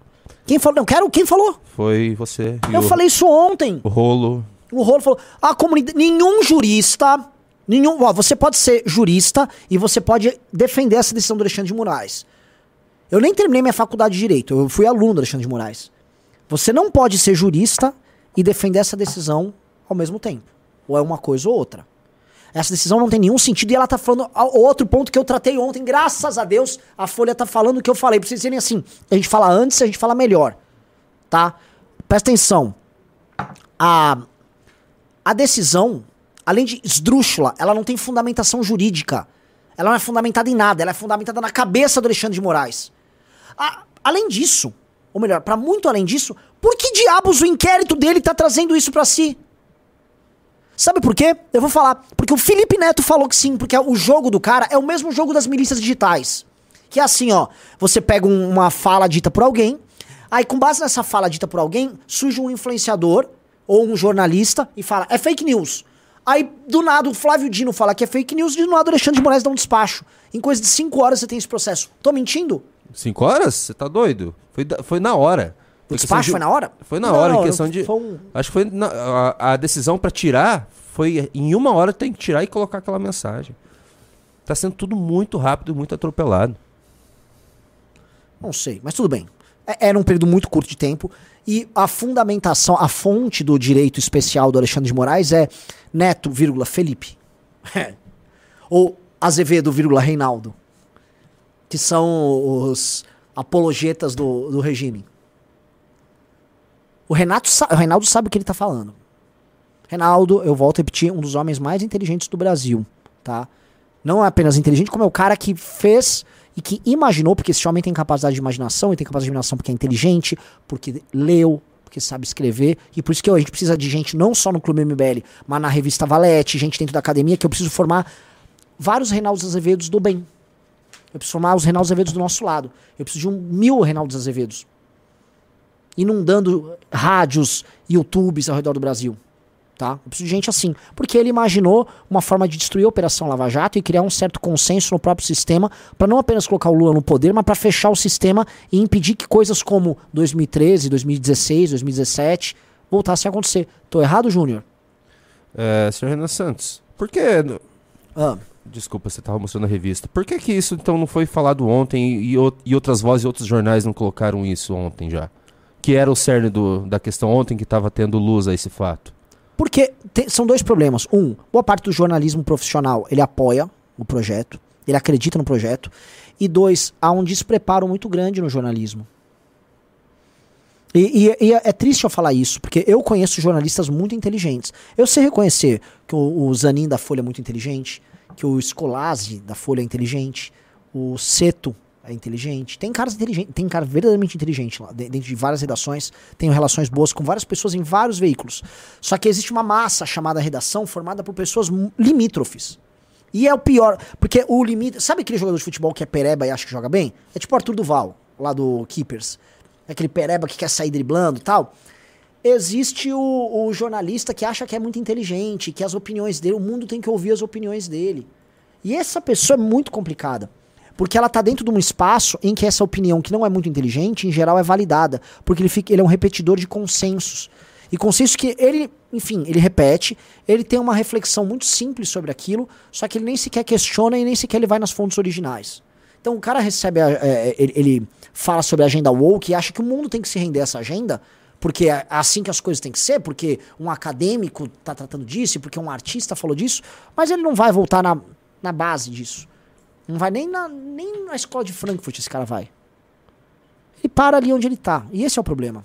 Quem falou? Não, quero. Quem falou? foi você. Eu o- falei isso ontem. O rolo. O Rolo falou: a comunidade. Nenhum jurista. Nenhum. Ó, você pode ser jurista e você pode defender essa decisão do Alexandre de Moraes. Eu nem terminei minha faculdade de Direito, eu fui aluno do Alexandre de Moraes. Você não pode ser jurista e defender essa decisão ao mesmo tempo. Ou é uma coisa ou outra. Essa decisão não tem nenhum sentido e ela tá falando outro ponto que eu tratei ontem. Graças a Deus, a Folha tá falando o que eu falei. Pra vocês dizerem assim, a gente fala antes, a gente fala melhor. Tá? Presta atenção. A, a decisão, além de esdrúxula, ela não tem fundamentação jurídica. Ela não é fundamentada em nada, ela é fundamentada na cabeça do Alexandre de Moraes. A- além disso, ou melhor, pra muito além disso, por que diabos o inquérito dele tá trazendo isso pra si? Sabe por quê? Eu vou falar. Porque o Felipe Neto falou que sim, porque o jogo do cara é o mesmo jogo das milícias digitais. Que é assim, ó. Você pega um- uma fala dita por alguém, aí com base nessa fala dita por alguém, surge um influenciador ou um jornalista e fala, é fake news. Aí, do nada, o Flávio Dino fala que é fake news, e do nada o Alexandre de Moraes dá um despacho. Em coisa de 5 horas você tem esse processo. Tô mentindo? Cinco horas? Você tá doido? Foi, foi na hora. O Foi despacho questão de- foi na hora? Foi na Não, hora, em questão de. foi um- Acho que foi. na- a, a decisão pra tirar foi em uma hora tem que tirar e colocar aquela mensagem. Tá sendo tudo muito rápido, muito atropelado. Não sei, mas tudo bem. É- Era um período muito curto de tempo. E a fundamentação, a fonte do direito especial do Alexandre de Moraes é Neto, vírgula, Felipe. Ou Azevedo, vírgula, Reinaldo. Que são os apologetas do, do regime. O, Renato, o Reinaldo sabe o que ele tá falando. Reinaldo, eu volto a repetir, um dos homens mais inteligentes do Brasil, tá? Não é apenas inteligente, como é o cara que fez e que imaginou, porque esse homem tem capacidade de imaginação, e tem capacidade de imaginação porque é inteligente, porque leu, porque sabe escrever, e por isso que a gente precisa de gente não só no Clube MBL, mas na revista Valete, gente dentro da academia, que eu preciso formar vários Reinaldos Azevedos do bem. Eu preciso formar os Reinaldos Azevedos do nosso lado. Eu preciso de um mil Reinaldos Azevedos. Inundando rádios, YouTubes ao redor do Brasil. Tá? Eu preciso de gente assim. Porque ele imaginou uma forma de destruir a Operação Lava Jato e criar um certo consenso no próprio sistema para não apenas colocar o Lula no poder, mas para fechar o sistema e impedir que coisas como 2013, 2016, 2017 voltassem a acontecer. Tô errado, Júnior? É, senhor Renan Santos, por que. Ah. Desculpa, você tava mostrando a revista. Por que que isso então não foi falado ontem e, e outras vozes e outros jornais não colocaram isso ontem já? Que era o cerne do, da questão ontem que tava tendo luz a esse fato. Porque são dois problemas. Um, boa parte do jornalismo profissional ele apoia o projeto, ele acredita no projeto. E dois, há um despreparo muito grande no jornalismo. E, e- e é triste eu falar isso, porque eu conheço jornalistas muito inteligentes. Eu sei reconhecer que o, o Zanin da Folha é muito inteligente, que o Scolazzi da Folha é inteligente, o Seto é inteligente. Tem caras inteligentes, tem cara verdadeiramente inteligente lá, de- dentro de várias redações. Tenho relações boas com várias pessoas em vários veículos. Só que existe uma massa chamada redação formada por pessoas limítrofes. E é o pior, porque o limite. Sabe aquele jogador de futebol que é pereba e acha que joga bem? É tipo o Arthur Duval, lá do Keepers. Aquele pereba que quer sair driblando e tal. Existe o, o jornalista que acha que é muito inteligente, que as opiniões dele, o mundo tem que ouvir as opiniões dele. E essa pessoa é muito complicada. Porque ela tá dentro de um espaço em que essa opinião, que não é muito inteligente, em geral é validada. Porque ele, fica, ele é um repetidor de consensos. E consensos que ele, enfim, ele repete, ele tem uma reflexão muito simples sobre aquilo, só que ele nem sequer questiona e nem sequer ele vai nas fontes originais. Então o cara recebe, a- é, ele, ele fala sobre a agenda woke e acha que o mundo tem que se render a essa agenda, porque é assim que as coisas têm que ser, porque um acadêmico está tratando disso, porque um artista falou disso, mas ele não vai voltar na, na base disso. Não vai nem na, nem na escola de Frankfurt esse cara vai. Ele para ali onde ele tá. E esse é o problema.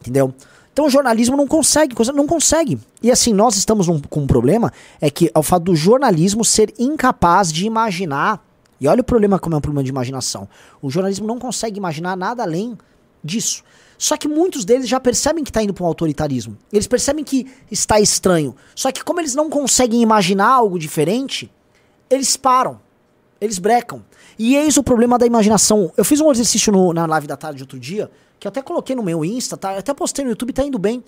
Entendeu? Então o jornalismo não consegue, não consegue. E assim, nós estamos num- com um problema, é que é o fato do jornalismo ser incapaz de imaginar. E olha o problema como é um problema de imaginação. O jornalismo não consegue imaginar nada além disso. Só que muitos deles já percebem que está indo para um autoritarismo. Eles percebem que está estranho. Só que como eles não conseguem imaginar algo diferente, eles param. Eles brecam. E eis o problema da imaginação. Eu fiz um exercício no- na live da tarde outro dia, que até coloquei no meu Insta, tá? Até postei no YouTube, tá indo bem.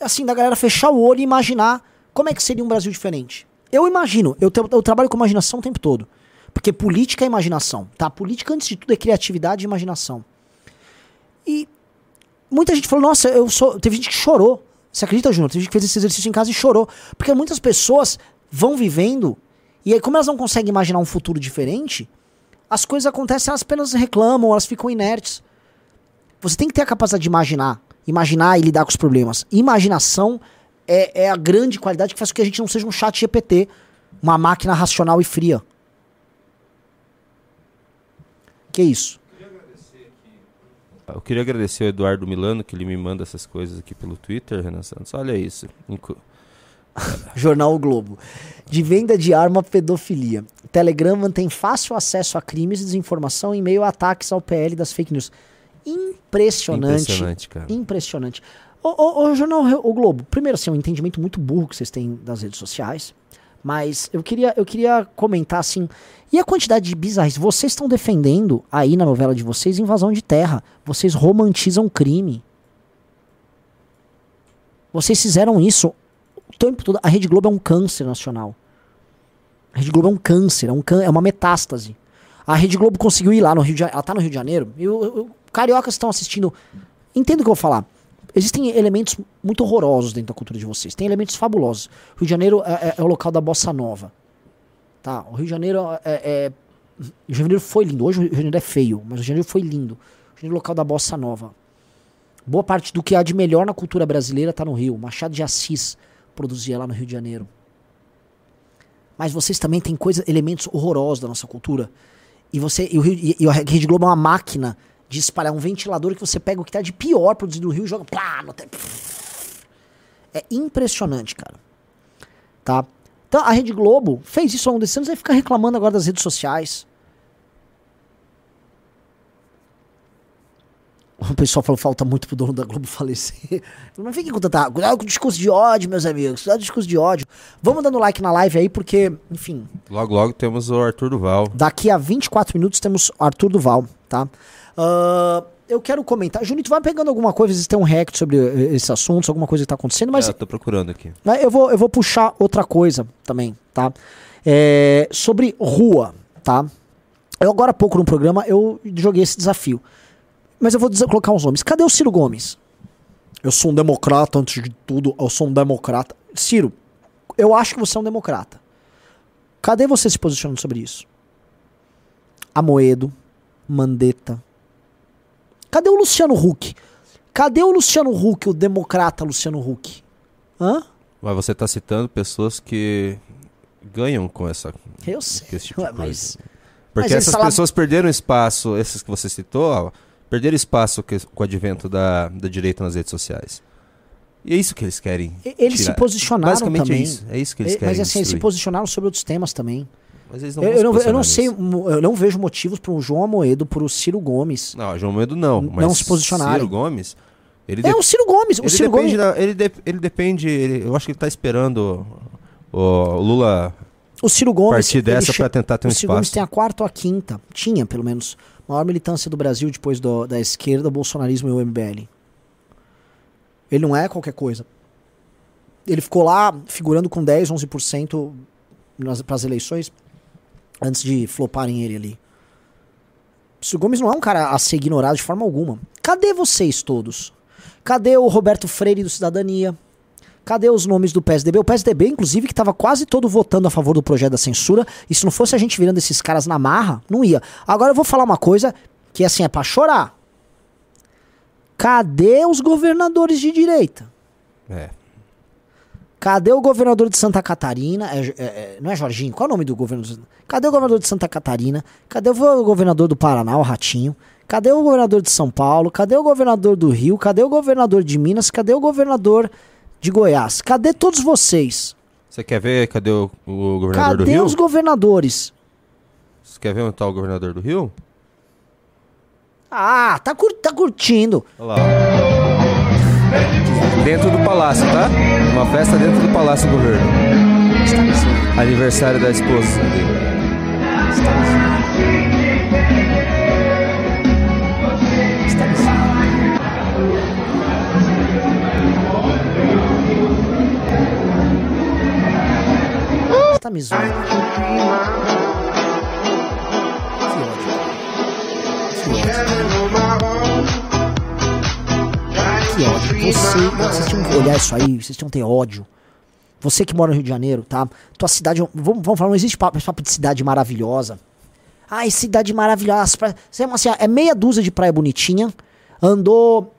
Assim, da galera fechar o olho e imaginar como é que seria um Brasil diferente. Eu imagino, eu, te- eu trabalho com imaginação o tempo todo. Porque política é imaginação, tá? Política, antes de tudo, é criatividade e imaginação. E muita gente falou, nossa, eu sou. Teve gente que chorou. Você acredita, Júnior? Teve gente que fez esse exercício em casa e chorou. Porque muitas pessoas vão vivendo, e aí, como elas não conseguem imaginar um futuro diferente, as coisas acontecem, elas apenas reclamam, elas ficam inertes. Você tem que ter a capacidade de imaginar. Imaginar e lidar com os problemas. Imaginação é, é a grande qualidade que faz com que a gente não seja um chat GPT, uma máquina racional e fria. Que isso? Eu queria agradecer ao Eduardo Milano, que ele me manda essas coisas aqui pelo Twitter, Renan Santos. Olha isso. Jornal o Globo. De venda de arma pedofilia. Telegram mantém fácil acesso a crimes e desinformação em meio a ataques ao PL das fake news. Impressionante. Impressionante, cara. Impressionante. Ô, ô, ô, Jornal O Globo, primeiro, assim, é um entendimento muito burro que vocês têm das redes sociais. Mas eu queria, eu queria comentar assim. E a quantidade de bizarros? Vocês estão defendendo aí na novela de vocês invasão de terra. Vocês romantizam crime. Vocês fizeram isso o tempo todo. A Rede Globo é um câncer nacional. A Rede Globo é um câncer, é, um é uma metástase. A Rede Globo conseguiu ir lá no Rio de Janeiro. Ela tá no Rio de Janeiro. E o, o- cariocas estão assistindo. Entendo o que eu vou falar. Existem elementos muito horrorosos dentro da cultura de vocês. Tem elementos fabulosos. O Rio de Janeiro é, é- é o local da bossa nova. Tá? O Rio de Janeiro é, é- O Rio de Janeiro foi lindo. Hoje o Rio de Janeiro é feio, mas o Rio de Janeiro foi lindo. O Rio de Janeiro é o local da bossa nova. Boa parte do que há de melhor na cultura brasileira tá no Rio. Machado de Assis produzia lá no Rio de Janeiro. Mas vocês também têm coisas, elementos horrorosos da nossa cultura. E você e o Rio, e, e a Rede Globo é uma máquina de espalhar um ventilador que você pega o que tá de pior produzido no Rio e joga plá, no te- É impressionante, cara. Tá? Então a Rede Globo fez isso há um desses anos e fica reclamando agora das redes sociais. O pessoal falou falta muito pro dono da Globo falecer. Não fiquem com tanta. Cuidado com o discurso de ódio, meus amigos. Cuidado com o discurso de ódio. Vamos dando like na live aí, porque, enfim, Logo, logo temos o Arthur Duval. Daqui a 24 minutos temos Arthur Duval, tá? Ah, eu quero comentar. Junito, vai pegando alguma coisa, vocês têm um rec sobre eh, esses assuntos, alguma coisa que tá acontecendo, mas Ah, tô procurando aqui. mas eu vou, eu vou puxar outra coisa também, tá? É, sobre rua, tá? Eu agora há pouco no programa eu joguei esse desafio. Mas eu vou colocar uns nomes. Cadê o Ciro Gomes? Eu sou um democrata antes de tudo, eu sou um democrata. Ciro, eu acho que você é um democrata. Cadê você se posicionando sobre isso? Amoedo, Mandetta. Cadê o Luciano Huck? Cadê o Luciano Huck, o democrata Luciano Huck? Hã? Mas você tá citando pessoas que ganham com essa Eu sei. tipo Ué, de coisa. mas- Porque mas essas pessoas perderam espaço, esses que você citou, ó, perderam espaço que- com o advento da, da direita nas redes sociais. E é isso que eles querem. Eles se tirar. posicionaram Basicamente também. é isso. É isso que eles querem. Mas assim, eles se destruir. posicionaram sobre outros temas também. Mas eles não eu, eu não, eu não posicionar sei, eu não vejo motivos para o João Amoedo, para o Ciro Gomes. Não, João Medo não. Mas não se posicionarem. Ciro Gomes. Ele É o Ciro Gomes. O ele Ciro depende Gomes. da- ele, de- ele depende. ele- eu acho que ele tá esperando o, o Lula O Ciro Gomes. partir dessa pra tentar ter um O Ciro Gomes espaço. tem a quarta ou a quinta. Tinha, pelo menos. Maior militância do Brasil depois do- da esquerda, o bolsonarismo e o MBL. Ele não é qualquer coisa. Ele ficou lá figurando com 10, 11% para as eleições antes de floparem ele ali. O Gomes não é um cara a ser ignorado de forma alguma. Cadê vocês todos? Cadê o Roberto Freire do Cidadania? Cadê os nomes do PSDB? O PSDB, inclusive, que estava quase todo votando a favor do projeto da censura. E se não fosse a gente virando esses caras na marra, não ia. Agora eu vou falar uma coisa que, assim, é pra chorar. Cadê os governadores de direita? É. Cadê o governador de Santa Catarina? É, é, é, não é Jorginho? Qual é o nome do governador? Cadê o governador de Santa Catarina? Cadê o governador do Paraná, o Ratinho? Cadê o governador de São Paulo? Cadê o governador do Rio? Cadê o governador de Minas? Cadê o governador de Goiás? Cadê todos vocês? Você quer ver cadê o, o governador do Cadê Rio? os governadores? Você quer ver onde tá o governador do Rio? Ah, tá, cur- tá curtindo. Olha lá. Dentro do palácio, tá? Uma festa dentro do palácio do governo. Aniversário da esposa dele. Está me zoando. Que ódio. Que ódio. Você, vocês tinham que olhar isso aí, vocês tinham que ter ódio. Você que mora no Rio de Janeiro, tá? Tua cidade, vamos, vamos falar, não existe papo, papo de cidade maravilhosa. Ai, cidade maravilhosa. Sei lá, assim, é meia dúzia de praia bonitinha. Andou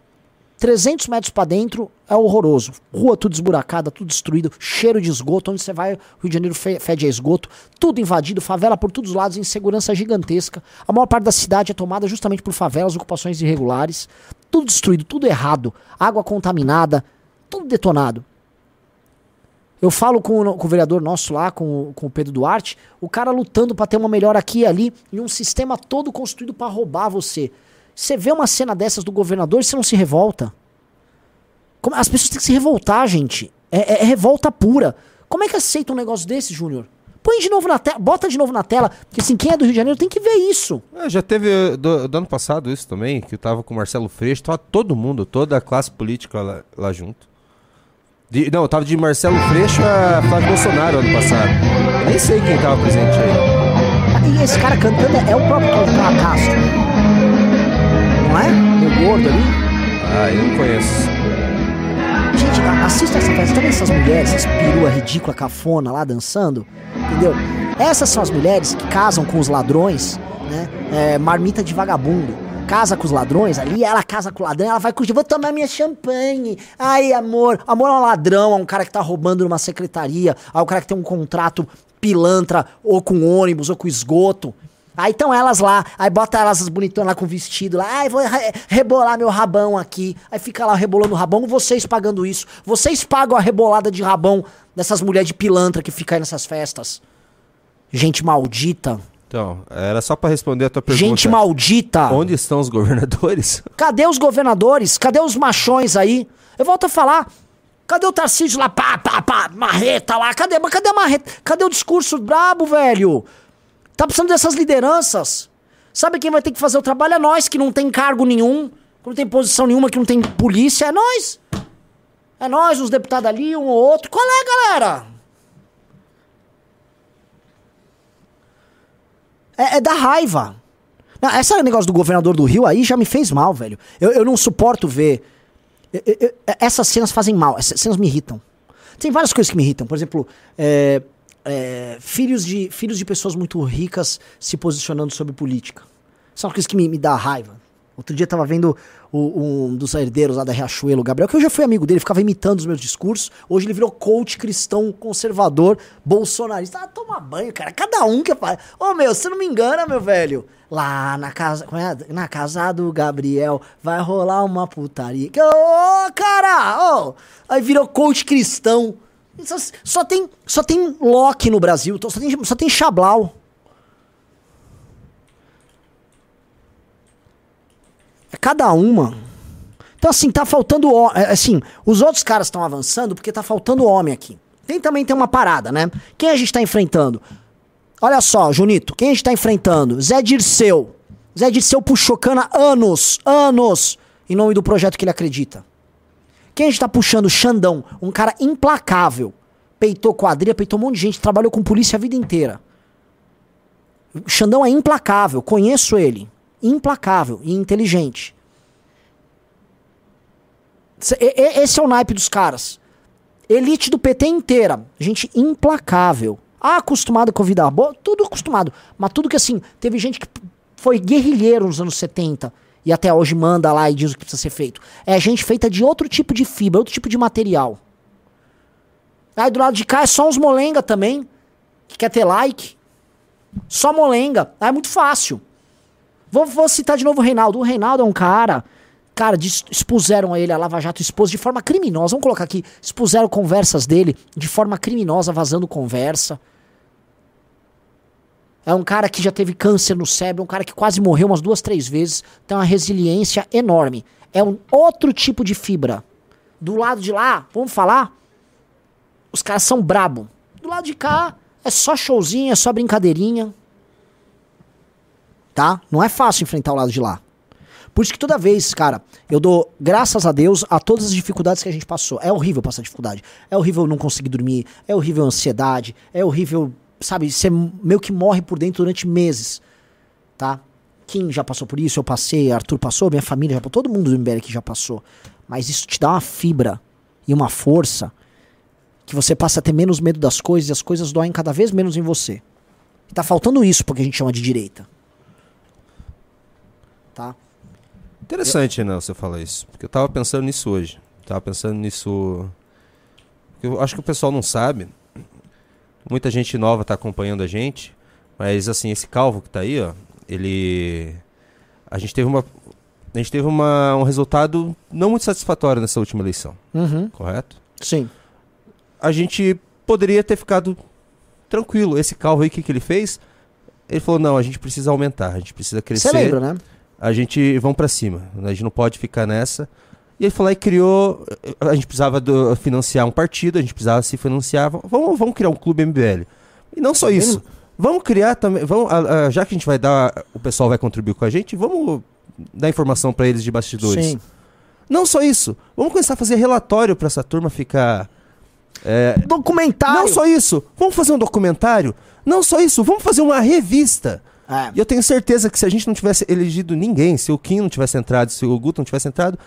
300 metros pra dentro, é horroroso. Rua tudo esburacada, tudo destruído, cheiro de esgoto. Onde você vai, Rio de Janeiro fe- fede a esgoto. Tudo invadido, favela por todos os lados, insegurança gigantesca. A maior parte da cidade é tomada justamente por favelas, ocupações irregulares. Tudo destruído, tudo errado. Água contaminada, tudo detonado. Eu falo com, o- com o vereador nosso lá, com, com o Pedro Duarte, o cara lutando pra ter uma melhor aqui e ali, e um sistema todo construído pra roubar você. Você vê uma cena dessas do governador e você não se revolta. Como- as pessoas têm que se revoltar, gente. É, é- é revolta pura. Como é que aceita um negócio desse, Júnior? Põe de novo na tela, bota de novo na tela, porque assim, quem é do Rio de Janeiro tem que ver isso. É, já teve do, do ano passado isso também, que eu tava com o Marcelo Freixo, tava todo mundo, toda a classe política lá, lá junto. De- não, eu tava de Marcelo Freixo a Flávio Bolsonaro ano passado. Eu nem sei quem tava presente aí. E esse cara cantando é o próprio Castro. Não é? Meu gordo ali. Ah, eu não conheço. Gente, assista essa festa. Tá vendo essas mulheres, essas perua ridícula, cafona lá dançando? Entendeu? Essas são as mulheres que casam com os ladrões, né? É, marmita de vagabundo. Casa com os ladrões ali, ela casa com o ladrão, ela vai curtir, vou tomar minha champanhe. Ai, amor. Amor é um ladrão, é um cara que tá roubando numa secretaria, é um cara que tem um contrato pilantra, ou com ônibus, ou com esgoto. Aí estão elas lá, aí bota elas as bonitonas lá com vestido lá, ai, vou re- rebolar meu rabão aqui. Aí fica lá rebolando o rabão, vocês pagando isso. Vocês pagam a rebolada de rabão dessas mulheres de pilantra que ficam aí nessas festas. Gente maldita. Então, era só pra responder a tua pergunta. Gente maldita. Onde estão os governadores? Cadê os governadores? Cadê os machões aí? Eu volto a falar. Cadê o Tarcísio lá? Pá, pá, pá, marreta lá. Cadê, cadê a marreta? Cadê o discurso brabo, velho? Tá precisando dessas lideranças. Sabe quem vai ter que fazer o trabalho? É nós, que não tem cargo nenhum, que não tem posição nenhuma, que não tem polícia. É nós. É nós, os deputados ali, um ou outro. Qual é, galera? É, é da raiva. Não, esse negócio do governador do Rio aí já me fez mal, velho. Eu, eu não suporto ver. Eu- eu- essas cenas fazem mal, essas cenas me irritam. Tem várias coisas que me irritam. Por exemplo, é, é, filhos, de, filhos de pessoas muito ricas se posicionando sobre política. São coisas que me, me dá raiva. Outro dia eu tava vendo o- um dos herdeiros lá da Riachuelo, Gabriel, que eu já fui amigo dele, ficava imitando os meus discursos. Hoje ele virou coach cristão, conservador, bolsonarista. Ah, toma banho, cara. Cada um que faz. Ô, meu, você não me engana, meu velho. Lá na casa, é? na casa do Gabriel vai rolar uma putaria. Ô, cara! Ô! Aí virou coach cristão. Só, só tem, só tem Loki no Brasil, só tem, só tem Chablau. É cada uma. Então, assim, tá faltando. é, Assim, os outros caras estão avançando porque tá faltando homem aqui. Tem também tem uma parada, né? Quem a gente tá enfrentando? Olha só, Junito, quem a gente tá enfrentando? Zé Dirceu. Zé Dirceu puxou cana anos, anos, em nome do projeto que ele acredita. Quem a gente tá puxando? Xandão, um cara implacável. Peitou quadrilha, peitou um monte de gente, trabalhou com polícia a vida inteira. Xandão é implacável, conheço ele. Implacável e inteligente. Esse é o naipe dos caras. Elite do PT inteira. Gente implacável. Ah, acostumado com a vida boa? Tudo acostumado. Mas tudo que assim, teve gente que foi guerrilheiro nos anos 70 e até hoje manda lá e diz o que precisa ser feito. É gente feita de outro tipo de fibra, outro tipo de material. Aí do lado de cá é só uns molenga também, que quer ter like. Só molenga. Aí é muito fácil. Vou, vou citar de novo o Reinaldo. O Reinaldo é um cara. Cara, expuseram a ele, a Lava Jato expôs de forma criminosa. Vamos colocar aqui. Expuseram conversas dele de forma criminosa, vazando conversa. É um cara que já teve câncer no cérebro, um cara que quase morreu umas duas, três vezes. Tem uma resiliência enorme. É um outro tipo de fibra. Do lado de lá, vamos falar? Os caras são brabo. Do lado de cá, é só showzinho, é só brincadeirinha. Tá? Não é fácil enfrentar o lado de lá. Por isso que toda vez, cara, eu dou graças a Deus a todas as dificuldades que a gente passou. É horrível passar dificuldade. É horrível não conseguir dormir. É horrível a ansiedade. É horrível, sabe, você meio que morre por dentro durante meses. Tá? Kim já passou por isso, eu passei, Arthur passou, minha família já passou, todo mundo do MBL aqui já passou. Mas isso te dá uma fibra e uma força que você passa a ter menos medo das coisas e as coisas doem cada vez menos em você. E tá faltando isso porque a gente chama de direita. Tá? Interessante, né, você falar isso. Porque eu tava pensando nisso hoje. Tava pensando nisso. Eu acho que o pessoal não sabe. Muita gente nova tá acompanhando a gente. Mas assim, esse calvo que tá aí, ó, ele. A gente teve uma. A gente teve uma, um resultado não muito satisfatório nessa última eleição. Uhum. Correto? Sim. A gente poderia ter ficado tranquilo. Esse calvo aí, o que, que ele fez? Ele falou: não, a gente precisa aumentar, a gente precisa crescer. Você lembra, né? A gente vamos pra cima. A gente não pode ficar nessa. E ele falou e criou. A gente precisava do- financiar um partido, a gente precisava se financiar. Vamos, vamos criar um clube MBL. E não só isso. Vamos criar também. Vamos, ah, ah, já que a gente vai dar. O pessoal vai contribuir com a gente, vamos dar informação pra eles de bastidores. Sim. Não só isso. Vamos começar a fazer relatório pra essa turma ficar. é, Documentário. Não só isso. Vamos fazer um documentário. Não só isso. Vamos fazer uma revista. É. E eu tenho certeza que se a gente não tivesse elegido ninguém, se o Kim não tivesse entrado, se o Guto não tivesse entrado,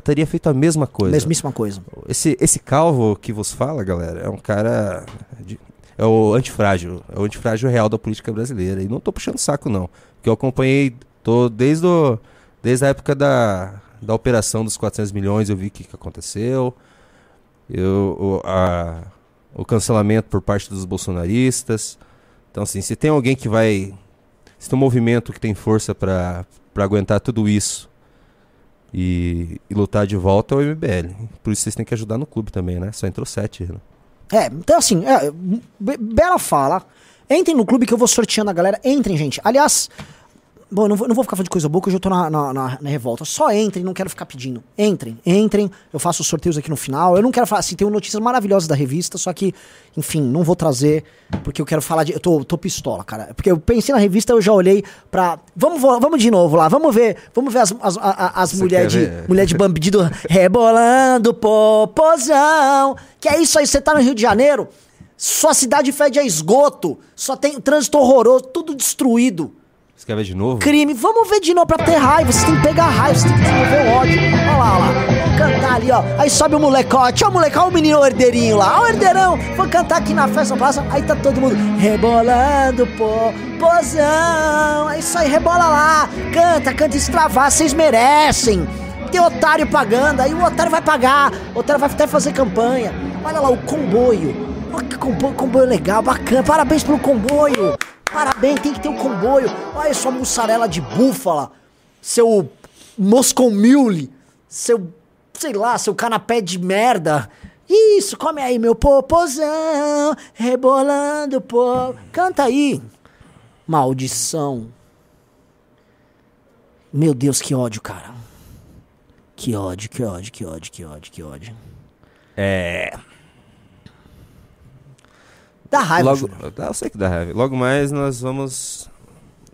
teria feito a mesma coisa. Mesmíssima coisa. Esse, esse calvo que vos fala, galera, é um cara. de- é o antifrágil. É o antifrágil real da política brasileira. E não tô puxando saco, não. Porque eu acompanhei tô desde, o, desde a época da, da operação dos 400 milhões, eu vi o que, que aconteceu. Eu, o, a- o cancelamento por parte dos bolsonaristas. Então, assim, se tem alguém que vai. Se tem um movimento que tem força pra aguentar tudo isso e, e lutar de volta é o MBL. Por isso vocês têm que ajudar no clube também, né? Só entrou sete. Né? É, então assim, é, be- bela fala. Entrem no clube que eu vou sorteando a galera. Entrem, gente. Aliás, bom, eu não vou, não vou ficar falando de coisa boa, que eu já tô na, na, na- na revolta. Só entrem, não quero ficar pedindo. Entrem, entrem. Eu faço os sorteios aqui no final. Eu não quero falar assim, tem notícias maravilhosas da revista, só que, enfim, não vou trazer, porque eu quero falar de. Eu tô, tô pistola, cara. Porque eu pensei na revista, eu já olhei pra. Vamos, vamos de novo lá, vamos ver. Vamos ver as, as, as mulheres de. Mulher de bandido rebolando popozão. Que é isso aí, você tá no Rio de Janeiro, sua cidade fede a esgoto, só tem trânsito horroroso, tudo destruído. Você quer ver de novo? Crime. Vamos ver de novo pra ter raiva. Você tem que pegar raiva, você tem que desenvolver o ódio. Olha lá, olha lá. Cantar ali, ó. Aí sobe o molecote. Ó, o moleque, ó o menino herdeirinho lá. Ó, o herdeirão. Vou cantar aqui na festa praça. Aí tá todo mundo rebolando, pô. Pozão. É isso aí, rebola lá. Canta, canta extravar. Vocês merecem. Tem otário pagando. Aí o otário vai pagar. O otário vai até fazer campanha. Olha lá, o comboio. Olha que comboio, comboio legal, bacana. Parabéns pelo comboio. Parabéns, tem que ter um comboio. Olha sua mussarela de búfala, seu Moscow Mule, seu, sei lá, seu canapé de merda. Isso, come aí, meu popozão, rebolando, pô. Canta aí. Maldição. Meu Deus, que ódio, cara. Que ódio, que ódio, que ódio, que ódio, que ódio. É. Dá raiva, Logo. Dá, eu sei que dá raiva. Logo mais nós vamos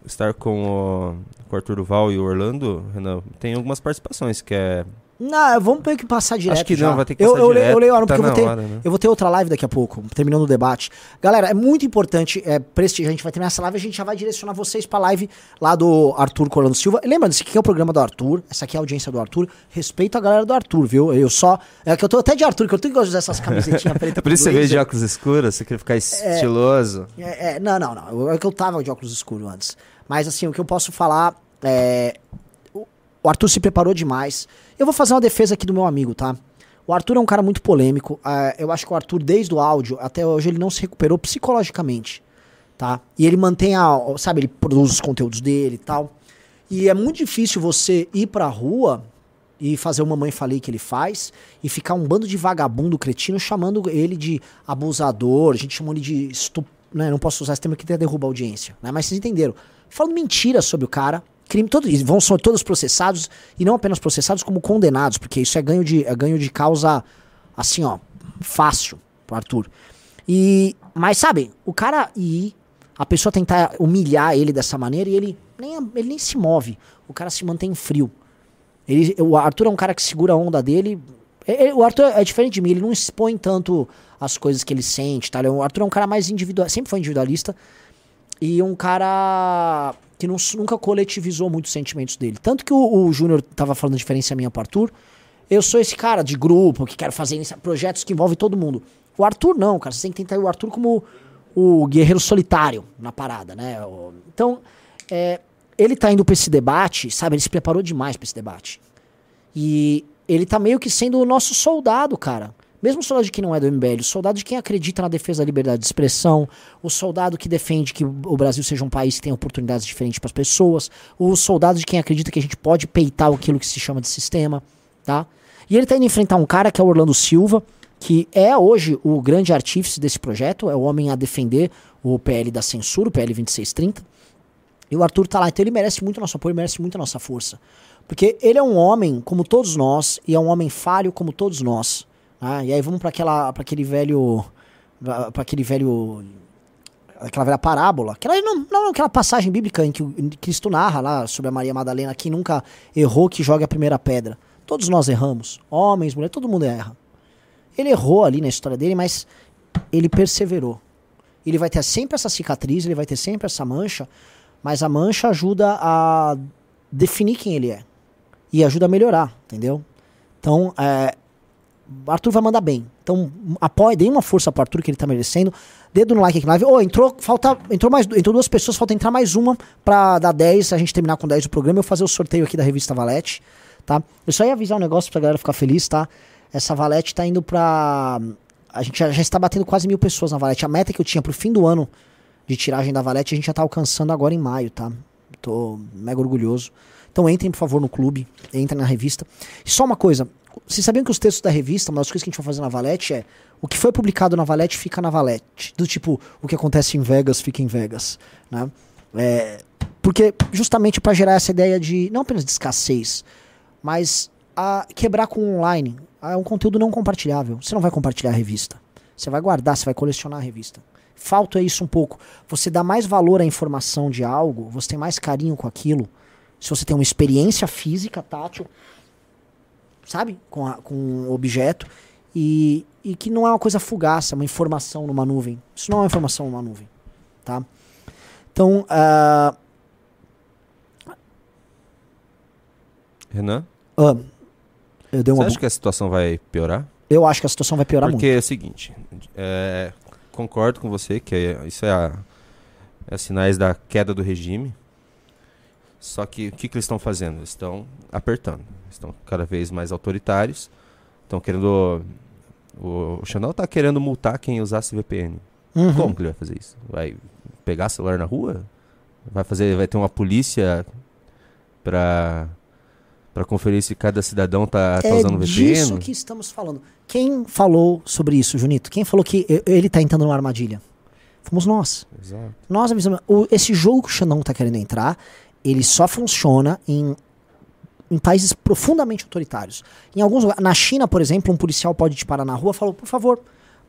estar com o, com o Arthur Duval e o Orlando. Renan, tem algumas participações que é. Não, vamos meio que passar direto. Acho que já. não, vai ter que eu, passar eu, leio- direto, Eu leio a hora, tá porque eu vou, ter, hora, né? eu vou ter outra live daqui a pouco, terminando o debate. Galera, é muito importante é, prestigiar. A gente vai terminar essa live a gente já vai direcionar vocês pra live lá do Arthur Colando Silva. Lembrando, esse aqui é o programa do Arthur, essa aqui é a audiência do Arthur. Respeito a galera do Arthur, viu? Eu só. É que eu tô até de Arthur, que eu tenho que usar essas camisetinhas pretas. É por isso você veio de óculos escuros, você quer ficar estiloso. É, é, não, não, não. É que eu tava de óculos escuros antes. Mas assim, o que eu posso falar é. O Arthur se preparou demais. Eu vou fazer uma defesa aqui do meu amigo, tá? O Arthur é um cara muito polêmico. ah, eu acho que o Arthur, desde o áudio até hoje, ele não se recuperou psicologicamente. Tá? E ele mantém a. Sabe, ele produz os conteúdos dele e tal. E é muito difícil você ir pra rua e fazer o mamãe falei que ele faz e ficar um bando de vagabundo cretino chamando ele de abusador, a gente chamou ele de estup... né, não posso usar esse termo que até derruba a audiência, né? Mas vocês entenderam. Falando mentira sobre o cara, crime todo, e vão ser todos processados e não apenas processados como condenados, porque isso é ganho de é ganho de causa assim, ó, fácil pro Arthur. E mas sabe, o cara ir a pessoa tentar humilhar ele dessa maneira e ele nem, ele nem se move. O cara se mantém frio. Ele, o Arthur é um cara que segura a onda dele. É- é- o Arthur é diferente de mim, ele não expõe tanto as coisas que ele sente, tá? O Arthur é um cara mais individual, sempre foi individualista e um cara que não- nunca coletivizou muito os sentimentos dele. Tanto que o, o Júnior tava falando a diferença minha pro Arthur. Eu sou esse cara de grupo que quero fazer projetos que envolvem todo mundo. O Arthur não, cara. Você tem que tentar o Arthur como o guerreiro solitário na parada, né? Então, é, ele tá indo pra esse debate, sabe? Ele se preparou demais pra esse debate. E ele tá meio que sendo o nosso soldado, cara. Mesmo o soldado de quem não é do MBL, o soldado de quem acredita na defesa da liberdade de expressão, o soldado que defende que o Brasil seja um país que tenha oportunidades diferentes para as pessoas, o soldado de quem acredita que a gente pode peitar aquilo que se chama de sistema, tá? E ele tá indo enfrentar um cara que é o Orlando Silva, que é hoje o grande artífice desse projeto, é o homem a defender o PL da censura, o PL 2630. E o Arthur tá lá, então ele merece muito nosso apoio, merece muito a nossa força. Porque ele é um homem como todos nós, e é um homem falho como todos nós. Né? E aí vamos para aquela para aquele velho para aquele velho aquela velha parábola, aquela não, não, aquela passagem bíblica em que Cristo narra lá sobre a Maria Madalena, que nunca errou que jogue a primeira pedra. Todos nós erramos, homens, mulheres, todo mundo erra. Ele errou ali na história dele, mas ele perseverou. Ele vai ter sempre essa cicatriz, ele vai ter sempre essa mancha, mas a mancha ajuda a definir quem ele é. E ajuda a melhorar, entendeu? Então, é, Arthur vai mandar bem. Então, apoie, dê uma força pro Arthur que ele tá merecendo. Dedo no like aqui na live. Ô, entrou, falta, entrou mais, entrou duas pessoas, falta entrar mais uma pra dar 10, a gente terminar com 10 do programa eu fazer o sorteio aqui da revista Valete, tá? Eu só ia avisar um negócio pra galera ficar feliz, tá? Essa Valete tá indo pra... A gente já, já está batendo quase mil pessoas na Valete. A meta que eu tinha pro fim do ano de tiragem da Valete, a gente já tá alcançando agora em maio, tá? Tô mega orgulhoso. Então entrem, por favor, no clube, entrem na revista. E só uma coisa, vocês sabiam que os textos da revista, uma das coisas que a gente vai fazer na Valete é o que foi publicado na Valete fica na Valete. Do tipo, o que acontece em Vegas fica em Vegas. Né? É, porque justamente para gerar essa ideia de, não apenas de escassez, mas a quebrar com o online. É um conteúdo não compartilhável. Você não vai compartilhar a revista. Você vai guardar, você vai colecionar a revista. Falta isso um pouco. Você dá mais valor à informação de algo, você tem mais carinho com aquilo. Se você tem uma experiência física, tátil, sabe? Com, a- com o objeto. E, e que não é uma coisa fugaz, é uma informação numa nuvem. Isso não é uma informação numa nuvem. Tá? Então, ah, Renan, ah, eu dei você uma. acha bu- que a situação vai piorar? Eu acho que a situação vai piorar Porque muito. é o seguinte, é, concordo com você que é- isso é, a- é sinais da queda do regime. Só que o que, que eles estão fazendo? Eles estão apertando. Estão cada vez mais autoritários. Estão querendo. O, o Chanel está querendo multar quem usasse VPN. Uhum. Como que ele vai fazer isso? Vai pegar celular na rua? Vai fazer, vai ter uma polícia para para conferir se cada cidadão tá, tá é usando disso VPN? que estamos falando. Quem falou sobre isso, Junito? Quem falou que ele tá entrando numa armadilha? Fomos nós. Exato. Nós avisamos. O- esse jogo que o Xandão tá querendo entrar, ele só funciona em, em países profundamente autoritários. Em alguns lugares, na China, por exemplo, um policial pode te parar na rua e falar, por favor,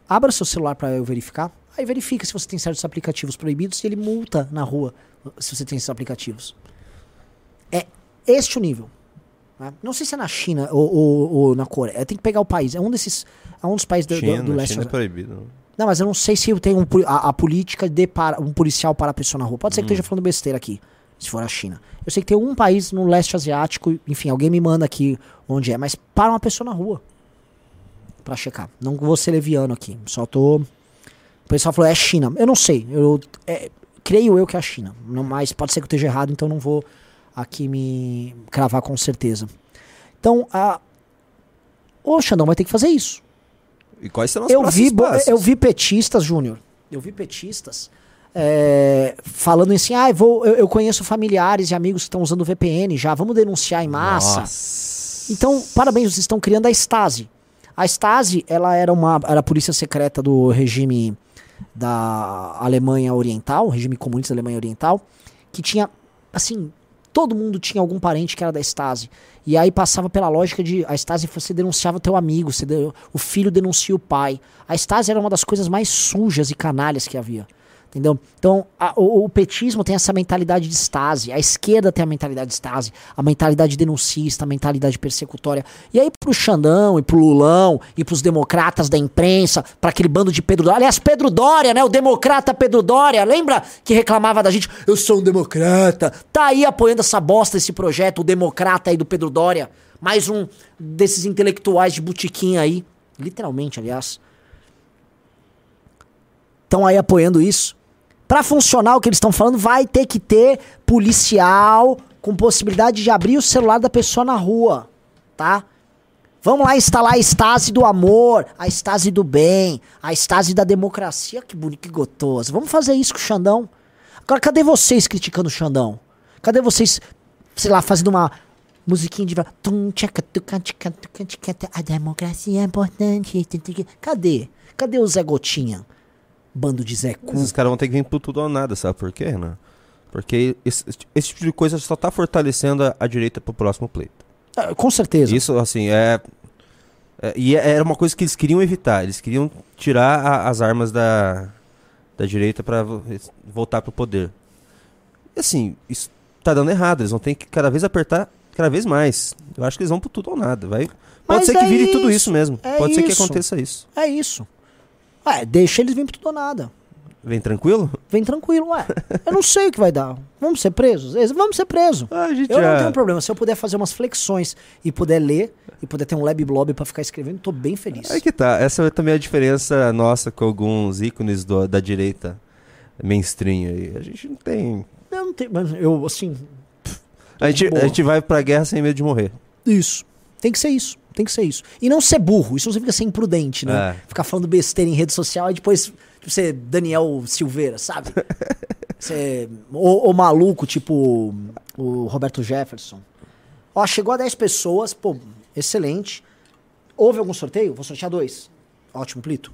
abra seu celular para eu verificar. Aí verifica se você tem certos aplicativos proibidos e ele multa na rua se você tem esses aplicativos. É este o nível. né? Não sei se é na China ou, ou- ou na Coreia. Tem que pegar o país. É um desses. É um dos países do, do- China, do leste. China é proibido. não. Mas eu não sei se tem um, a, a política de para, um policial para a pessoa na rua. Pode ser que esteja falando besteira aqui, se for a China. Eu sei que tem um país no leste asiático, enfim, alguém me manda aqui onde é, mas para uma pessoa na rua. Pra checar. Não vou ser leviano aqui. Só tô. O pessoal falou, é China. Eu não sei. Eu é, creio eu que é a China. Não, mas pode ser que eu esteja errado, então não vou aqui me cravar com certeza. Então, a, o Xandão vai ter que fazer isso. E quais serão os Eu vi, passos? eu vi petistas, Júnior. Eu vi petistas é, falando assim: ah, eu, vou, eu, eu conheço familiares e amigos que estão usando VPN já, vamos denunciar em massa. Então, parabéns, vocês estão criando a Stasi. A Stasi, ela era uma era a polícia secreta do regime da Alemanha Oriental, regime comunista da Alemanha Oriental, que tinha, assim, todo mundo tinha algum parente que era da Stasi. E aí passava pela lógica de a Stasi você denunciava teu amigo, você o filho denuncia o pai. A Stasi era uma das coisas mais sujas e canalhas que havia. Entendeu? Então, a- o, o petismo tem essa mentalidade de Stasi, a esquerda tem a mentalidade de Stasi, a mentalidade denuncista, a mentalidade persecutória. E aí pro Xandão e pro Lulão e pros democratas da imprensa, pra aquele bando de Pedro Dória. Aliás, Pedro Dória, né? O democrata Pedro Dória, lembra que reclamava da gente? Eu sou um democrata. Tá aí apoiando essa bosta, esse projeto, o democrata aí do Pedro Dória. Mais um desses intelectuais de botiquim aí. Literalmente, aliás. Estão aí apoiando isso. Pra funcionar o que eles estão falando, vai ter que ter policial com possibilidade de abrir o celular da pessoa na rua, tá? Vamos lá instalar a estase do amor, a estase do bem, a estase da democracia. Que bonito, que gostoso. Vamos fazer isso com o Xandão. Agora, cadê vocês criticando o Xandão? Cadê vocês, sei lá, fazendo uma musiquinha de... A democracia é importante. Cadê? Cadê o Zé Gotinha? Bando de Zé Cu. Esses caras vão ter que vir pro tudo ou nada, sabe por quê, né? Porque esse, esse tipo de coisa só tá fortalecendo a, a direita pro próximo pleito. Ah, Com certeza. Isso, assim, é, é- E é- era uma coisa que eles queriam evitar. Eles queriam tirar a- as armas da, da direita vo- voltar pro poder. E assim, isso tá dando errado. Eles vão ter que cada vez apertar cada vez mais. Eu acho que eles vão pro tudo ou nada. Vai... Pode Mas ser que é vire tudo isso, isso mesmo. é Pode ser que isso. aconteça isso. É isso. Ué, deixa eles virem pro tudo ou nada. Vem tranquilo? Vem tranquilo, ué. Eu não sei o que vai dar. Vamos ser presos? Eles- Vamos ser presos. a gente eu já- não tenho problema. Se eu puder fazer umas flexões e puder ler e puder ter um lab blob pra ficar escrevendo, tô bem feliz. Aí que tá. Essa é também a diferença nossa com alguns ícones do- da direita mainstream aí. A gente não tem. Eu não tenho. mas Eu, assim. A gente, boa. a gente vai pra guerra sem medo de morrer. Isso. Tem que ser isso. Tem que ser isso. E não ser burro. Isso não significa ser imprudente, né? É. Ficar falando besteira em rede social e depois tipo, ser Daniel Silveira, sabe? ser ou, ou maluco, tipo o Roberto Jefferson. Ó, chegou a 10 pessoas, pô, excelente. Houve algum sorteio? Vou sortear dois. Ótimo, Plito.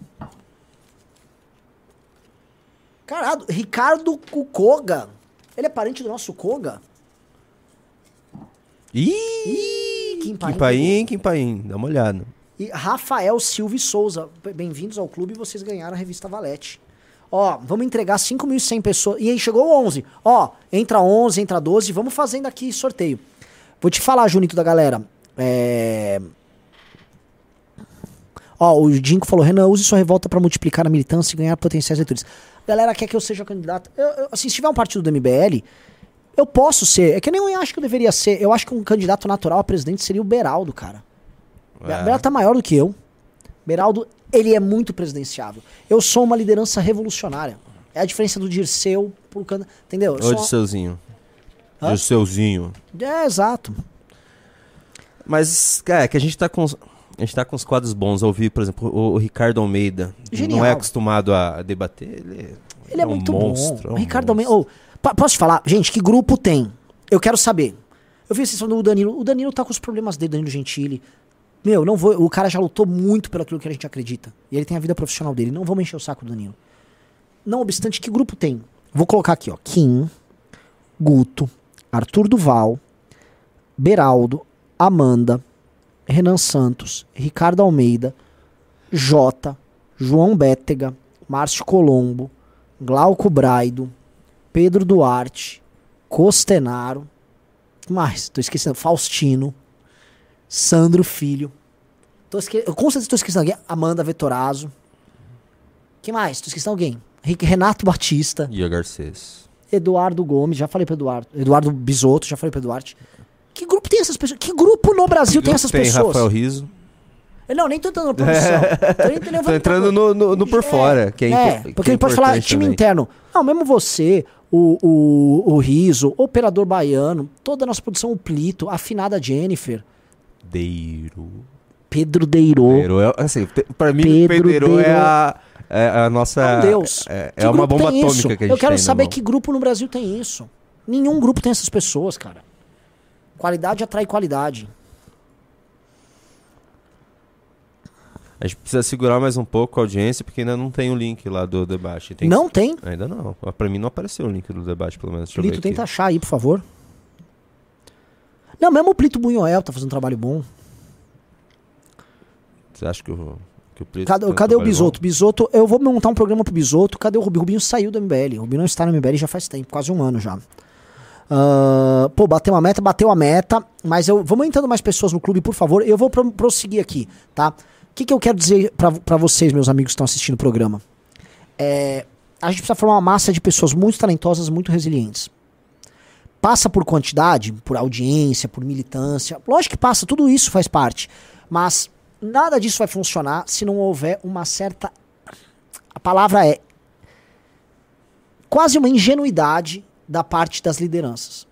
Caralho, Ricardo Koga. Ele é parente do nosso Koga? Ih! Ih, Kim Paim. Dá uma olhada. E Rafael Silva e Souza. Bem-vindos ao clube, vocês ganharam a revista Valete. Ó, vamos entregar 5.100 pessoas. E aí chegou 11. Ó, entra 11, entra 12. Vamos fazendo aqui sorteio. Vou te falar, Junito da galera. É... Ó, o Dinko falou: Renan, use sua revolta pra multiplicar a militância e ganhar potenciais eleitores. Galera quer que eu seja candidato. Eu, eu- assim, se tiver um partido do MBL, eu posso ser. É que nem eu acho que eu deveria ser. Eu acho que um candidato natural a presidente seria o Beraldo, cara. É. Beraldo tá maior do que eu. Beraldo, ele é muito presidenciável. Eu sou uma liderança revolucionária. É a diferença do Dirceu pro can... Entendeu? Eu Ô, sou- Dirceuzinho. Hã? Dirceuzinho. É, exato. Mas, cara, é que a gente tá com. A gente tá com os quadros bons. Eu ouvi, por exemplo, o, o Ricardo Almeida. Genial. Não é acostumado a debater. Ele, Ele é, um muito monstro. é bom. um Ricardo monstro. Almeida. Ô, pa- posso te falar? Gente, que grupo tem? Eu quero saber. Eu vi vocês falando do Danilo. O Danilo tá com os problemas dele, Danilo Gentili. Meu, não vou. O cara já lutou muito pelo aquilo que a gente acredita. E ele tem a vida profissional dele. Não vamos encher o saco do Danilo. Não obstante, que grupo tem? Vou colocar aqui, ó. Kim, Guto, Arthur Duval, Beraldo, Amanda, Renan Santos, Ricardo Almeida, Jota, João Bétega, Márcio Colombo, Glauco Braido, Pedro Duarte, Costenaro, que mais? Tô esquecendo, Faustino, Sandro Filho. Tô esque... eu Com certeza tô esquecendo alguém. Amanda Vetorazzo. que mais? Tô esquecendo alguém. Renato Batista, Ia Garcês. Eduardo Gomes, já falei pro Eduardo. Eduardo Bisotto, já falei pro Eduardo. Que grupo tem essas pessoas? Que grupo no Brasil tem essas Tem pessoas? Rafael Riso. Não, nem tô entrando na produção. tô entrando, Tô entrando no, no, no por fora, que é, É, porque que é ele pode falar time também. interno. Não, mesmo você, o, o, o Riso, Operador Baiano, toda a nossa produção, o Plito, afinada Jennifer, Deiro. Pedro Deirô. Pedro, é, assim, pra mim, Pedro Pedro é Deiro. a, é a nossa. É um Deus. É, é uma bomba atômica isso? que a gente Eu quero saber que grupo no Brasil tem isso. Nenhum grupo tem essas pessoas, cara. Qualidade atrai qualidade. A gente precisa segurar mais um pouco a audiência, porque ainda não tem o link lá do debate. Tem Não tem? Ainda não. Pra mim não apareceu o link do debate, pelo menos. Deixa Plito, tenta achar aí, por favor. Não, mesmo o Plito Bunhoel tá fazendo um trabalho bom. Você acha que o, que o Plito Cadê, um cadê o Bisoto? Bisoto, eu vou montar um programa pro Bisoto. Cadê o Rubinho? Rubinho saiu do MBL. O Rubinho não está no MBL já faz tempo, quase um ano já. Ah, pô, bateu uma meta, bateu a meta, mas eu vamos entrando mais pessoas no clube, por favor. Eu vou pro- prosseguir aqui, tá? Que, que eu quero dizer pra vocês, meus amigos que estão assistindo o programa? É, a gente precisa formar uma massa de pessoas muito talentosas, muito resilientes. Passa por quantidade, por audiência, por militância. Lógico que passa, tudo isso faz parte. Mas nada disso vai funcionar se não houver uma certa. A palavra é quase uma ingenuidade da parte das lideranças.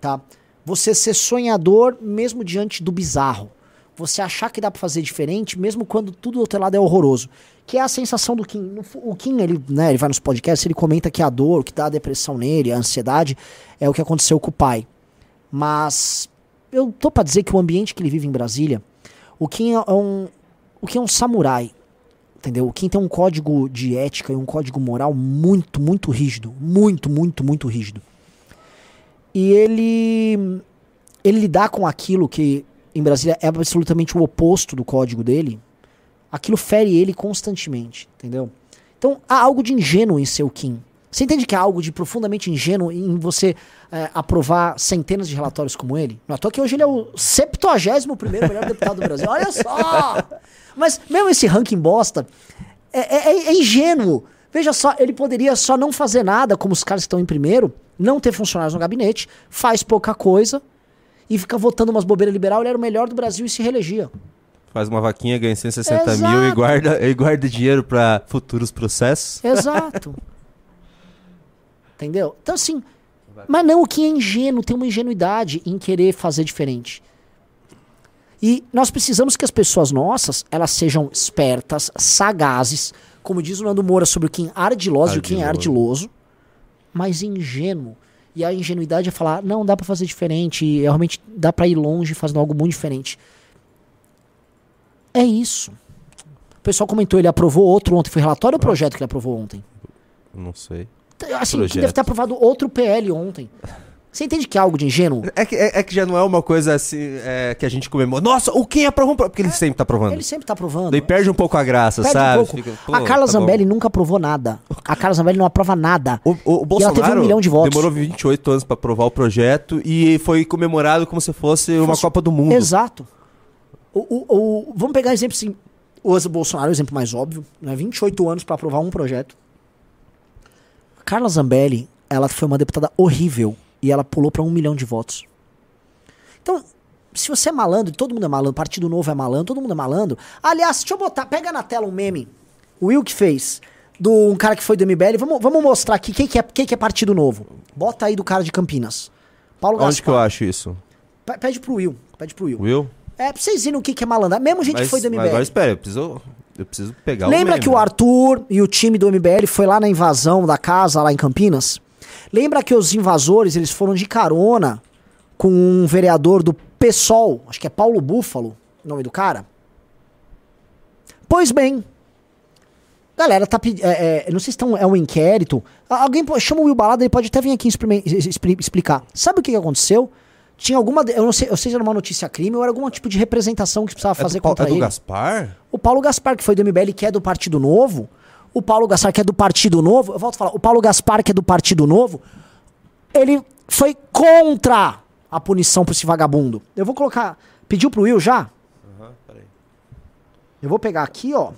Tá? Você ser sonhador mesmo diante do bizarro. Você achar que dá pra fazer diferente mesmo quando tudo do outro lado é horroroso. Que é a sensação do Kim. O Kim, ele, né, ele vai nos podcasts, ele comenta que a dor, que dá a depressão nele, a ansiedade, é o que aconteceu com o pai. Mas eu tô pra dizer que o ambiente que ele vive em Brasília, o Kim é um, o Kim é um samurai. Entendeu? O Kim tem um código de ética e um código moral muito, muito rígido. Muito, muito, muito rígido. E ele. Ele lidar com aquilo que em Brasília é absolutamente o oposto do código dele. Aquilo fere ele constantemente, entendeu? Então há algo de ingênuo em ser o Kim. Você entende que há algo de profundamente ingênuo em você é, aprovar centenas de relatórios como ele? Não é à toa que hoje ele é o 71 primeiro melhor deputado do Brasil. Olha só! Mas mesmo esse ranking bosta é, é- é ingênuo. Veja só, ele poderia só não fazer nada, como os caras que estão em primeiro, não ter funcionários no gabinete, faz pouca coisa e fica votando umas bobeiras liberal. Ele era o melhor do Brasil e se reelegia. Faz uma vaquinha, ganha 160 mil e Exato. guarda, e guarda dinheiro pra futuros processos. Exato. Entendeu? Então, assim. Mas não, o que é ingênuo, tem uma ingenuidade em querer fazer diferente. E nós precisamos que as pessoas nossas, elas sejam espertas, sagazes, como diz o Nando Moura sobre o Kim ardiloso e o Kim é ardiloso, mas ingênuo. E a ingenuidade é falar, não, dá pra fazer diferente, realmente dá pra ir longe fazendo algo muito diferente. É isso. O pessoal comentou, ele aprovou outro ontem, foi relatório ou projeto que ele aprovou ontem? Não sei. Assim, que deve ter aprovado outro PL ontem. Você entende que é algo de ingênuo? É que, é, é que já não é uma coisa assim é, que a gente comemora. Nossa, o quem aprovou? um pro-" Porque ele sempre tá aprovando. Ele sempre tá aprovando. Daí perde um pouco a graça, Perde um sabe? pouco. Fica, a Carla tá bom. Zambelli nunca aprovou nada. A Carla Zambelli não aprova nada. O, o E ela Bolsonaro teve um milhão de votos. demorou 28 anos pra aprovar o projeto e foi comemorado como se fosse uma Fosse- Copa do Mundo. Exato. O, o- o- vamos pegar exemplo assim. O Bolsonaro é o exemplo mais óbvio. Né? 28 anos pra aprovar um projeto. Carla Zambelli, ela foi uma deputada horrível e ela pulou pra um milhão de votos. Então, se você é malandro, todo mundo é malandro, Partido Novo é malandro, todo mundo é malandro. Aliás, deixa eu botar, pega na tela um meme. O Will que fez. Do um cara que foi do MBL. Vamos, vamos mostrar aqui quem que, é, quem que é Partido Novo. Bota aí do cara de Campinas. Paulo Onde que eu Gaspar. acho isso? Pe- Pede pro Will. Pede pro Will. Will? É, pra vocês verem o que, que é malandro. Mesmo gente que Mas- foi do MBL. Agora espera, eu preciso, eu preciso pegar Lembra meme, que o né? Arthur e o time do MBL foi lá na invasão da casa lá em Campinas? Lembra que os invasores eles foram de carona com um vereador do PSOL, acho que é Paulo Búfalo, o nome do cara? Pois bem, galera tá pedindo. não sei se tão, é um inquérito. Alguém chama o Will Balada, ele pode até vir aqui explicar. Sabe o que, que aconteceu? Tinha alguma. Eu não sei, eu sei se era uma notícia crime ou era algum tipo de representação que precisava É fazer do, contra é ele. Gaspar? O Paulo Gaspar, que foi do MBL, que é do Partido Novo. O Paulo Gaspar, que é do Partido Novo. Eu volto a falar. O Paulo Gaspar, que é do Partido Novo. Ele foi contra a punição pra esse vagabundo. Eu vou colocar. Pediu pro Will já? Eu vou pegar aqui, ó.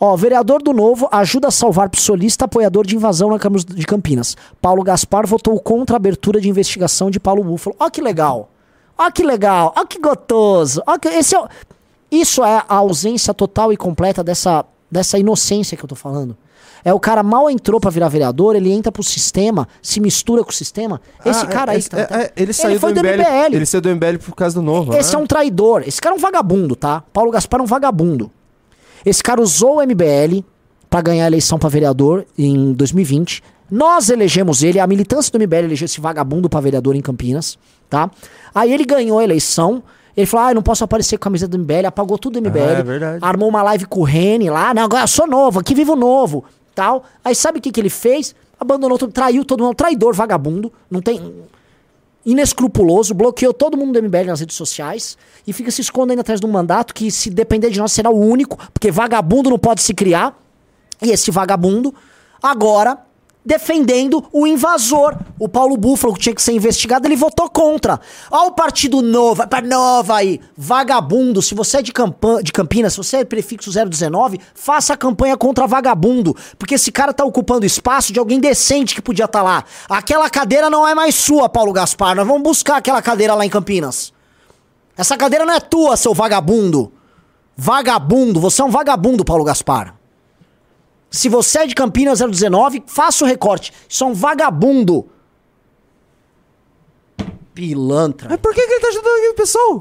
Ó, vereador do Novo ajuda a salvar psolista apoiador de invasão na Câmara de Campinas. Paulo Gaspar votou contra a abertura de investigação de Paulo Búfalo. Ó que legal. Ó que legal. Ó que gostoso. Ó que esse é o- Isso é a ausência total e completa dessa, dessa inocência que eu tô falando. É o cara mal entrou pra virar vereador, ele entra pro sistema, se mistura com o sistema. Esse Ah, cara é, aí. esse- tá- é, é, ele saiu foi do MBL, Ele saiu do MBL por causa do novo. Esse é né? um traidor. Esse cara é um vagabundo, tá? Paulo Gaspar é um vagabundo. Esse cara usou o MBL pra ganhar a eleição pra vereador em 2020. Nós elegemos ele, a militância do MBL elegeu esse vagabundo pra vereador em Campinas, tá? Aí ele ganhou a eleição. Ele falou: Ah, eu não posso aparecer com a camisa do MBL, apagou tudo do MBL. Ah, é verdade. Armou uma live com o Rene lá. Não, agora eu sou novo, aqui vivo novo. Tal. Aí sabe o que, que ele fez? Abandonou tudo, traiu todo mundo. Traidor, vagabundo. Não tem inescrupuloso, bloqueou todo mundo do MBL nas redes sociais e fica se escondendo atrás de um mandato que, se depender de nós, será o único, porque vagabundo não pode se criar. E esse vagabundo, agora, defendendo o invasor. O Paulo Búfalo, que tinha que ser investigado, ele votou contra. Ó o Partido Novo, vai pra Nova aí. Vagabundo, se você é de, de Campinas, se você é prefixo 019, faça a campanha contra vagabundo. Porque esse cara tá ocupando espaço de alguém decente que podia estar lá. Aquela cadeira não é mais sua, Paulo Gaspar. Nós vamos buscar aquela cadeira lá em Campinas. Essa cadeira não é tua, seu vagabundo. Vagabundo, você é um vagabundo, Paulo Gaspar. Se você é de Campinas 019, faça o recorte. Isso é um vagabundo. Pilantra. Mas por que, que ele tá ajudando aquele pessoal?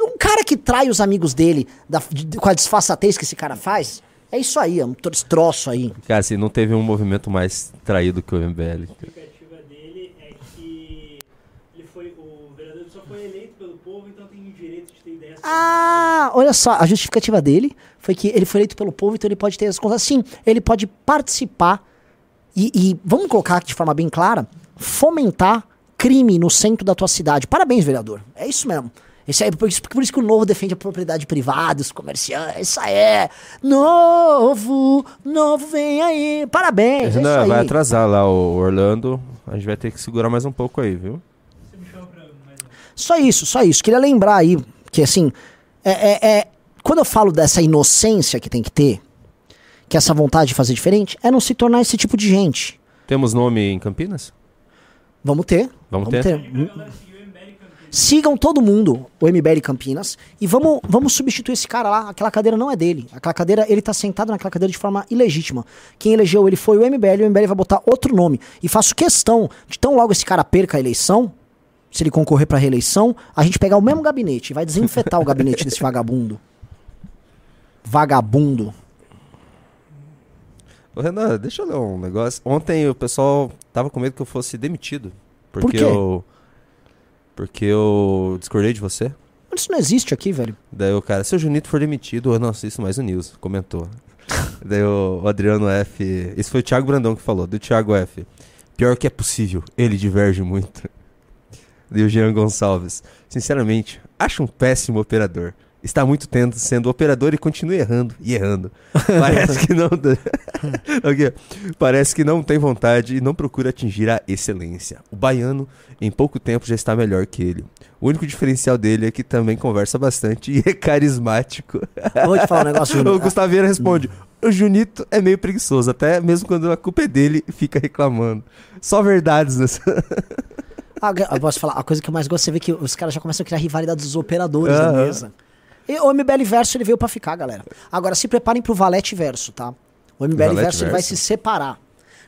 Um cara que trai os amigos dele da- de- com a disfarçatez que esse cara faz, é isso aí, é um troço aí. Cara, assim, não teve um movimento mais traído que o MBL. justificativa dele é que ele foi, o vereador só foi eleito pelo povo, então tem o direito de ter ideias. Ah, olha só, a justificativa dele foi que ele foi eleito pelo povo, então ele pode ter as contas. Sim, ele pode participar e, e, vamos colocar de forma bem clara, fomentar crime no centro da tua cidade. Parabéns, vereador. É isso mesmo. Esse aí, por, isso, por isso que o Novo defende a propriedade privada, os comerciantes. Isso aí é. Novo, novo, vem aí. Parabéns. É Não, isso vai atrasar lá o Orlando. A gente vai ter que segurar mais um pouco aí, viu? Só isso, só isso. Queria lembrar aí que, assim, é, é- é- quando eu falo dessa inocência que tem que ter, que essa vontade de fazer diferente, é não se tornar esse tipo de gente. Temos nome em Campinas? Vamos ter. Vamos ter. Sigam todo mundo, o MBL Campinas, e vamos, vamos substituir esse cara lá. Aquela cadeira não é dele. Aquela cadeira, ele tá sentado naquela cadeira de forma ilegítima. Quem elegeu ele foi o MBL, o MBL vai botar outro nome. E faço questão de tão logo esse cara perca a eleição, se ele concorrer pra reeleição, a gente pegar o mesmo gabinete e vai desinfetar o gabinete desse vagabundo. Vagabundo. Ô, Renan, deixa eu ler um negócio. Ontem o pessoal tava com medo que eu fosse demitido. Porque Por eu. Porque eu discordei de você. Mas Isso não existe aqui, velho. Daí o cara, se o Junito for demitido, eu não assisto mais o News, comentou. Daí o, o Adriano F. Esse foi o Thiago Brandão que falou, do Thiago F. Pior que é possível, ele diverge muito. Daí o Jean Gonçalves. Sinceramente, acho um péssimo operador. Está muito tempo sendo operador e continua errando e errando. Parece que não. Ok. Parece que não tem vontade e não procura atingir a excelência. O baiano, em pouco tempo, já está melhor que ele. O único diferencial dele é que também conversa bastante e é carismático. Vou te falar um negócio, o Gustavo Vieira responde: O Junito é meio preguiçoso, até mesmo quando a culpa é dele, fica reclamando. Só verdades nessa. Ah, eu posso falar, a coisa que eu mais gosto, você vê que os caras já começam a criar rivalidade dos operadores da Aham. mesa. E o MBL Verso ele veio pra ficar, galera. Agora se preparem pro Valete Verso, tá? O MBL Valete Verso ele vai se separar.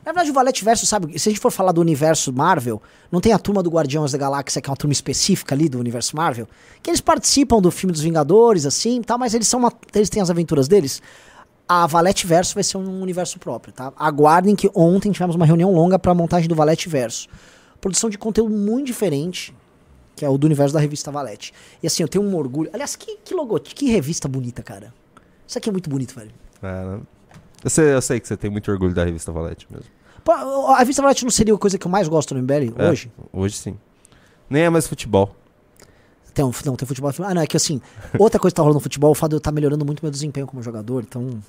Na verdade, o Valete Verso, sabe, se a gente for falar do universo Marvel, não tem a turma do Guardiões da Galáxia, que é uma turma específica ali do universo Marvel, que eles participam do filme dos Vingadores, assim, tá, mas eles são uma, eles têm as aventuras deles. A Valete Verso vai ser um universo próprio, tá? Aguardem que ontem tivemos uma reunião longa pra montagem do Valete Verso. Produção de conteúdo muito diferente, que é o do universo da revista Valete. E assim, eu tenho um orgulho. Aliás, que, que logotipo, que revista bonita, cara. Isso aqui é muito bonito, velho. Ah, não. eu, sei, eu sei que você tem muito orgulho da revista Valete mesmo. Pô, a revista Valete não seria a coisa que eu mais gosto no MBL É, hoje? Hoje sim. Nem é mais futebol. Tem, um- não, tem futebol. Ah, não, é que assim, outra coisa que tá rolando no futebol, é o fato de eu estar melhorando muito meu desempenho como jogador, então.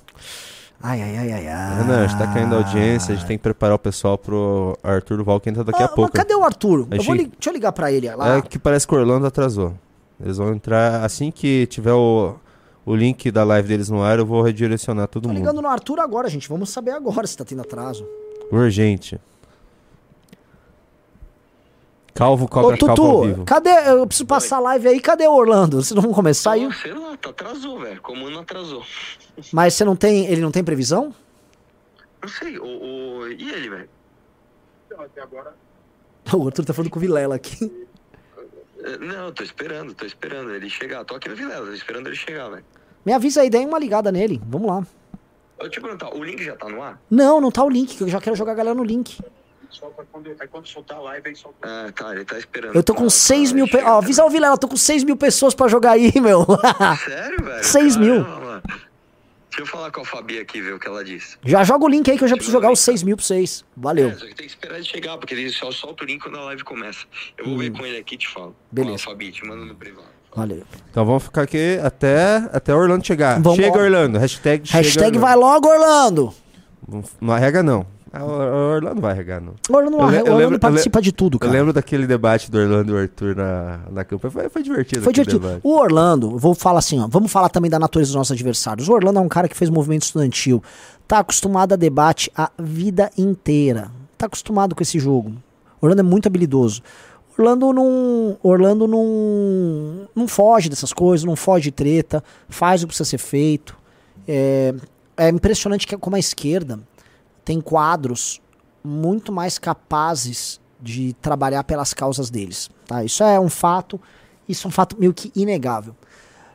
Ai, ai, ai, ai, ai. Renan, a gente tá caindo a audiência, a gente tem que preparar o pessoal pro Arthur Duval que entra daqui Ah, a pouco. Mas cadê o Arthur? A Eu gente- li- deixa eu ligar pra ele lá. É que parece que o Orlando atrasou. Eles vão entrar assim que tiver o, o link da live deles no ar, eu vou redirecionar todo Tô mundo. ligando no Arthur agora, gente. Vamos saber agora se tá tendo atraso. Urgente. Calvo Ô, cobra calvo ao Tutu, vivo. cadê? Eu preciso passar a live aí. Cadê o Orlando? Vocês não vão começar aí? Sei lá, tá atrasou, velho. Como não atrasou? Mas você não tem. Ele não tem previsão? Não sei, o, o... e ele, velho? Até agora. O Arthur tá falando com o Vilela aqui. Eh, Não, tô esperando, tô esperando ele chegar. Tô aqui no Vilela, tô esperando ele chegar, velho. Me avisa aí, dê uma ligada nele. Vamos lá. Eu te perguntar, o link já tá no ar? Não, não tá o link, que eu já quero jogar a galera no link. Solta quando, aí quando soltar a live, aí solta. Ah, tá, ele tá esperando. Eu tô com 6 mil pessoas. Ó, avisa o Vilela, eu tô com 6 mil pessoas pra jogar aí, meu. Sério, velho? 6 mil. Mano. Deixa eu falar com a Fabi aqui, ver o que ela disse. Já joga o link aí que eu já preciso jogar os 6 mil pra vocês. Valeu. É, só que tem que esperar ele chegar, porque ele só solta o link quando a live começa. Eu vou ver com ele aqui e te falo. Hum. Beleza. Ó, Fabi, te mando no privado. Valeu. Então vamos ficar aqui até, até Orlando chegar. Vamos chega. Orlando. Hashtag, chega Hashtag Orlando. vai logo, Orlando. Não arrega, não. Ah, o Orlando vai arregar, não. O Orlando, não Orlando participa de tudo, cara. Eu lembro daquele debate do Orlando e o Arthur na, na campanha. Foi, foi divertido. Foi divertido. debate. O Orlando, vou falar assim, ó, vamos falar também da natureza dos nossos adversários. O Orlando é um cara que fez movimento estudantil, tá acostumado a debate a vida inteira. Tá acostumado com esse jogo. O Orlando é muito habilidoso. Orlando não, Orlando não, não foge dessas coisas, não foge de treta, faz o que precisa ser feito. É, é impressionante que como a esquerda tem quadros muito mais capazes de trabalhar pelas causas deles. Tá? Isso é um fato, isso é um fato meio que inegável.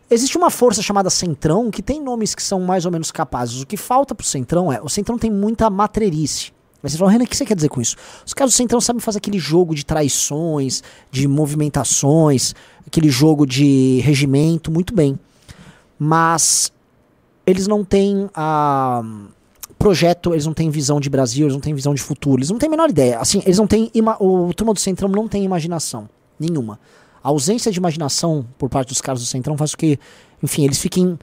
Existe uma força chamada Centrão que tem nomes que são mais ou menos capazes. O que falta pro Centrão é. O Centrão tem muita matreirice. Mas você fala, Renan, o que você quer dizer com isso? Os caras do Centrão sabem fazer aquele jogo de traições, de movimentações, aquele jogo de regimento, muito bem. Mas eles não têm a projeto, eles não têm visão de Brasil, eles não têm visão de futuro, eles não têm a menor ideia. Assim, eles não têm o turma do Centrão não tem imaginação nenhuma. A ausência de imaginação por parte dos caras do Centrão faz com que, enfim, eles fiquem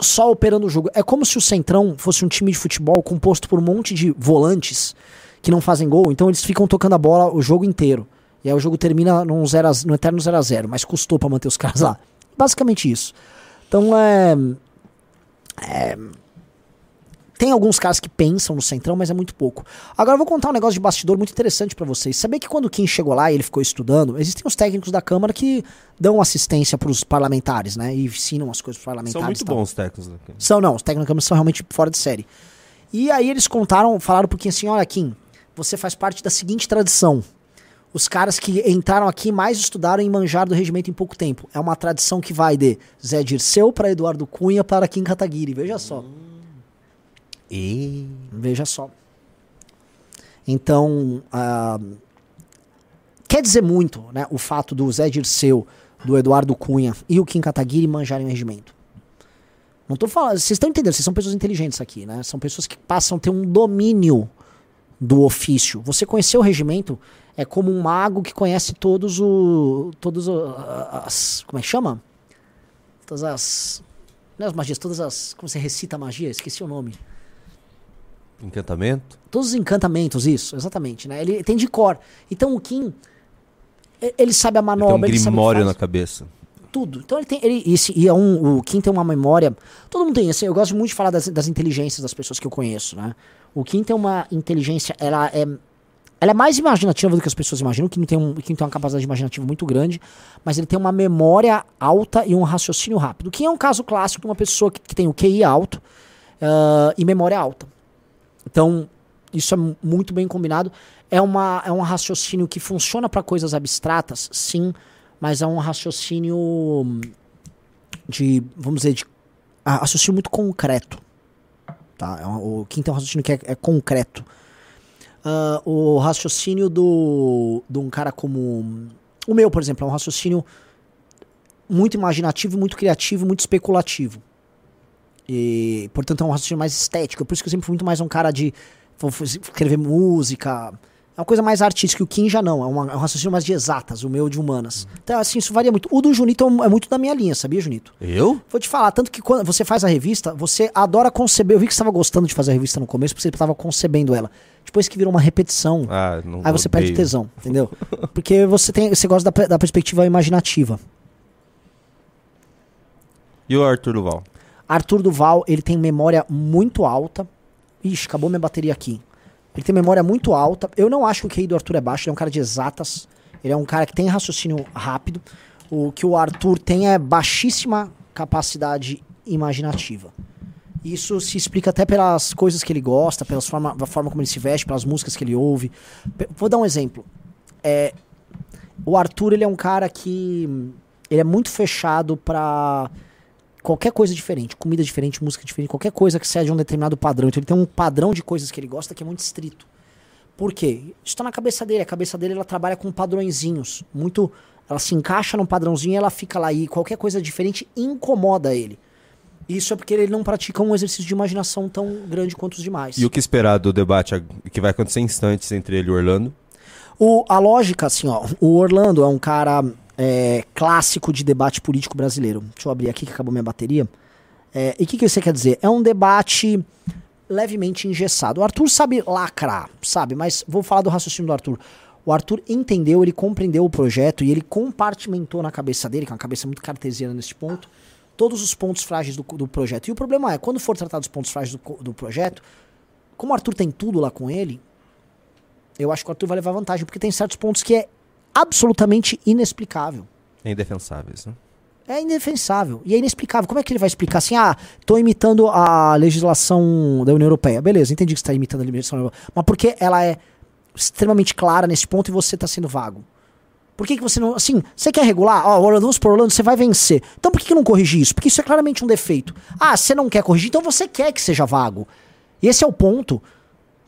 só operando o jogo. É como se o Centrão fosse um time de futebol composto por um monte de volantes que não fazem gol, então eles ficam tocando a bola o jogo inteiro. E aí o jogo termina num zero a, no eterno 0 a 0 mas custou pra manter os caras lá. Basicamente isso. Então é, é tem alguns caras que pensam no Centrão, mas é muito pouco. Agora eu vou contar um negócio de bastidor muito interessante pra vocês. Sabia que quando o Kim chegou lá e ele ficou estudando, existem os técnicos da Câmara que dão assistência pros parlamentares, né? E ensinam as coisas pros parlamentares. São muito tal. bons os técnicos. Né? São, não, os técnicos da Câmara são realmente fora de série. E aí eles contaram, falaram pro Kim assim, olha Kim, você faz parte da seguinte tradição. Os caras que entraram aqui mais estudaram e manjaram do regimento em pouco tempo. É uma tradição que vai de Zé Dirceu para Eduardo Cunha para Kim Kataguiri. Veja só. E... Veja só. Então, ah, quer dizer muito né, o fato do Zé Dirceu, do Eduardo Cunha e o Kim Kataguiri manjarem o regimento. Não tô falando, vocês estão entendendo, vocês são pessoas inteligentes aqui, né? São pessoas que passam a ter um domínio do ofício. Você conhecer o regimento é como um mago que conhece todos o todos o- as como é que chama? Todas as não é as magias, todas as como você recita a magia, esqueci o nome. Encantamento. Todos os encantamentos, isso, exatamente, né? Ele tem de cor. Então o Kim, ele sabe a Tem um manobra, ele o que grimório na cabeça. Tudo. Então ele tem. Ele, esse, e é um, o Kim tem uma memória. Todo mundo tem, assim, eu gosto muito de falar das, das inteligências das pessoas que eu conheço, né? O Kim tem uma inteligência, ela é. Ela é mais imaginativa do que as pessoas imaginam. O Kim tem, um, o Kim tem uma capacidade imaginativa muito grande, mas ele tem uma memória alta e um raciocínio rápido. O Kim é um caso clássico de uma pessoa que, que tem o QI alto ah, e memória alta. Então, isso é mu- muito bem combinado. É, uma, é um raciocínio que funciona para coisas abstratas, sim, mas é um raciocínio hum, de, vamos dizer, de raciocínio muito concreto. Tá? É um- o quinto é um raciocínio que é, é concreto. Ah, o raciocínio do, de um cara como. O meu, por exemplo, é um raciocínio muito imaginativo, muito criativo, muito especulativo. E, portanto, é um raciocínio mais estético. Por isso que eu sempre fui muito mais um cara de vou escrever música. É uma coisa mais artística. O Kim já não. É, uma- é um raciocínio mais de exatas. O meu de humanas. Então, assim, isso varia muito. O do Junito é é muito da minha linha, sabia, Junito? Eu? Vou te falar, tanto que quando você faz a revista, você adora conceber. Eu vi que você estava gostando de fazer a revista no começo, porque você estava concebendo ela. Depois que virou uma repetição, Ah, aí você perde odeio. tesão, entendeu? Porque você tem, você gosta da, da perspectiva imaginativa. E o Arthur Duval? Arthur Duval, ele tem memória muito alta. Ixi, acabou minha bateria aqui. Ele tem memória muito alta. Eu não acho que o QI do Arthur é baixo, ele é um cara de exatas. Ele é um cara que tem raciocínio rápido. O que o Arthur tem é baixíssima capacidade imaginativa. Isso se explica até pelas coisas que ele gosta, pelas forma, forma como ele se veste, pelas músicas que ele ouve. Vou dar um exemplo. É, o Arthur, ele é um cara que hum, ele é muito fechado pra qualquer coisa diferente, comida diferente, música diferente, qualquer coisa que seja um determinado padrão. Então ele tem um padrão de coisas que ele gosta que é muito estrito. Por quê? Isso tá na cabeça dele. A cabeça dele ela trabalha com padrõezinhos. Muito. Ela se encaixa num padrãozinho e ela fica lá. E qualquer coisa diferente incomoda ele. Isso é porque ele não pratica um exercício de imaginação tão grande quanto os demais. E o que esperar do debate que vai acontecer em instantes entre ele e o Orlando? O, a lógica, assim, ó. O Orlando é um cara é, clássico de debate político brasileiro. Deixa eu abrir aqui que acabou minha bateria. É, e o que, que você quer dizer? É um debate levemente engessado. O Arthur sabe lacrar, sabe? Mas vou falar do raciocínio do Arthur. O Arthur entendeu, ele compreendeu o projeto e ele compartimentou na cabeça dele, que é uma cabeça muito cartesiana nesse ponto, todos os pontos frágeis do, do projeto. E o problema é, quando for tratar dos pontos frágeis do, do projeto, como o Arthur tem tudo lá com ele, eu acho que o Arthur vai levar vantagem, porque tem certos pontos que é absolutamente inexplicável. É indefensáveis, né? É indefensável. E é inexplicável. Como é que ele vai explicar assim? Ah, tô imitando a legislação da União Europeia. Beleza, entendi que você está imitando a legislação da União Europeia. Mas por que ela é extremamente clara nesse ponto e você está sendo vago? Por que, que você não. Assim, você quer regular? Ó, Orlando, vamos por Orlando, você vai vencer. Então por que, que não corrigir isso? Porque isso é claramente um defeito. Ah, você não quer corrigir, então você quer que seja vago. E esse é o ponto.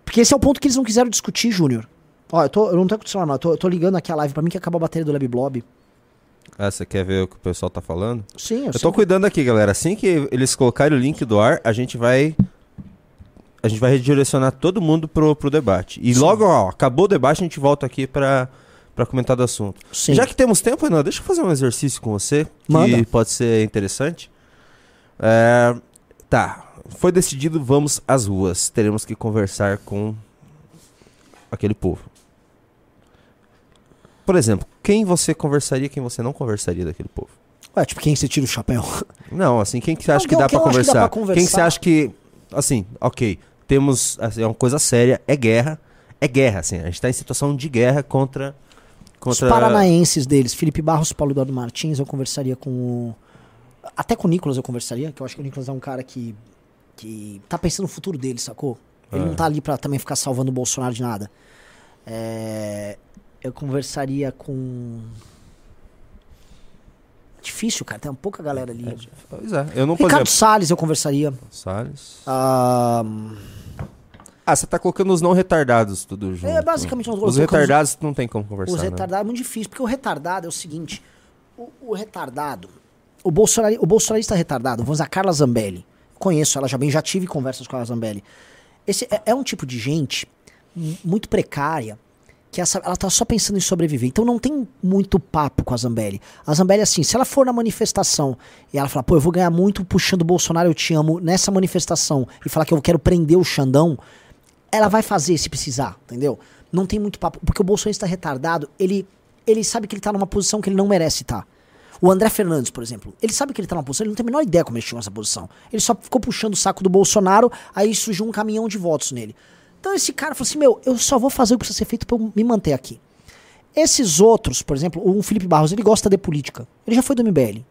Porque esse é o ponto que eles não quiseram discutir, Júnior. Ó, eu, tô, eu não tô com o celular, não. Eu tô, eu tô ligando aqui a live pra mim que acabou a bateria do Lab Blob. Ah, você quer ver o que o pessoal tá falando? Sim, eu Eu tô cuidando aqui, galera. Assim que eles colocarem o link do ar, a gente vai. A gente vai redirecionar todo mundo pro, pro debate. E logo, ó, acabou o debate, a gente volta aqui pra, pra comentar do assunto. Sim. Já que temos tempo, Renan, deixa eu fazer um exercício com você, que Manda. pode ser interessante. É, tá, foi decidido, vamos às ruas. Teremos que conversar com aquele povo. Por exemplo, quem você conversaria quem você não conversaria daquele povo? Ué, tipo, quem você tira o chapéu? Não, assim, quem que você acha que dá pra que dá conversar? pra conversar. Quem que você acha que. Assim, ok, temos. Assim, é uma coisa séria, é guerra. É guerra, assim. A gente tá em situação de guerra contra. contra Os paranaenses deles, Felipe Barros, Paulo Eduardo Martins, eu conversaria com o... Até com o Nicolas eu conversaria, que eu acho que o Nicolas é um cara que, que tá pensando no futuro dele, sacou? Ele Ah. não tá ali pra também ficar salvando o Bolsonaro de nada. É, Eu conversaria com... Difícil, cara, tem pouca galera ali. Pois é, eu não, Ricardo exemplo- Salles eu conversaria. Salles. Ah, Ah, você tá colocando os não retardados tudo junto. É, basicamente, nós Os retardados não tem como conversar. Os né? retardados é muito difícil, porque o retardado é o seguinte: o, o retardado, o, Bolsonaro, o bolsonarista retardado, vamos a Carla Zambelli. Conheço ela já bem, já tive conversas com a Zambelli. Esse é, é um tipo de gente muito precária que essa, ela tá só pensando em sobreviver. Então não tem muito papo com a Zambelli. A Zambelli, assim, se ela for na manifestação e ela falar, pô, eu vou ganhar muito puxando o Bolsonaro, eu te amo, nessa manifestação, e falar que eu quero prender o Xandão, ela vai fazer se precisar, entendeu? Não tem muito papo, porque o bolsonarista retardado, ele, ele sabe que ele tá numa posição que ele não merece estar. O André Fernandes, por exemplo, ele sabe que ele tá numa posição, ele não tem a menor ideia como ele chegou nessa posição. Ele só ficou puxando o saco do Bolsonaro, aí surgiu um caminhão de votos nele. Então esse cara falou assim: meu, eu só vou fazer o que precisa ser feito eu me manter aqui. Esses outros, por exemplo, o Felipe Barros, ele gosta de política. Ele já foi do MBL.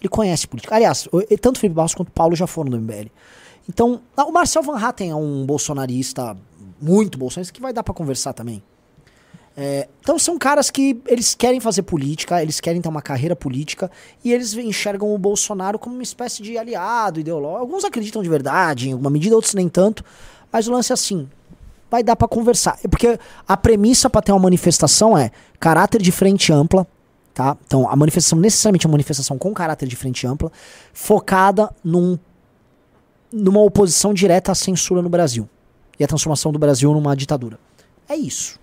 Ele conhece política. Aliás, tanto Felipe Barros quanto Paulo já foram do MBL. Então, o Marcel Van Hatten é um bolsonarista, muito bolsonarista, que vai dar pra conversar também. É, então são caras que eles querem fazer política, eles querem ter uma carreira política e eles enxergam o Bolsonaro como uma espécie de aliado ideológico. Alguns acreditam de verdade, em alguma medida, outros nem tanto. Mas o lance é assim: vai dar pra conversar. É Porque a premissa pra ter uma manifestação é caráter de frente ampla, tá? Então a manifestação necessariamente é uma manifestação com caráter de frente ampla, focada num, numa oposição direta à censura no Brasil e a transformação do Brasil numa ditadura. É isso.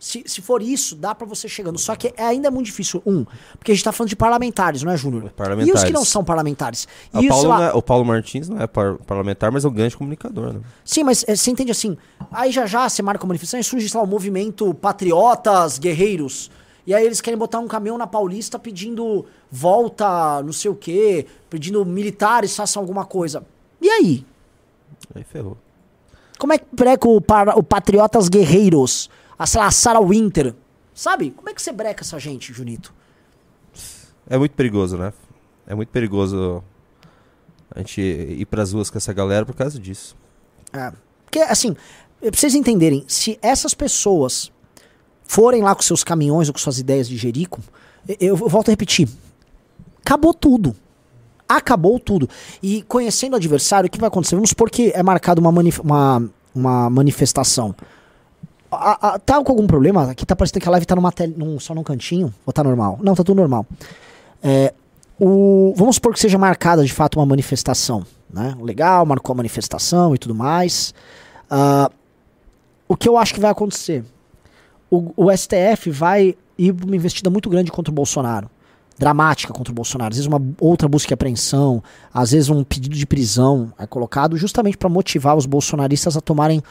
Se, se for isso, dá pra você chegando. Só que é ainda muito difícil. Um, porque a gente tá falando de parlamentares, não é, Júnior? E os que Parlamentares. não são parlamentares? E o, Paulo lá, é- o Paulo Martins não é par- parlamentar, mas é um grande comunicador, né? Sim, mas é, você entende assim? Aí já já você marca a manifestação e surge, sei lá, o movimento Patriotas Guerreiros. E aí eles querem botar um caminhão na Paulista pedindo volta, não sei o quê, pedindo militares façam alguma coisa. E aí? Aí ferrou. Como é que breca o, para- o Patriotas Guerreiros? A, sei lá, a Sarah Winter? Sabe? Como é que você breca essa gente, Junito? É muito perigoso, né? É muito perigoso a gente ir pras ruas com essa galera por causa disso. É. Porque, assim, pra vocês entenderem, se essas pessoas forem lá com seus caminhões ou com suas ideias de Jerico, eu, eu volto a repetir. Acabou tudo. Acabou tudo. E conhecendo o adversário, o que vai acontecer? Vamos supor que é marcado uma, manif uma, uma manifestação. A- a- tá com algum problema? Aqui tá parecendo que a live tá numa tela, num, só num cantinho? Ou tá normal? Não, tá tudo normal. É, o, vamos supor que seja marcada de fato uma manifestação. Né? Legal, marcou a manifestação e tudo mais. Ah, o que eu acho que vai acontecer? O, o STF vai ir uma investida muito grande contra o Bolsonaro. Dramática contra o Bolsonaro. Às vezes uma outra busca e apreensão, às vezes um pedido de prisão é colocado justamente para motivar os bolsonaristas a tomarem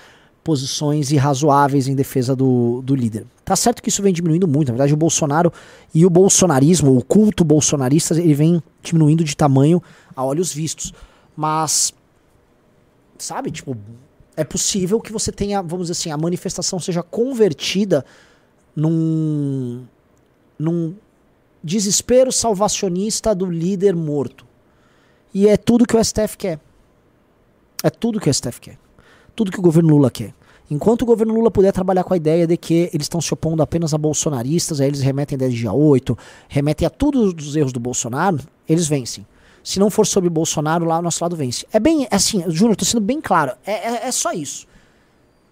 posições irrazoáveis em defesa do, do líder. Tá certo que isso vem diminuindo muito. Na verdade, o Bolsonaro e o bolsonarismo, o culto bolsonarista, ele vem diminuindo de tamanho a olhos vistos. Mas, sabe, tipo, é possível que você tenha, vamos dizer assim, a manifestação seja convertida num, num desespero salvacionista do líder morto. E é tudo que o STF quer. É tudo que o STF quer. Tudo que o governo Lula quer. Enquanto o governo Lula puder trabalhar com a ideia de que eles estão se opondo apenas a bolsonaristas, aí eles remetem a ideia de dia 8, remetem a todos os erros do Bolsonaro, eles vencem. Se não for sobre Bolsonaro, lá o nosso lado vence. É bem, é assim, Júnior, tô sendo bem claro. É, é, é só isso.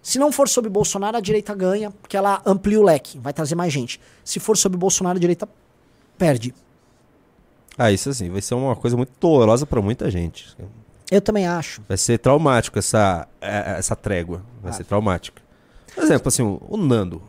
Se não for sobre Bolsonaro, a direita ganha, porque ela amplia o leque, vai trazer mais gente. Se for sobre Bolsonaro, a direita perde. Ah, isso assim, vai ser uma coisa muito dolorosa pra muita gente. Eu também acho. Vai ser traumático essa, é, essa trégua. Vai ser traumática. Por exemplo, assim, o, Nando.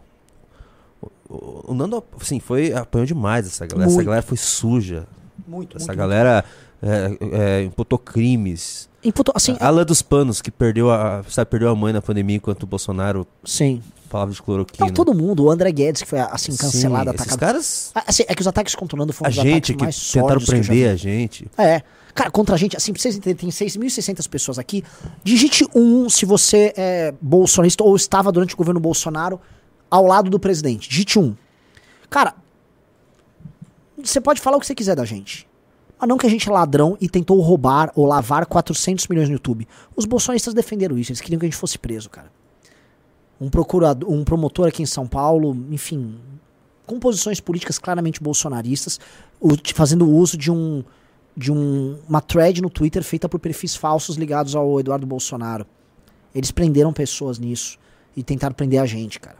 O, o- Nando, assim, foi, apanhou demais essa galera. Essa Muito. galera foi suja. Muito, Essa muito, galera é, é, imputou crimes. Imputou, assim, a Ala dos Panos, que perdeu a, sabe, perdeu a mãe na pandemia enquanto o Bolsonaro Sim. falava de cloroquina. Não, todo mundo. O André Guedes, que foi assim, Sim, cancelado, esses atacado. caras- Ah, assim, é que os ataques contra o Nando foram A os gente ataques que mais tentaram que prender vi. a gente. É. Cara, contra a gente, assim, pra vocês entenderem, tem 6.600 pessoas aqui. Digite um se você é bolsonarista ou estava durante o governo Bolsonaro ao lado do presidente. Digite um. Cara, você pode falar o que você quiser da gente. Mas não que a gente é ladrão e tentou roubar ou lavar 400 milhões no YouTube. Os bolsonaristas defenderam isso, eles queriam que a gente fosse preso, cara. Um procurador, um promotor aqui em São Paulo, enfim, com posições políticas claramente bolsonaristas, fazendo uso de um de um, uma thread no Twitter feita por perfis falsos ligados ao Eduardo Bolsonaro. Eles prenderam pessoas nisso e tentaram prender a gente, cara.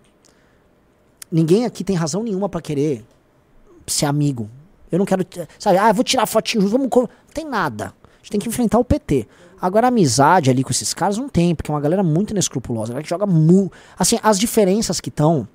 Ninguém aqui tem razão nenhuma pra querer ser amigo. Eu não quero, sabe, ah, vou tirar fotinho, vamos, co-". não tem nada. A gente tem que enfrentar o PT. Agora amizade ali com esses caras não tem, porque é uma galera muito inescrupulosa, galera que joga mu, assim, as diferenças que estão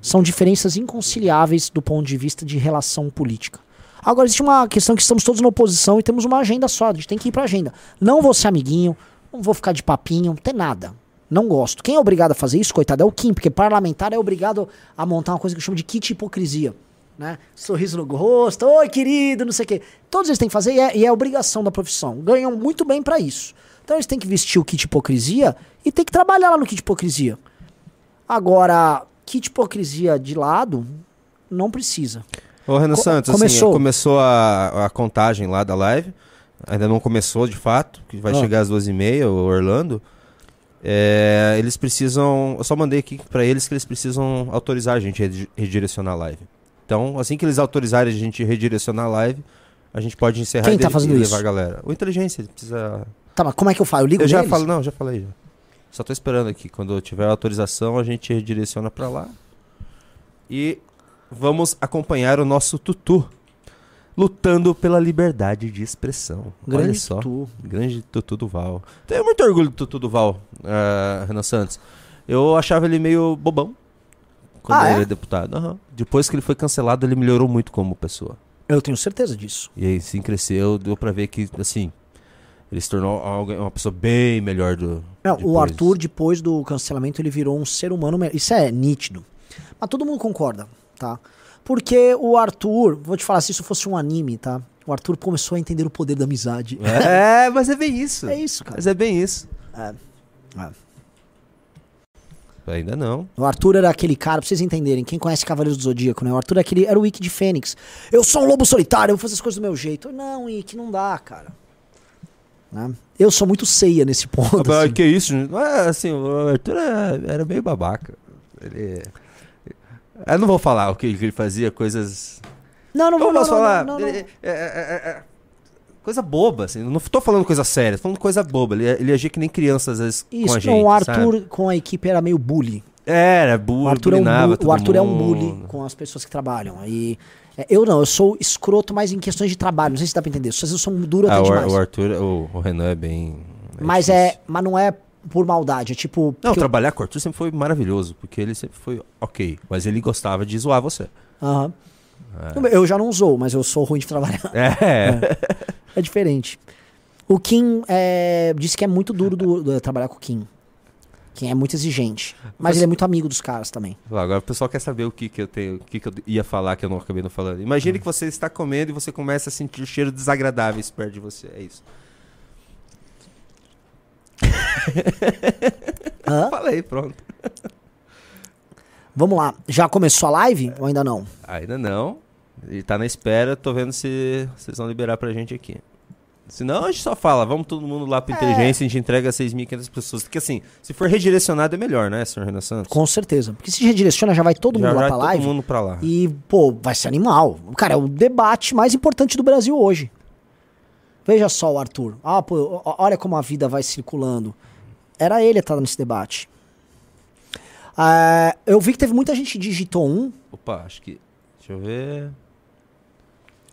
são diferenças inconciliáveis do ponto de vista de relação política. Agora, existe uma questão que estamos todos na oposição e temos uma agenda só. A gente tem que ir pra agenda. Não vou ser amiguinho, não vou ficar de papinho, não tem nada. Não gosto. Quem é obrigado a fazer isso, coitado, é o Kim, porque parlamentar é obrigado a montar uma coisa que eu chamo de kit hipocrisia. Né? Sorriso no rosto, oi querido, não sei o quê. Todos eles têm que fazer e é, e é obrigação da profissão. Ganham muito bem pra isso. Então eles têm que vestir o kit hipocrisia e tem que trabalhar lá no kit hipocrisia. Agora, kit hipocrisia de lado, não precisa. Ô, Renan Co- Santos, começou. assim, começou a, a contagem lá da live. Ainda não começou de fato, que vai Ah. chegar às duas e meia, o Orlando. É, eles precisam. Eu só mandei aqui pra eles que eles precisam autorizar a gente a redirecionar a live. Então, assim que eles autorizarem a gente redirecionar a live, a gente pode encerrar Quem e tá fazendo e isso? levar a galera. O inteligência, ele precisa. Tá, mas como é que eu falo? Eu ligo Eu já neles? falo, não, já falei já. Só tô esperando aqui. Quando eu tiver autorização, a gente redireciona pra lá. E vamos acompanhar o nosso Tutu lutando pela liberdade de expressão. Olha Grande só. Tutu. Grande Tutu do Val. Tenho muito orgulho do Tutu do Val, ah, Renan Santos. Eu achava ele meio bobão quando Ah, ele é? era deputado. Aham. Depois que ele foi cancelado, ele melhorou muito como pessoa. Eu tenho certeza disso. E aí sim cresceu, deu pra ver que, assim, ele se tornou alguém- uma pessoa bem melhor do. Não, o. Arthur, depois do cancelamento, ele virou um ser humano. me- Isso é nítido. Mas todo mundo concorda, tá? Porque o Arthur, vou te falar, se isso fosse um anime, tá? O Arthur começou a entender o poder da amizade. É, mas é bem isso. É isso, cara. Mas é bem isso. É. É. Ainda não. O Arthur era aquele cara, pra vocês entenderem, quem conhece Cavaleiros do Zodíaco, né? O Arthur é aquele, era o Wiki de Fênix. Eu sou um lobo solitário, eu vou fazer as coisas do meu jeito. Não, Wiki, não dá, cara. né? Eu sou muito ceia nesse ponto. Ah, assim. Que isso, é assim, o Arthur era, era meio babaca. Ele. Eu não vou falar o que, ele fazia, coisas. Não, não vou não, falar. não, não. Ele- é- é- é- é- coisa boba, assim. Não tô falando coisa séria, tô falando coisa boba. Ele, ele agia que nem criança, às vezes, com a Isso, gente. não, o Arthur sabe? com a equipe era meio bully. Era, bullying, O Arthur, é um, bu- o Arthur é um bully com as pessoas que trabalham. E é, eu não, eu sou escroto, mas em questões de trabalho. Não sei se dá pra entender. Às vezes eu sou duro até Ah, demais. o Arthur, o, o Renan é bem. mas é, mas não é por maldade, é tipo. Não, porque eu- trabalhar com o Arthur sempre foi maravilhoso, porque ele sempre foi ok, mas ele gostava de zoar você. Aham. Eu já não usou, mas eu sou ruim de trabalhar. É. É diferente. O Kim é, disse que é muito duro do, do- trabalhar com o Kim. Kim é muito exigente. Mas Mas- ele é muito amigo dos caras também. Agora o pessoal quer saber o que, que eu tenho, o que, que eu ia falar que eu não acabei não falando. Imagine que você está comendo e você começa a sentir cheiros desagradáveis perto de você. É isso. Falei, pronto. Vamos lá. Já começou a live ou ainda não? Ainda não. Ele tá na espera, tô vendo se vocês vão liberar pra gente aqui. Senão a gente só fala, vamos todo mundo lá É. pra inteligência, a gente entrega 6.500 pessoas. Porque assim, se for redirecionado é melhor, né, senhor Renan Santos? Com certeza. Porque se redireciona, já vai todo Já mundo lá vai pra todo live. mundo pra lá. E, pô, vai ser animal. Cara, é o debate mais importante do Brasil hoje. Veja só o Arthur. Ah, pô, olha como a vida vai circulando. Era ele tava nesse debate. Ah, eu vi que teve muita gente que digitou um. Opa, acho que. Deixa eu ver.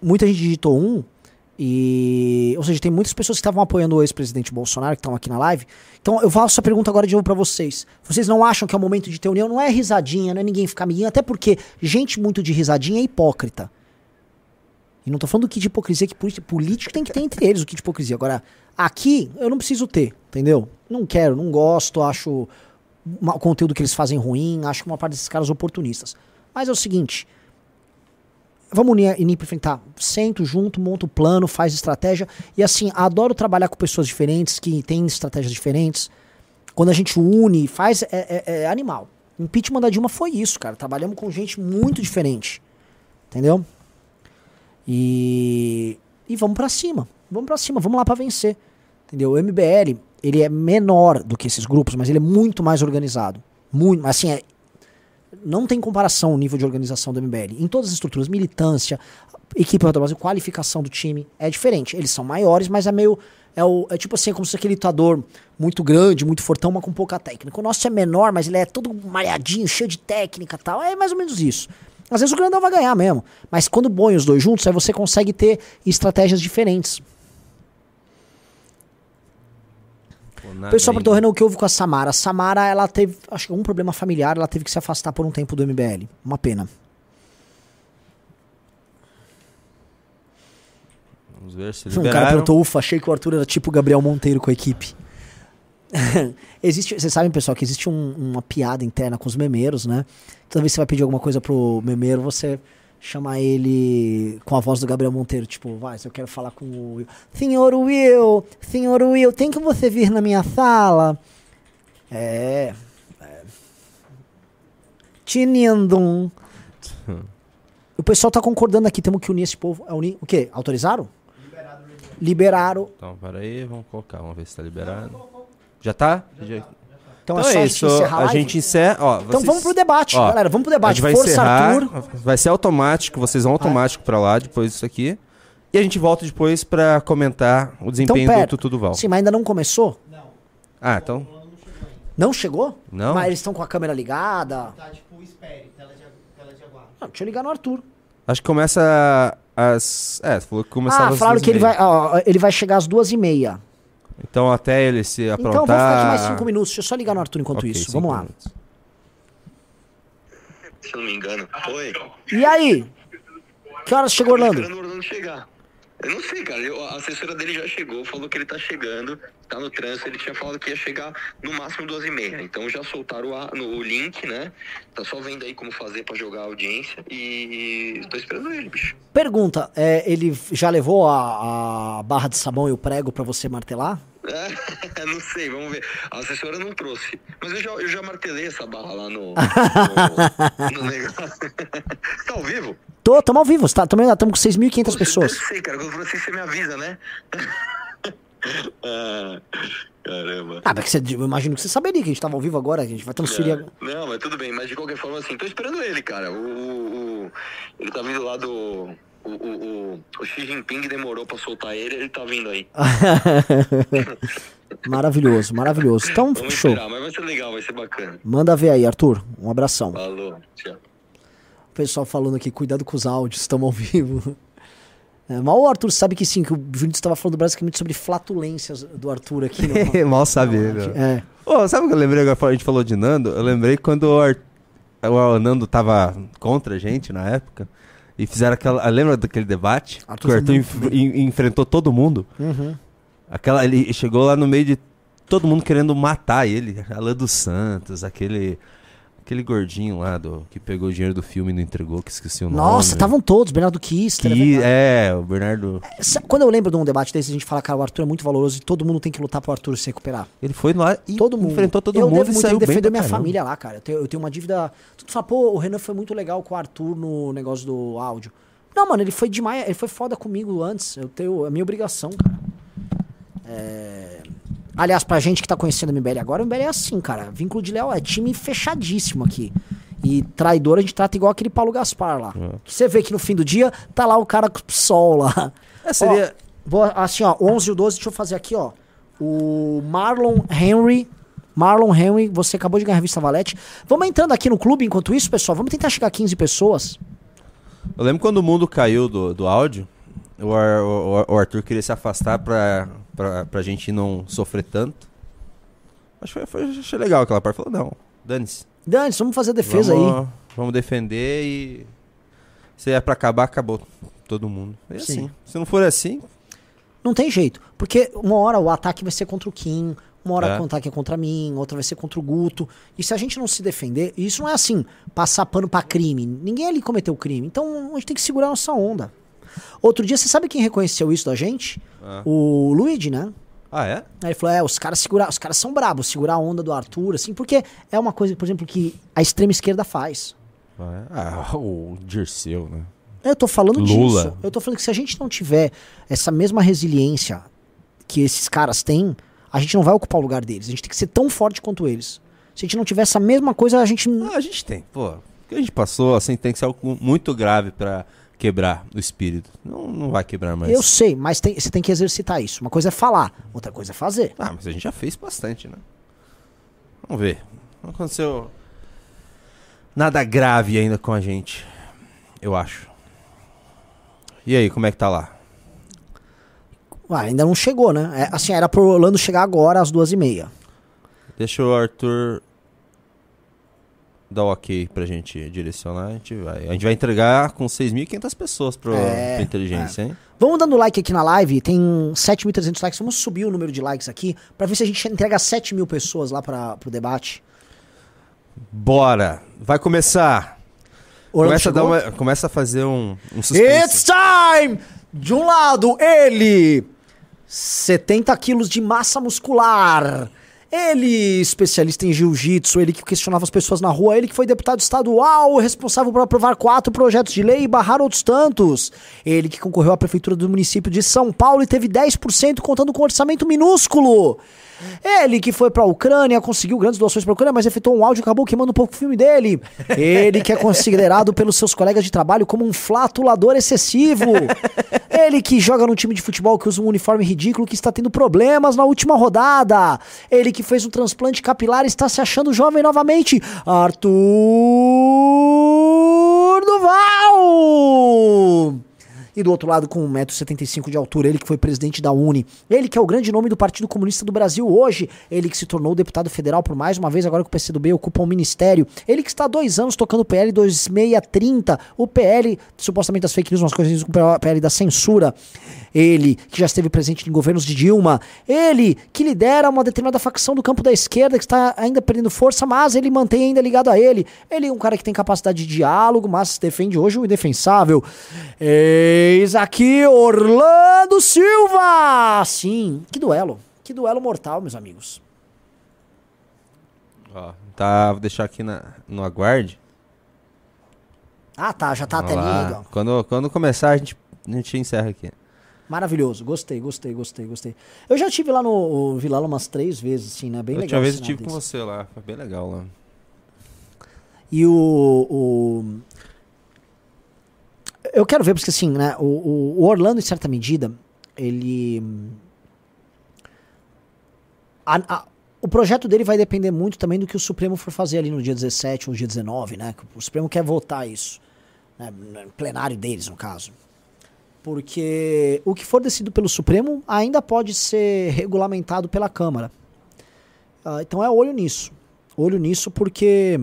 Muita gente digitou um. E. Ou seja, tem muitas pessoas que estavam apoiando o ex-presidente Bolsonaro, que estão aqui na live. Então eu faço essa pergunta agora de novo pra vocês. Vocês não acham que é o momento de ter união? Não é risadinha, não é ninguém ficar amiguinho, até porque gente muito de risadinha é hipócrita. E não tô falando do que de hipocrisia que político, tem que ter entre eles, o que de hipocrisia. Agora, aqui eu não preciso ter, entendeu? Não quero, não gosto, acho o conteúdo que eles fazem ruim, acho que uma parte desses caras oportunistas. Mas é o seguinte, vamos unir, unir pra enfrentar. Sento junto, monto o plano, faz estratégia. E assim, adoro trabalhar com pessoas diferentes, que têm estratégias diferentes. Quando a gente une, faz, é, é- é animal. Impeachment da Dilma foi isso, cara. Trabalhamos com gente muito diferente. Entendeu? E, e vamos pra cima. Vamos pra cima, vamos lá pra vencer. Entendeu? O MBL, ele é menor do que esses grupos, mas ele é muito mais organizado. Muito, assim, é, não tem comparação o nível de organização do MBL. Em todas as estruturas, militância, equipe do Brasil, qualificação do time, é diferente. Eles são maiores, mas é meio. É, o, é tipo assim, é como se aquele lutador muito grande, muito fortão, mas com pouca técnica. O nosso é menor, mas ele é todo malhadinho, cheio de técnica e tal. É mais ou menos isso. Às vezes o grandão vai ganhar mesmo. Mas quando põe os dois juntos, aí você consegue ter estratégias diferentes. O pessoal perguntou, Renan, o que houve com a Samara? A Samara, ela teve, acho que um problema familiar, ela teve que se afastar por um tempo do MBL. Uma pena. Vamos ver se Um cara liberaram. perguntou, ufa, achei que o Arthur era tipo o Gabriel Monteiro com a equipe. existe, vocês sabem, pessoal, que existe um- uma piada interna com os memeiros, né? Toda vez que você vai pedir alguma coisa pro memeiro, você chama ele com a voz do Gabriel Monteiro, tipo, vai, se eu quero falar com o Will. Senhor Will, senhor Will, tem que você vir na minha sala? É. é. Tinindum. O pessoal tá concordando aqui, temos que unir esse povo. É unir, o quê? Autorizaram? Liberaram. Então, peraí, vamos colocar, vamos ver se tá liberado. Já tá? Já- Então é só a gente encerrar a a gente encerra. Ó, Então vocês- vamos pro debate, ó, galera, vamos pro debate. A gente vai Força encerrar, Arthur. vai ser automático, vocês vão automático pra lá depois disso aqui. E a gente volta depois pra comentar o desempenho Então, pera. do Tutu Duval. Sim, mas ainda não começou? Ah, então. Não chegou? Não. Mas eles estão com a câmera ligada. Tá, tipo, espere, tela de, tela de aguardo. Ah, deixa eu ligar no Arthur. Acho que começa às. É, você falou que começava ah, às falaram duas que e ele vai, ó, ele vai chegar às duas e meia. Então até ele se aprontar. Então vamos ficar aqui mais cinco minutos. Deixa eu só ligar no Arthur enquanto Ok, isso. Vamos lá. minutos. Se eu não me engano. Oi. E aí? Que horas chegou Orlando? Esperando o Orlando chegar. Eu não sei, cara. Eu- a assessora dele já chegou, falou que ele tá chegando, tá no trânsito. Ele tinha falado que ia chegar no máximo duas e meia. Então já soltaram a- no, o link, né? Tá só vendo aí como fazer pra jogar a audiência. E tô esperando ele, bicho. Pergunta, é, ele já levou a, a barra de sabão e o prego pra você martelar? É, não sei, vamos ver. A assessora não trouxe. Mas eu já, eu já martelei essa barra lá no, no, no negócio. tá ao vivo? Tô, estamos ao vivo, tá, estamos com 6.500 pessoas. Eu sei, cara. Quando eu falei assim, você me avisa, né? Ah, caramba. Ah, porque você, eu imagino que você saberia que a gente tava ao vivo agora, a gente vai transferir. É. agora. Não, mas tudo bem, mas de qualquer forma, assim, tô esperando ele, cara. O, o- ele tá vindo lá do. O, o, o, o Xi Jinping demorou pra soltar ele, ele tá vindo aí. maravilhoso, maravilhoso. Então, Vamos show. esperar, mas vai ser legal, vai ser bacana. Manda ver aí, Arthur. Um abração. Falou, tchau. Pessoal falando aqui, cuidado com os áudios, estamos ao vivo. É, mal o Arthur sabe que sim, que o Júnior estava falando basicamente sobre flatulências do Arthur aqui. no- Mal sabe ele. ó. É. Ô, sabe o que eu lembrei agora? A gente falou de Nando. Eu lembrei quando o, Ar- o Nando tava contra a gente na época. E fizeram aquela. Lembra daquele debate? Arthur que o Arthur enf- en- enfrentou todo mundo. Uhum. Aquela, ele chegou lá no meio de todo mundo querendo matar ele. Alan dos Santos, aquele. Aquele gordinho lá do, que pegou o dinheiro do filme e não entregou, que esqueci o nome. Nossa, estavam todos, Bernardo Kister. é Que, é, o Bernardo. Sa- Quando eu lembro de um debate desse, a gente fala, cara, o Arthur é muito valoroso e todo mundo tem que lutar pro Arthur se recuperar. Ele foi lá e todo mundo. enfrentou todo eu mundo e muito, saiu ele defendeu minha caramba. família lá, cara. Eu tenho, eu tenho uma dívida. Tu fala, pô, o Renan foi muito legal com o Arthur no negócio do áudio. Não, mano, ele foi demais, ele foi foda comigo antes. Eu tenho a minha obrigação, cara. É... Aliás, pra gente que tá conhecendo o MBL agora, o MBL é assim, cara. Vínculo de Léo é time fechadíssimo aqui. E traidor a gente trata igual aquele Paulo Gaspar lá. É. Que você vê que no fim do dia tá lá o cara com o sol lá. É, seria- Ó, vou, assim, ó, 11 e o 12, deixa eu fazer aqui, ó. O Marlon Henry. Marlon Henry, você acabou de ganhar a revista Valete. Vamos entrando aqui no clube enquanto isso, pessoal. Vamos tentar chegar a 15 pessoas. Eu lembro quando o mundo caiu do, do áudio, o, o- o Arthur queria se afastar pra, pra, pra gente não sofrer tanto. Acho que foi, foi- achei legal aquela parte. Falou, não, dane-se. Dani, vamos fazer a defesa vamos, aí. Vamos defender e. Se é pra acabar, acabou todo mundo. É Sim. assim. Se não for assim, Não tem jeito. Porque uma hora o ataque vai ser contra o Kim, uma hora É. o ataque é contra mim, outra vai ser contra o Guto. E se a gente não se defender, isso não é assim, passar pano pra crime. Ninguém ali cometeu crime. Então a gente tem que segurar nossa onda. Outro dia, você sabe quem reconheceu isso da gente? Ah. O Luigi, né? Ah, é? Aí ele falou: é, os caras segurar, os caras são brabos, segurar a onda do Arthur, assim, porque é uma coisa, por exemplo, que a extrema esquerda faz. Ah, o Dirceu, né? Eu tô falando Lula. disso. Eu tô falando que se a gente não tiver essa mesma resiliência que esses caras têm, a gente não vai ocupar o lugar deles. A gente tem que ser tão forte quanto eles. Se a gente não tiver essa mesma coisa, a gente. Ah, a gente tem. Pô, o que a gente passou, assim, tem que ser algo muito grave pra quebrar o espírito. Não, não vai quebrar mais. Eu sei, mas tem- você tem que exercitar isso. Uma coisa é falar, outra coisa é fazer. Ah, mas a gente já fez bastante, né? Vamos ver. Não aconteceu nada grave ainda com a gente. Eu acho. E aí, como é que tá lá? Ah, ainda não chegou, né? É, assim, era pro Orlando chegar agora às duas e meia. Deixa o Arthur dar o ok pra gente direcionar. A gente vai, a gente vai entregar com 6.500 pessoas pro, É, pra inteligência, hein? Vamos dando like aqui na live, tem 7.300 likes. Vamos subir o número de likes aqui pra ver se a gente entrega 7 mil pessoas lá pra, pro debate. Bora! Vai começar! Orlando Começa a, uma- começa a fazer um, um suspense. It's time! De um lado, ele, 70 quilos de massa muscular. Ele, especialista em jiu-jitsu, ele que questionava as pessoas na rua, ele que foi deputado estadual, responsável por aprovar quatro projetos de lei e barrar outros tantos. Ele que concorreu à prefeitura do município de São Paulo e teve 10% contando com um orçamento minúsculo. Ele que foi pra Ucrânia, conseguiu grandes doações pra Ucrânia, mas efetuou um áudio e acabou queimando um pouco o filme dele. Ele que é considerado pelos seus colegas de trabalho como um flatulador excessivo. Ele que joga num time de futebol que usa um uniforme ridículo que está tendo problemas na última rodada. Ele que fez um transplante capilar está se achando jovem novamente. Arthur Duval! E do outro lado, com 1,75m de altura, ele que foi presidente da Uni. Ele que é o grande nome do Partido Comunista do Brasil hoje. Ele que se tornou deputado federal por mais uma vez, agora que o PCdoB ocupa um ministério. Ele que está há dois anos tocando o PL 2630. O PL, supostamente das fake news, umas coisas o PL da censura. Ele que já esteve presente em governos de Dilma. Ele que lidera uma determinada facção do campo da esquerda que está ainda perdendo força, mas ele mantém ainda ligado a ele. Ele é um cara que tem capacidade de diálogo, mas defende hoje o indefensável. Eis aqui Orlando Silva! Sim, que duelo. Que duelo mortal, meus amigos. Ó, tá, vou deixar aqui na, no aguarde. Ah, tá, já tá a Vamos telinha lá. aí, ó. Quando, quando começar, a gente, a gente encerra aqui. Maravilhoso, gostei, gostei, gostei, gostei. Eu já tive lá no Vilala umas três vezes, assim, né? Bem a legal. última vez eu tive com você lá, foi bem legal lá. E o, o- Eu quero ver, porque assim, né? O, o- Orlando, em certa medida, ele. a- a- o projeto dele vai depender muito também do que o Supremo for fazer ali no dia 17 ou dia 19, né? O Supremo quer votar isso. Né? No plenário deles, no caso. Porque o que for decidido pelo Supremo ainda pode ser regulamentado pela Câmara. Ah, então é olho nisso. Olho nisso porque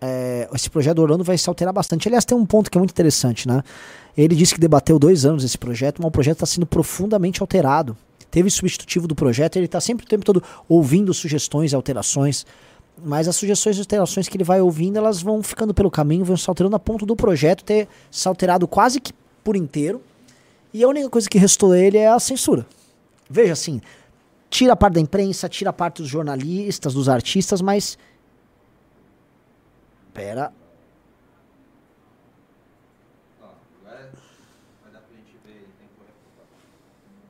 é, esse projeto do Orlando vai se alterar bastante. Aliás, tem um ponto que é muito interessante, né? Ele disse que debateu dois anos esse projeto, mas o projeto está sendo profundamente alterado. Teve substitutivo do projeto, ele está sempre o tempo todo ouvindo sugestões e alterações. Mas as sugestões e alterações que ele vai ouvindo, elas vão ficando pelo caminho, vão se alterando a ponto do projeto ter se alterado quase que por inteiro. E a única coisa que restou a ele é a censura. Veja assim, tira a parte da imprensa, tira a parte dos jornalistas, dos artistas, mas. Pera.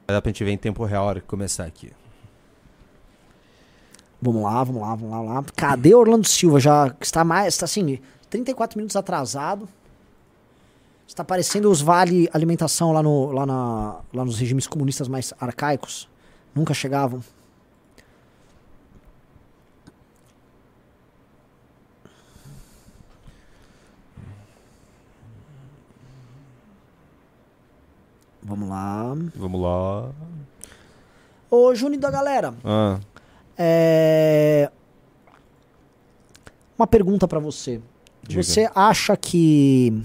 Vai dar pra gente ver em tempo real a hora que começar aqui. Vamos lá, vamos lá, vamos lá, vamos lá. Cadê Orlando Silva? Já está mais, está assim, 34 minutos atrasado. Está parecendo os vale alimentação lá, no, lá, na, lá nos regimes comunistas mais arcaicos. Nunca chegavam. Vamos lá. Vamos lá. Ô, Júnior da galera. Ah, É... Uma pergunta pra você. Diga. Você acha que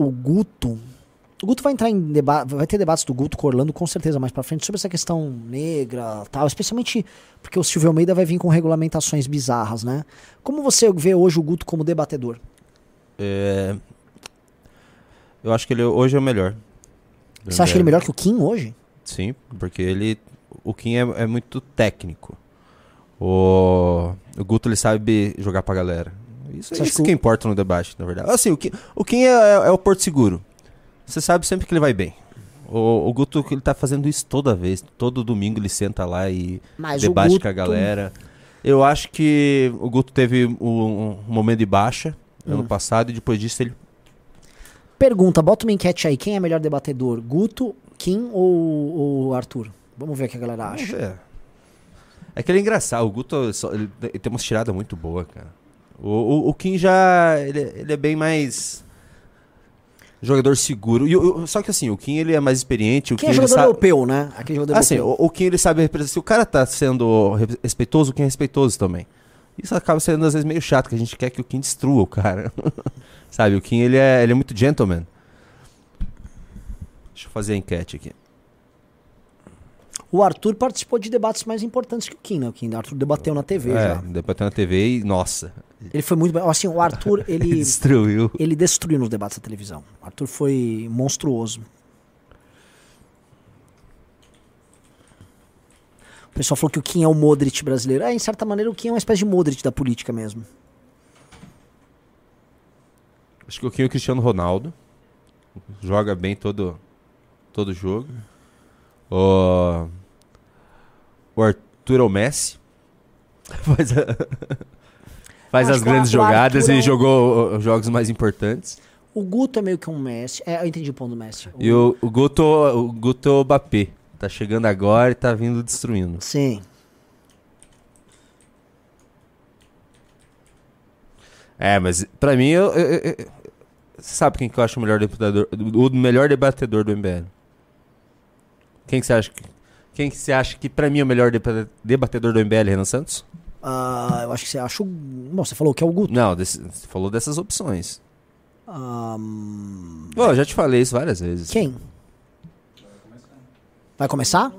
o Guto. O Guto vai entrar em debate. Vai ter debates do Guto com Orlando com certeza mais pra frente sobre essa questão negra tal. Especialmente porque o Silvio Almeida vai vir com regulamentações bizarras, né? Como você vê hoje o Guto como debatedor? é... Eu acho que ele hoje é o melhor. Você acha ele melhor que o Kim hoje? Sim, porque ele. O Kim é, é muito técnico. O, o Guto ele sabe jogar pra galera. Isso, Você é isso que o- que importa no debate, na verdade. Assim, o Kim, o Kim é, é o Porto Seguro. Você sabe sempre que ele vai bem. O, o Guto ele tá fazendo isso toda vez. Todo domingo ele senta lá e Mas o debate Guto- com a galera. Eu acho que o Guto teve um, um momento de baixa ano Hum. passado e depois disso ele. Pergunta, bota uma enquete aí. Quem é melhor debatedor? Guto, Kim ou, ou Arthur? Vamos ver o que a galera acha. É. É que ele é engraçado. O Guto ele, ele tem umas tiradas muito boas, cara. O, o, o Kim já. Ele, ele é bem mais. Jogador seguro. E, o- só que assim, o Kim ele é mais experiente. O é Kim, jogador ele sabe, europeu, né? Aquele jogador Assim, europeu. o, o Kim ele sabe representar. Se o cara tá sendo re- respeitoso, o Kim é respeitoso também. Isso acaba sendo às vezes meio chato, que a gente quer que o Kim destrua o cara. sabe, o Kim ele é, ele é muito gentleman. Deixa eu fazer a enquete aqui. O Arthur participou de debates mais importantes que o Kim, né? O Kim, o Arthur debateu na TV é, já. debateu na TV e, nossa, Ele foi muito bem. Assim, o Arthur, ele. Destruiu. Ele destruiu nos debates da televisão. O Arthur foi monstruoso. O pessoal falou que o Kim é o Modric brasileiro. É, em certa maneira, o Kim é uma espécie de Modric da política mesmo. Acho que o Kim é o Cristiano Ronaldo. Joga bem todo, todo jogo. O, o Arthur é o Messi. Faz, a- faz as o- grandes o jogadas Arthur é e um- jogou os jogos mais importantes. O Guto é meio que um Messi. É, eu entendi o ponto do Messi. E o, o Guto, o Guto é o Mbappé. Tá chegando agora e tá vindo destruindo. Sim. É, mas pra mim, eu, eu- eu- sabe quem que eu acho o melhor debatedor, o melhor debatedor do MBL? Quem que você acha que, quem que você acha que pra mim é o melhor deba- debatedor do MBL, Renan Santos? Ah, eu acho que você acha o. Bom, você falou que é o Guto. Não, desse- você falou dessas opções. Ahn, Pô, eu já te falei isso várias vezes. Quem? Vai começar?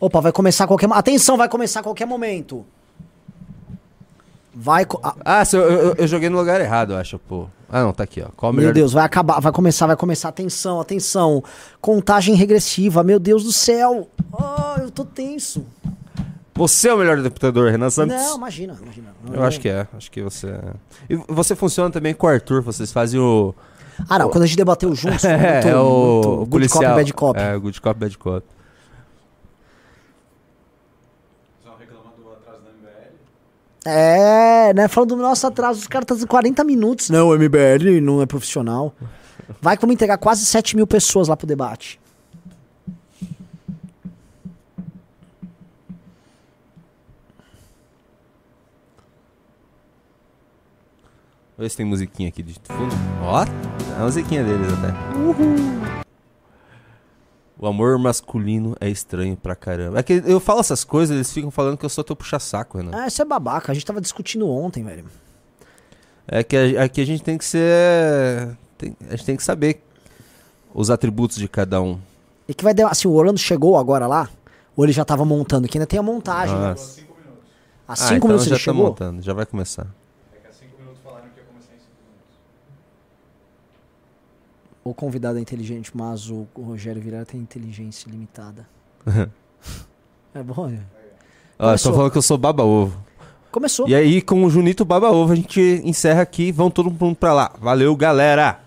Opa, vai começar a qualquer. Atenção, vai começar a qualquer momento. Vai. ah, eu, eu- eu joguei no lugar errado, eu acho, pô. Ah, não, tá aqui, ó. Qual o meu Deus, vai acabar, vai começar, vai começar. Atenção, atenção. Contagem regressiva, meu Deus do céu. Ah, eu tô tenso. Você é o melhor debatedor, Renan Santos? Não, imagina, imagina. Eu acho que é, acho que você é. E você funciona também com o Arthur, vocês fazem o. Ah, não, quando a gente debateu juntos, É, muito, é o, muito o good policial. cop, bad cop. É, good cop, bad cop. É, né? Falando do nosso atraso, os caras estão 40 minutos. Não, o MBL não é profissional. Vai que vamos entregar quase 7 mil pessoas lá pro debate. Vê se tem musiquinha aqui de fundo. Ó, é a musiquinha deles até. O amor masculino é estranho pra caramba. É que eu falo essas coisas, eles ficam falando que eu sou teu puxa-saco, Renan. Ah, isso é babaca. A gente tava discutindo ontem, velho. É que a- aqui a gente tem que ser. tem- a gente tem que saber os atributos de cada um. E que vai dar. Assim, o Orlando chegou agora lá, ou ele já tava montando, que ainda tem a montagem. né? Nossa. Há Ah, 5 então minutos já ele tá chegou? montando, já vai começar. O convidado é inteligente, mas o, o Rogério Vilela tem inteligência limitada. é bom, né? Ó, Começou. estão falando que eu sou baba-ovo. Começou. E aí, com o Junito Baba-Ovo, a gente encerra aqui. Vão todo mundo pra lá. Valeu, galera!